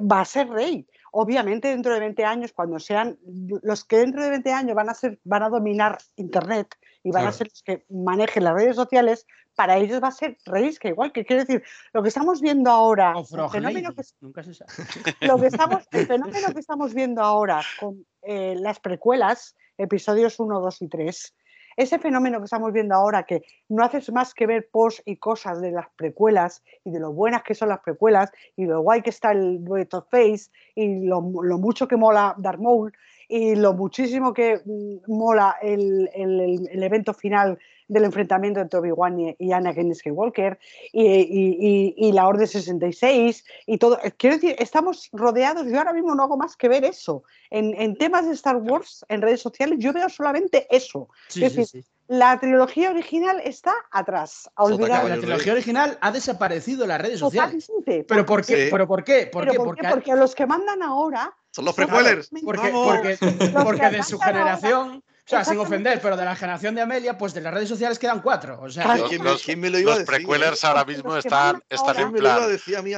va a ser rey. Obviamente, dentro de 20 años, cuando sean los que dentro de 20 años van a, ser, van a dominar Internet y van claro. a ser los que manejen las redes sociales, para ellos va a ser que igual, que quiero decir, lo que estamos viendo ahora, el fenómeno que, Nunca se sabe. Lo que estamos, el fenómeno que estamos viendo ahora con eh, las precuelas, episodios 1, 2 y 3, ese fenómeno que estamos viendo ahora, que no haces más que ver posts y cosas de las precuelas y de lo buenas que son las precuelas y lo guay que está el dueto of Face y lo, lo mucho que mola Darth Maul y lo muchísimo que mola el, el, el evento final del enfrentamiento entre Obi-Wan y, y Anakin Skywalker y, y, y, la Orden 66 y todo. Quiero decir, estamos rodeados, yo ahora mismo no hago más que ver eso. En, en temas de Star Wars, en redes sociales, yo veo solamente eso. Sí, es sí, decir, sí. la trilogía original está atrás, a olvidar. La trilogía original ha desaparecido en las redes sociales. Totalmente. ¿Pero por qué? Sí. ¿Pero por qué? ¿Por ¿Pero qué? por Porque, qué? Porque los que mandan ahora Son los precuelers. porque, porque, de su generación, o sea, sin ofender, pero de la generación de Amelia, pues de las redes sociales quedan cuatro. O sea. Los, ¿Quién los- quién me lo iba a los decir, prequelers eh? ahora mismo están, están ahora- en ¿Quién me lo iba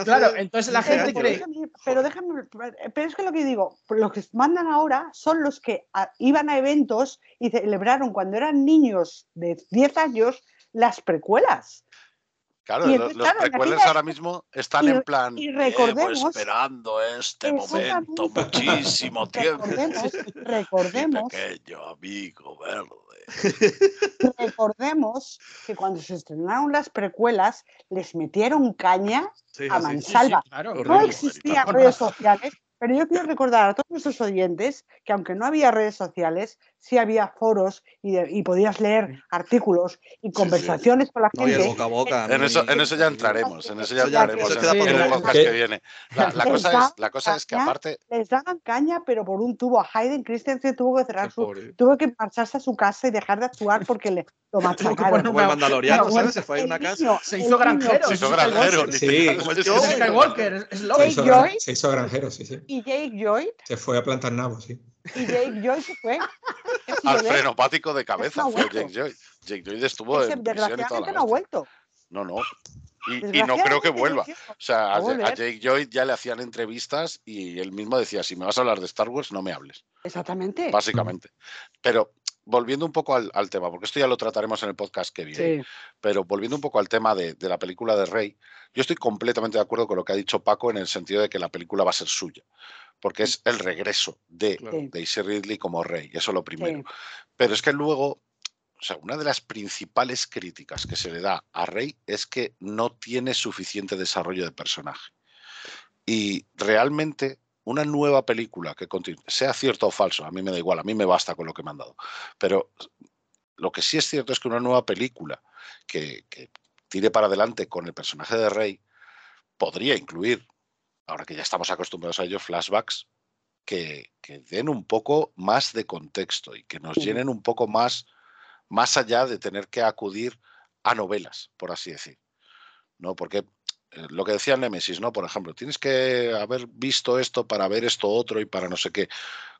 a plan. Claro, entonces la Pero gente cree. déjame- pero déjame, pero es que lo que digo, los que mandan ahora son los que a- iban a eventos y celebraron cuando eran niños de 10 años las precuelas. Claro, Y lo- entonces, los claro, aquella ahora mismo están y- en plan. y "Llevo recordemos- esperando este momento muchísimo tiempo. Recordemos, recordemos, pequeño amigo verde. recordemos que cuando se estrenaron las precuelas les metieron caña Sí, a mansalva. Sí, sí, claro. No Horrible. existían redes sociales, pero yo quiero recordar a todos nuestros oyentes que aunque no había redes sociales, sí había foros y, de- y podías leer artículos y conversaciones con la No, y el gente. boca a boca. En ¿no? eso, Y- en eso ya entraremos, en eso ya eso queda para podcast que viene. La, la Les cosa es, da la cosa es que caña. aparte, Les daban caña, pero por un tubo. A Hayden Christensen tuvo que cerrar su, tuvo que marcharse a su casa y dejar de actuar porque le lo machacaron. Como el mandaloriano, ¿sabes? Se fue a una casa. Se hizo granjero. se hizo Sí, granjero. Sí. Skywalker. Es- se hizo granjero, sí, sí. Y Jake Lloyd, Se fue a plantar nabos, sí. Y Jake se fue. Al frenopático de cabeza No fue. Jake Joy. Jake Joy estuvo ese en prisión y toda la desgraciadamente no ha vuelto. No, no. Y, y no creo que vuelva. O sea, a, Jake Joy ya le hacían entrevistas y él mismo decía, si me vas a hablar de Star Wars, no me hables, Exactamente. básicamente. Pero volviendo un poco al, al tema, porque esto ya lo trataremos en el podcast que viene, Sí. pero volviendo un poco al tema de, de la película de Rey, yo estoy completamente de acuerdo con lo que ha dicho Paco en el sentido de que la película va a ser suya, porque es el regreso de. Sí. Daisy Ridley como Rey, eso es lo primero. Sí. Pero es que luego, o sea, una de las principales críticas que se le da a Rey es que no tiene suficiente desarrollo de personaje. Y realmente una nueva película que continúe, sea cierto o falso, a mí me da igual, a mí me basta con lo que me han dado. Pero lo que sí es cierto es que una nueva película que, que tire para adelante con el personaje de Rey podría incluir, ahora que ya estamos acostumbrados a ellos, flashbacks que, que den un poco más de contexto y que nos llenen un poco más, más allá de tener que acudir a novelas, por así decir. ¿No? Porque eh, lo que decía Nemesis, ¿no? Por ejemplo, tienes que haber visto esto para ver esto otro y para no sé qué.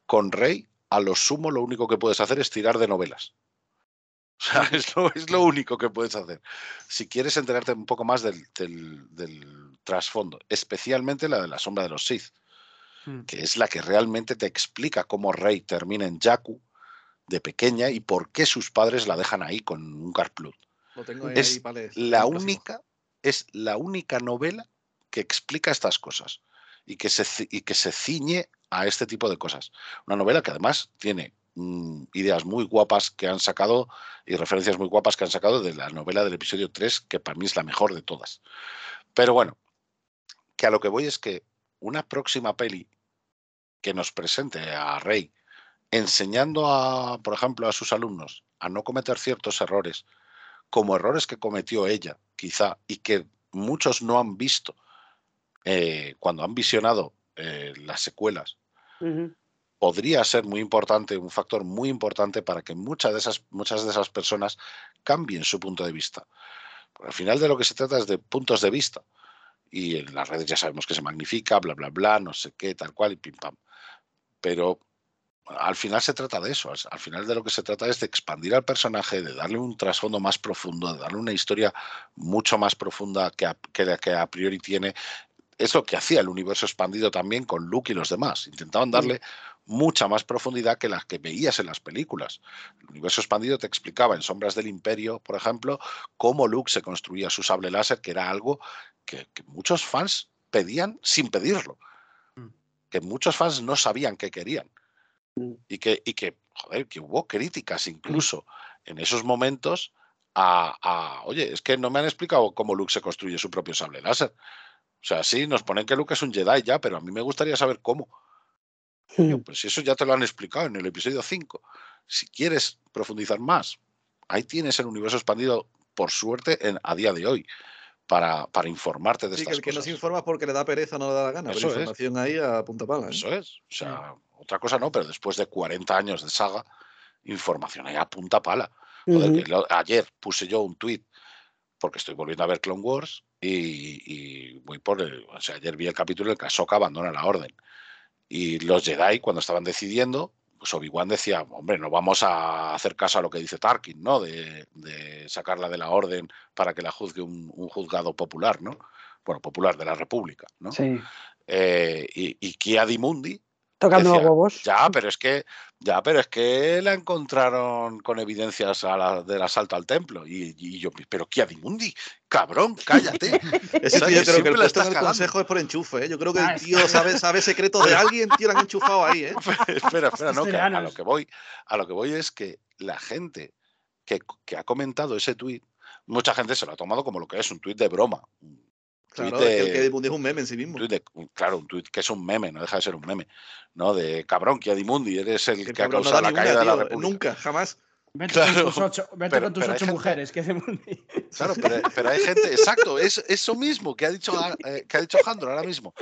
Con Rey, a lo sumo, lo único que puedes hacer es tirar de novelas. O sea, es lo, es lo único que puedes hacer. Si quieres enterarte un poco más del, del- del trasfondo, especialmente la de la sombra de los Sith, Mm. que es la que realmente te explica cómo Rey termina en Jakku de pequeña y por qué sus padres la dejan ahí con un Carplut. Lo tengo ahí, Es ahí, vale, La próximo. única, es la única novela que explica estas cosas y que, se, ci- y que se ciñe a este tipo de cosas. Una novela que además tiene mm, ideas muy guapas que han sacado y referencias muy guapas que han sacado de la novela del episodio 3, que para mí es la mejor de todas. Pero bueno, que a lo que voy es que una próxima peli que nos presente a Rey enseñando a, por ejemplo, a sus alumnos a no cometer ciertos errores, como errores que cometió ella, quizá, y que muchos no han visto eh, cuando han visionado eh, las secuelas, podría ser muy importante, un factor muy importante para que muchas de esas, muchas de esas personas cambien su punto de vista. al final de lo que se trata es de puntos de vista. Y en las redes ya sabemos que se magnifica, bla, bla, bla, no sé qué, tal cual y pim pam. Pero al final se trata de eso. Al final de lo que se trata es de expandir al personaje, de darle un trasfondo más profundo, de darle una historia mucho más profunda que, que la que a priori tiene. Es lo que hacía el universo expandido también con Luke y los demás. Intentaban darle mucha más profundidad que las que veías en las películas. El universo expandido te explicaba en Sombras del Imperio, por ejemplo, cómo Luke se construía su sable láser, que era algo que, que muchos fans pedían sin pedirlo. Mm. Que muchos fans no sabían qué querían. Mm. Y que, y que, joder, que hubo críticas incluso en esos momentos a, oye, es que no me han explicado cómo Luke se construye su propio sable láser. O sea, sí, nos ponen que Luke es un Jedi ya, pero a mí me gustaría saber cómo. Pues si eso ya te lo han explicado en el episodio 5. Si quieres profundizar más, ahí tienes el universo expandido, por suerte, en, a día de hoy. Para, para, informarte de sí, estas que el que no se informa porque le da pereza no le da la gana. Eso información ahí a punta pala. ¿eh? Eso es. O sea, otra cosa no, pero después de 40 años de saga, información ahí a punta pala. ayer puse yo un tweet porque estoy volviendo a ver Clone Wars y, voy por el, o sea, ayer vi el capítulo en el que Ahsoka abandona la orden. Y los Jedi, cuando estaban decidiendo, pues Obi-Wan decía, hombre, no vamos a hacer caso a lo que dice Tarkin, ¿no? De, sacarla de la orden para que la juzgue un, juzgado popular, ¿no? Bueno, popular de la República, ¿no? Sí. Eh, y, y Kia Dimundi Tocando huevos. Ya, pero es que, ya, pero es que la encontraron con evidencias del asalto al templo. Y, yo, pero ¿qué Adimundi? Cabrón, cállate. Tío, yo creo que el en el consejo es por enchufe, ¿eh? Yo creo que el tío sabe, sabe secretos de alguien, tío, lo han enchufado ahí, ¿eh? espera, espera, no, que a lo que voy, a lo que voy es que la gente que, que ha comentado ese tuit, mucha gente se lo ha tomado como lo que es un tuit de broma, Claro, el que es un meme en sí mismo. claro, un tweet que es un meme, no deja de ser un meme. ¿No? De cabrón, que Adimundi, eres el, que ha causado la caída de la República. Nunca, jamás. Vete con tus ocho, vete con tus ocho mujeres, que Adimundi. Claro, pero, hay gente, exacto, es eso mismo que ha dicho, eh, que ha dicho Jandro ahora mismo.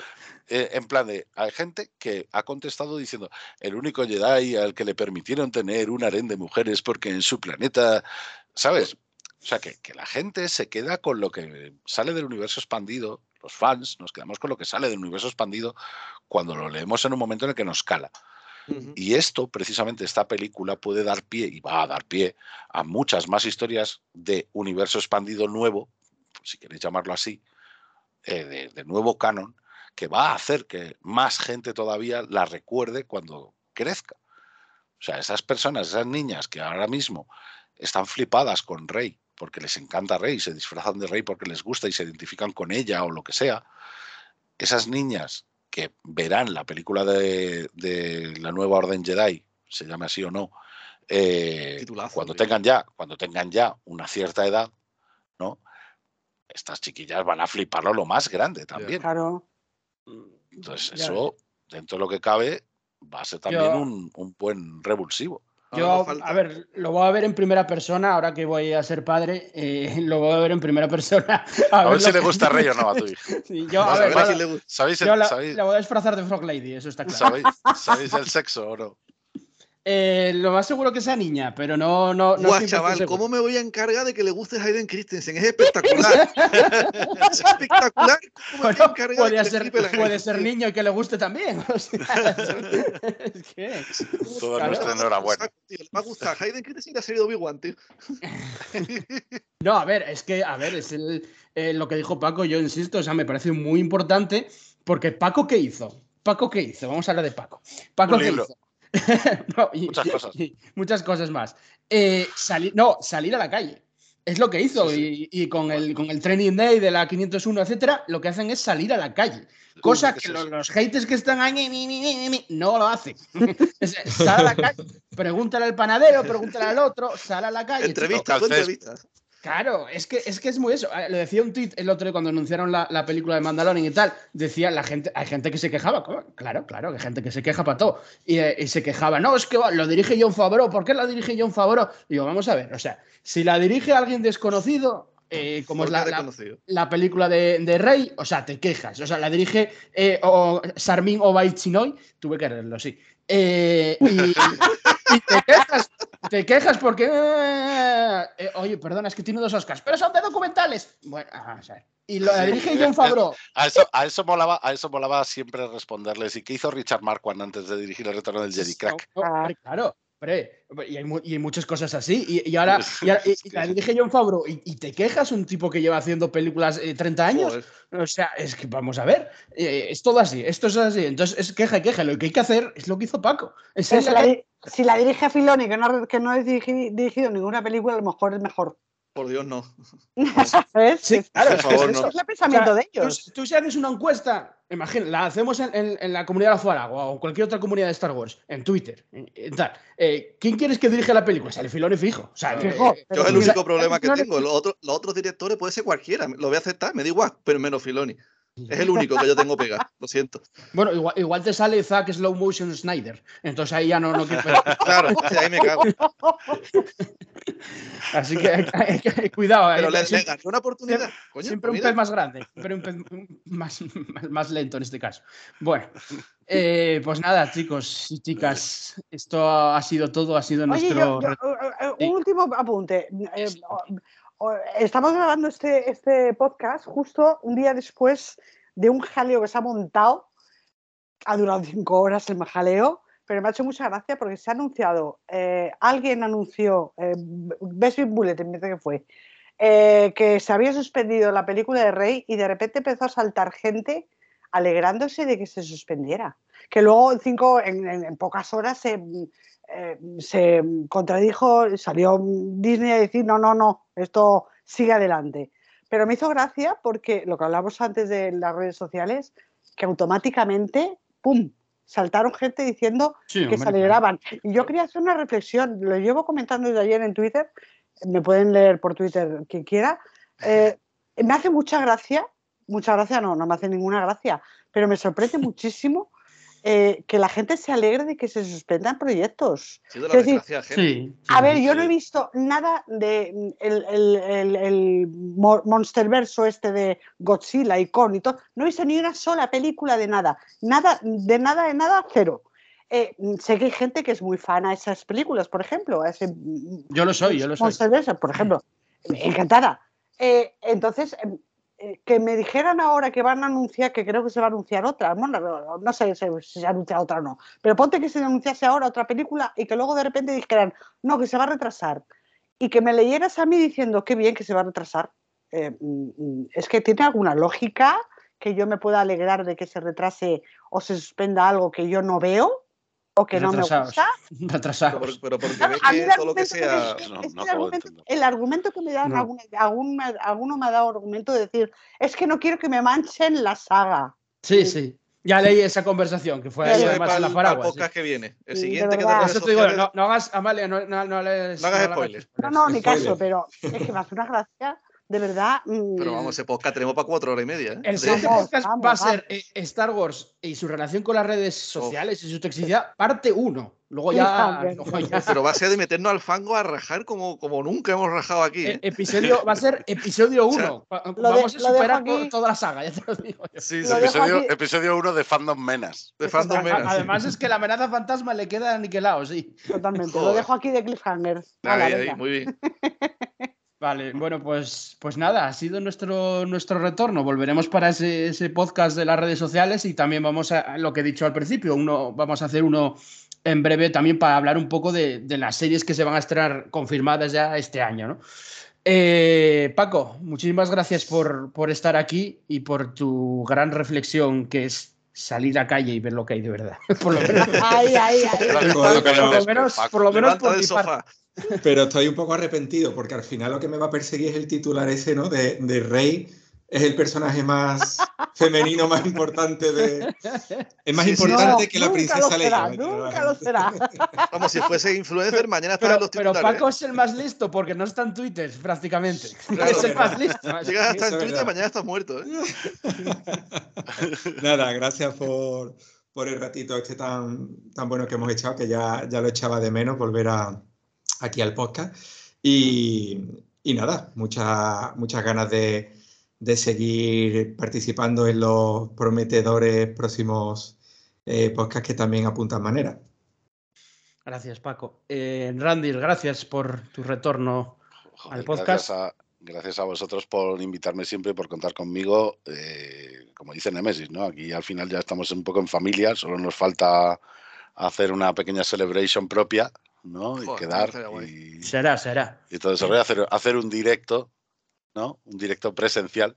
Eh, en plan de, hay gente que ha contestado diciendo, el único Jedi al que le permitieron tener un harén de mujeres porque en su planeta, ¿sabes? O sea, que, la gente se queda con lo que sale del universo expandido, los fans nos quedamos con lo que sale del universo expandido cuando lo leemos en un momento en el que nos cala. Y esto, precisamente, esta película puede dar pie, y va a dar pie, a muchas más historias de universo expandido nuevo, si queréis llamarlo así, eh, de, de, nuevo canon, que va a hacer que más gente todavía la recuerde cuando crezca. O sea, esas personas, esas niñas que ahora mismo están flipadas con Rey, porque les encanta Rey, se disfrazan de Rey porque les gusta y se identifican con ella o lo que sea, esas niñas que verán la película de, la nueva Orden Jedi, se llame así o no, eh, cuando tengan ya, cuando tengan ya una cierta edad, ¿no? Estas chiquillas van a fliparlo lo más grande también. Claro. Entonces, eso, dentro de lo que cabe, va a ser también un, un buen revulsivo. Yo, a ver, lo voy a ver en primera persona, ahora que voy a ser padre, eh, lo voy a ver en primera persona. A, ver, si le gusta Rey o no a tu hijo. yo, a ver, ¿sabéis, la, voy a disfrazar de Frog Lady, eso está claro. ¿Sabéis, el sexo o no? Eh, lo más seguro que sea niña, pero no. no, no Guau, chaval, ¿cómo me voy a encargar de que le guste Hayden Christensen? Es espectacular. es espectacular. Bueno, puede, ser, puede ser niño y que le guste también. O sea, es que. Toda claro. nuestra enhorabuena. le va a gustar. Hayden Christensen ha sido Obi-Wan, tío. no, a ver, es que, a ver, es el, eh, lo que dijo Paco, yo insisto, o sea, me parece muy importante, porque Paco, ¿qué hizo? Paco, ¿qué hizo? Vamos a hablar de Paco. Paco, ¿qué hizo? muchas cosas. muchas cosas más. Eh, salir, no, salir a la calle. Es lo que hizo. Y, y con, el, con el Training Day de la 501, etcétera, lo que hacen es salir a la calle. Cosa que los, los haters que están ahí mi, mi, mi, mi, no lo hacen. Sal a la calle, pregúntale al panadero, pregúntale al otro, sal a la calle. Entrevista, Toca tú el entrevista. Claro, es que, es que es muy eso. Eh, Lo decía un tweet el otro día cuando anunciaron la, la película de Mandalorian y tal. Decía la gente, hay gente que se quejaba. Claro, claro, hay gente que se queja para todo. Y, eh, y se quejaba, no, es que lo dirige John Favreau. ¿Por qué la dirige John Favreau? Digo, vamos a ver, o sea, si la dirige alguien desconocido, eh, como es la, la- película de, de Rey, o sea, te quejas. O sea, la dirige eh, o Sarmin Obaichinoi, tuve que leerlo, sí. Eh, y, y te quejas, te quejas porque. eh, eh, oye, perdona, es que tiene dos Oscars, pero son de documentales. Bueno, o sea, y lo dirige John Favreau. A eso, a eso molaba, a eso molaba siempre responderles. ¿Y qué hizo Richard Marquand antes de dirigir el retorno del Jedi Crack? Claro, hombre, y hay, y hay muchas cosas así. Y, y ahora, y ahora- la dirige John Favreau y, y te quejas un tipo que lleva haciendo películas eh, 30 años. Joder. O sea, es que vamos a ver, eh, es todo así, esto es así. Entonces es queja y queja. Lo que hay que hacer es lo que hizo Paco. Es si, a la, si dirige Filoni, que no, ha- que no ha dirigi- dirigido ninguna película, a lo mejor es mejor. Por Dios, no. ¿Sabes? Sí, Es- claro, por es que favor, es eso. no. es el pensamiento O sea, de ellos. Tú, tú si haces una encuesta, imagina, la hacemos en, en- en la comunidad de la Fuaragua o en cualquier otra comunidad de Star Wars, en Twitter, en, en tal. eh, ¿Quién quieres que dirija la película? Sale Filoni fijo. O sea, Claro. eh, Fijo, eh, Yo es el único problema que tengo. Los otros, los otros directores puede ser cualquiera. Lo voy a aceptar, me da igual, pero menos Filoni. Es el único que yo tengo pegado. Lo siento. bueno, igual, igual te sale Zack Slow Motion Snyder. Entonces ahí ya no, no quiero. Claro, sí, ahí me cago. Así que hay, hay- hay- cuidado. Pero eh, le, le siempre, una oportunidad. Coño, siempre un mira. pez más grande, pero un pez más, más, más lento en este caso. Bueno, eh, pues nada, chicos y chicas, esto ha sido todo, ha sido Oye, nuestro. yo- yo, re- eh, Sí. un último apunte. Estamos grabando este, este podcast justo un día después de un jaleo que se ha montado. Ha durado cinco horas el jaleo, pero me ha hecho mucha gracia porque se ha anunciado, eh, alguien anunció, eh, Best Bullet, me parece que fue, eh, que se había suspendido la película de Rey y de repente empezó a saltar gente alegrándose de que se suspendiera. Que luego cinco, en, en- en pocas horas se, eh, se contradijo, salió Disney a decir, no, no, no, esto sigue adelante. Pero me hizo gracia porque lo que hablamos antes de las redes sociales, que automáticamente, ¡pum!, saltaron gente diciendo Sí, que se alegraban. Y yo quería hacer una reflexión, lo llevo comentando desde ayer en Twitter, me pueden leer por Twitter quien quiera. Eh, me hace mucha gracia, mucha gracia no, no me hace ninguna gracia, pero me sorprende muchísimo eh, que la gente se alegre de que se suspendan proyectos. Ha sido la Es decir. Sí, sí, A ver, sí. yo no he visto nada de mm, el, el, el, el mo- monsterverso este de Godzilla y Kong y todo. No he visto ni una sola película de nada. Nada, de nada, de nada, cero. Eh, mm, sé que hay gente que es muy fan a esas películas, por ejemplo, a ese mm, Yo lo soy, yo lo soy. Monsterverse, por ejemplo. Encantada. Eh, entonces, em, eh, que me dijeran ahora que van a anunciar, que creo que se va a anunciar otra, bueno, no, sé si si se anuncia otra o no, pero ponte que se anunciase ahora otra película y que luego de repente dijeran, no, que se va a retrasar. Y que me leyeras a mí diciendo, qué bien que se va a retrasar. Eh, mm, mm, es que tiene alguna lógica que yo me pueda alegrar de que se retrase o se suspenda algo que yo no veo o que no me Retrasados. gusta. Pero, Retrasados. por- pero porque Claro, mí que el todo lo que argumento sea. que me- No, es no el, de argumento, el argumento que me dan, No. algún- algún alguno me ha dado argumento de decir, es que no quiero que me manchen la saga. Sí, sí. Ya leí esa conversación que fue ahí es además para en la el, para el Faragua. sí. que viene. El Sí, siguiente que redes eso te digo, no, no hagas, Amalia, no, no, no les- No hagas le hagas spoilers. No, no, ni Spoiler. caso, pero es que me hace una gracia, de verdad. mm, Pero vamos, ese podcast tenemos para cuatro horas y media. ¿eh? El siguiente Vamos, podcast vamos, va a ser vamos. eh, Star Wars y su relación con las redes sociales y su toxicidad, parte 1. Luego ya, Cliffhanger. luego ya- Pero va a ser de meternos al fango a rajar como, como nunca hemos rajado aquí. eh, ¿eh? episodio, va a ser episodio O sea, 1. Va- de- Vamos a superar toda la saga, ya te lo digo. yo. Sí, lo Episodio, aquí. episodio 1 de Fandom Menas. De Phantom A- Menace. Además es que la amenaza fantasma le queda aniquilado, sí. Totalmente, lo dejo aquí de cliffhanger. Ahí, ahí, muy bien. Vale, bueno, pues, pues nada, ha sido nuestro, nuestro retorno. Volveremos para ese, ese podcast de las redes sociales y también vamos a, a lo que he dicho al principio, uno, vamos a hacer uno en breve también para hablar un poco de, de las series que se van a estrenar confirmadas ya este año, ¿no? Eh, Paco, muchísimas gracias por, por estar aquí y por tu gran reflexión que es salir a calle y ver lo que hay de verdad. por lo menos, Ay, ay, ay. Que por lo menos, por lo menos por del mi parte. Pero estoy un poco arrepentido porque al final lo que me va a perseguir es el titular ese, ¿no? De, de Rey es el personaje más femenino más importante de. Es más Sí, importante No, que la nunca princesa lo será, Leia. nunca lo será. Como si fuese influencer, mañana estarán Pero, los pero titulares. Paco es el más listo porque no está en Twitter prácticamente. Claro, es el más listo. Llegas hasta en Twitter, mañana estás muerto. ¿eh? Nada, gracias por, por el ratito este tan, tan bueno que hemos echado, que ya, ya lo echaba de menos volver a, aquí al podcast. Y, y nada, muchas, muchas ganas de, de seguir participando en los prometedores próximos eh, podcasts que también apuntan manera. Gracias, Paco. Eh, Randy, gracias por tu retorno. Joder, al podcast. Gracias a, gracias a vosotros por invitarme siempre, por contar conmigo. eh, como dice Nemesis, ¿no? Aquí al final ya estamos un poco en familia, solo nos falta hacer una pequeña celebration propia, ¿no? Y quedar. Y, Será, será. y todo eso. Voy a hacer, hacer un directo, ¿no? Un directo presencial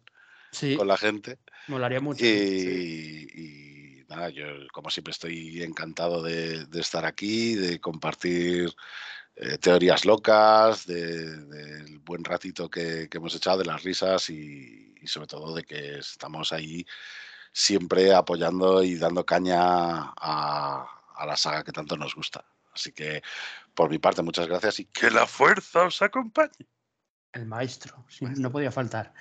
Sí, con la gente. molaría mucho. Y, y nada, yo como siempre estoy encantado de, de estar aquí, de compartir eh, teorías locas, de- del buen ratito que, que hemos echado, de las risas y, y sobre todo de que estamos ahí siempre apoyando y dando caña a, a la saga que tanto nos gusta. Así que por mi parte, muchas gracias y que la fuerza os acompañe. El maestro, sí, no podía faltar.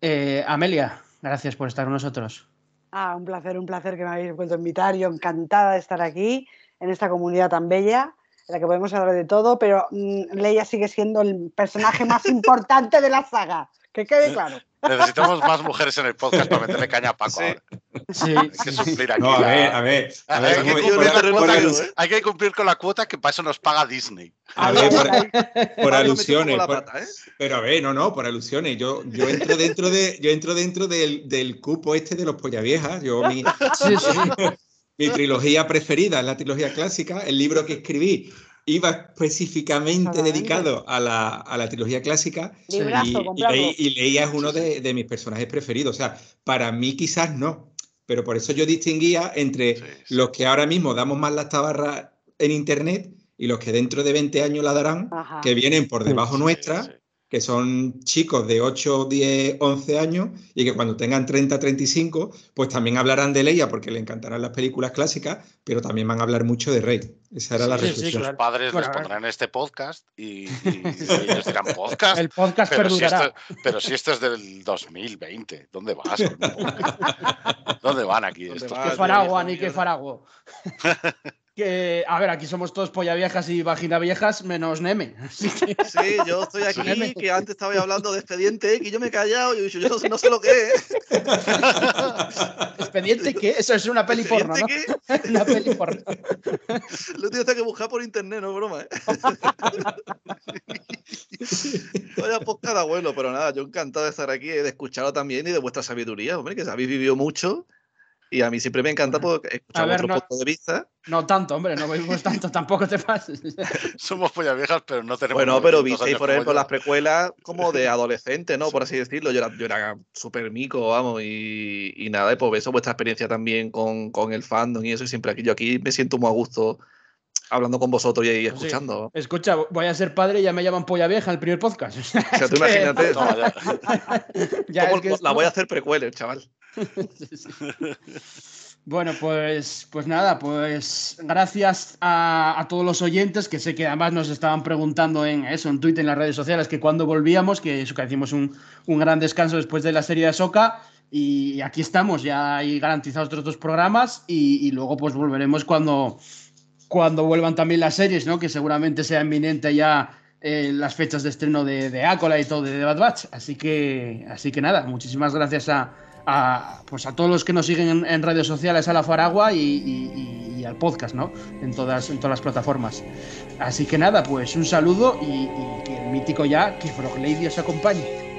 Eh, Amelia, gracias por estar con nosotros. Ah, un placer, un placer que me habéis vuelto a invitar. Yo encantada de estar aquí, en esta comunidad tan bella, en la que podemos hablar de todo, pero mm, Leia sigue siendo el personaje más importante de la saga. Que quede claro. Necesitamos más mujeres en el podcast para meterle caña a Paco. Sí. ahora. Sí, Hay que suplir aquí No, a ver, a ver. A Hay que cumplir por- la terreno por cuota- alus- hay que cumplir con la cuota que para eso nos paga Disney. a ver, por- alusiones. por- ¿eh? Pero a ver, no, no, por alusiones. Yo, yo entro dentro de, yo entro dentro del, del cupo este de los polla viejas. Yo mi, Sí, sí. mi trilogía preferida es la trilogía clásica. El libro que escribí iba específicamente dedicado a la, a la trilogía clásica. Librazo, y, Leia es uno de, de mis personajes preferidos. O sea, para mí quizás no, pero por eso yo distinguía entre Sí, sí. los que ahora mismo damos más las tabarras en internet y los que dentro de 20 años la darán, Ajá. que vienen por debajo Sí, nuestra, sí. Que son chicos de 8, 10, 11 años y que cuando tengan 30, 35, pues también hablarán de Leia porque le encantarán las películas clásicas, pero también van a hablar mucho de Rey. Esa era la Sí, sí, reflexión. claro. Los padres Bueno, les pondrán este podcast y, y ellos dirán podcast. El podcast pero, si perdurará. esto, pero si esto es del 2020, ¿dónde vas? ¿Dónde van aquí ¿Dónde estos? vas? Que Ah, faragua, viejo, ni que mierda. farago. que, a ver, aquí somos todos polla viejas y vagina viejas, menos Neme. Así que, Sí, yo estoy aquí, Neme. que antes estaba hablando de expediente X, y yo me he callado, y yo, yo no, sé- lo que es. ¿expediente qué? Eso es una peli porno, ¿no? Una peli porno. Lo tienes que buscar por internet, no es broma, ¿eh? Vaya podcast de abuelo, pero nada, yo encantado de estar aquí, de escucharlo también y de vuestra sabiduría, hombre, que habéis vivido mucho. Y a mí siempre me encanta Bueno. porque escuchar ver, otro no- punto de vista. No tanto, hombre, no vivimos tanto, tampoco te pases. Somos pollas viejas, pero no tenemos. Bueno, pero 900 visteis, por ejemplo, yo. las precuelas como de adolescente, ¿no? Por así decirlo. Yo era, yo era súper mico, vamos, y, y nada, y por eso vuestra experiencia también con, con el fandom y eso, y siempre aquí, yo aquí me siento muy a gusto hablando con vosotros y, y sí. escuchando. Escucha, voy a ser padre y ya me llaman polla vieja en el primer podcast. O sea, O sea, tú que- imagínate, Toma, ya. ya cómo es que la voy a hacer precueler, chaval. Sí, sí. Bueno, pues, pues nada, pues gracias a, a todos los oyentes que sé que además nos estaban preguntando en eso, en Twitter, en las redes sociales, que cuando volvíamos, que eso que hicimos un, un gran descanso después de la serie de Soca y aquí estamos, ya hay garantizados otros dos programas y, y luego pues volveremos cuando, cuando vuelvan también las series, ¿no? Que seguramente sea inminente ya eh, las fechas de estreno de, de Acola y todo de Bad Batch. Así que, así que nada, muchísimas gracias a, pues a todos los que nos siguen en, en redes sociales, a la Faragua y, al podcast, ¿no? En todas, en todas las plataformas. Así que nada, pues un saludo y, el mítico ya, que Frog Lady os acompañe.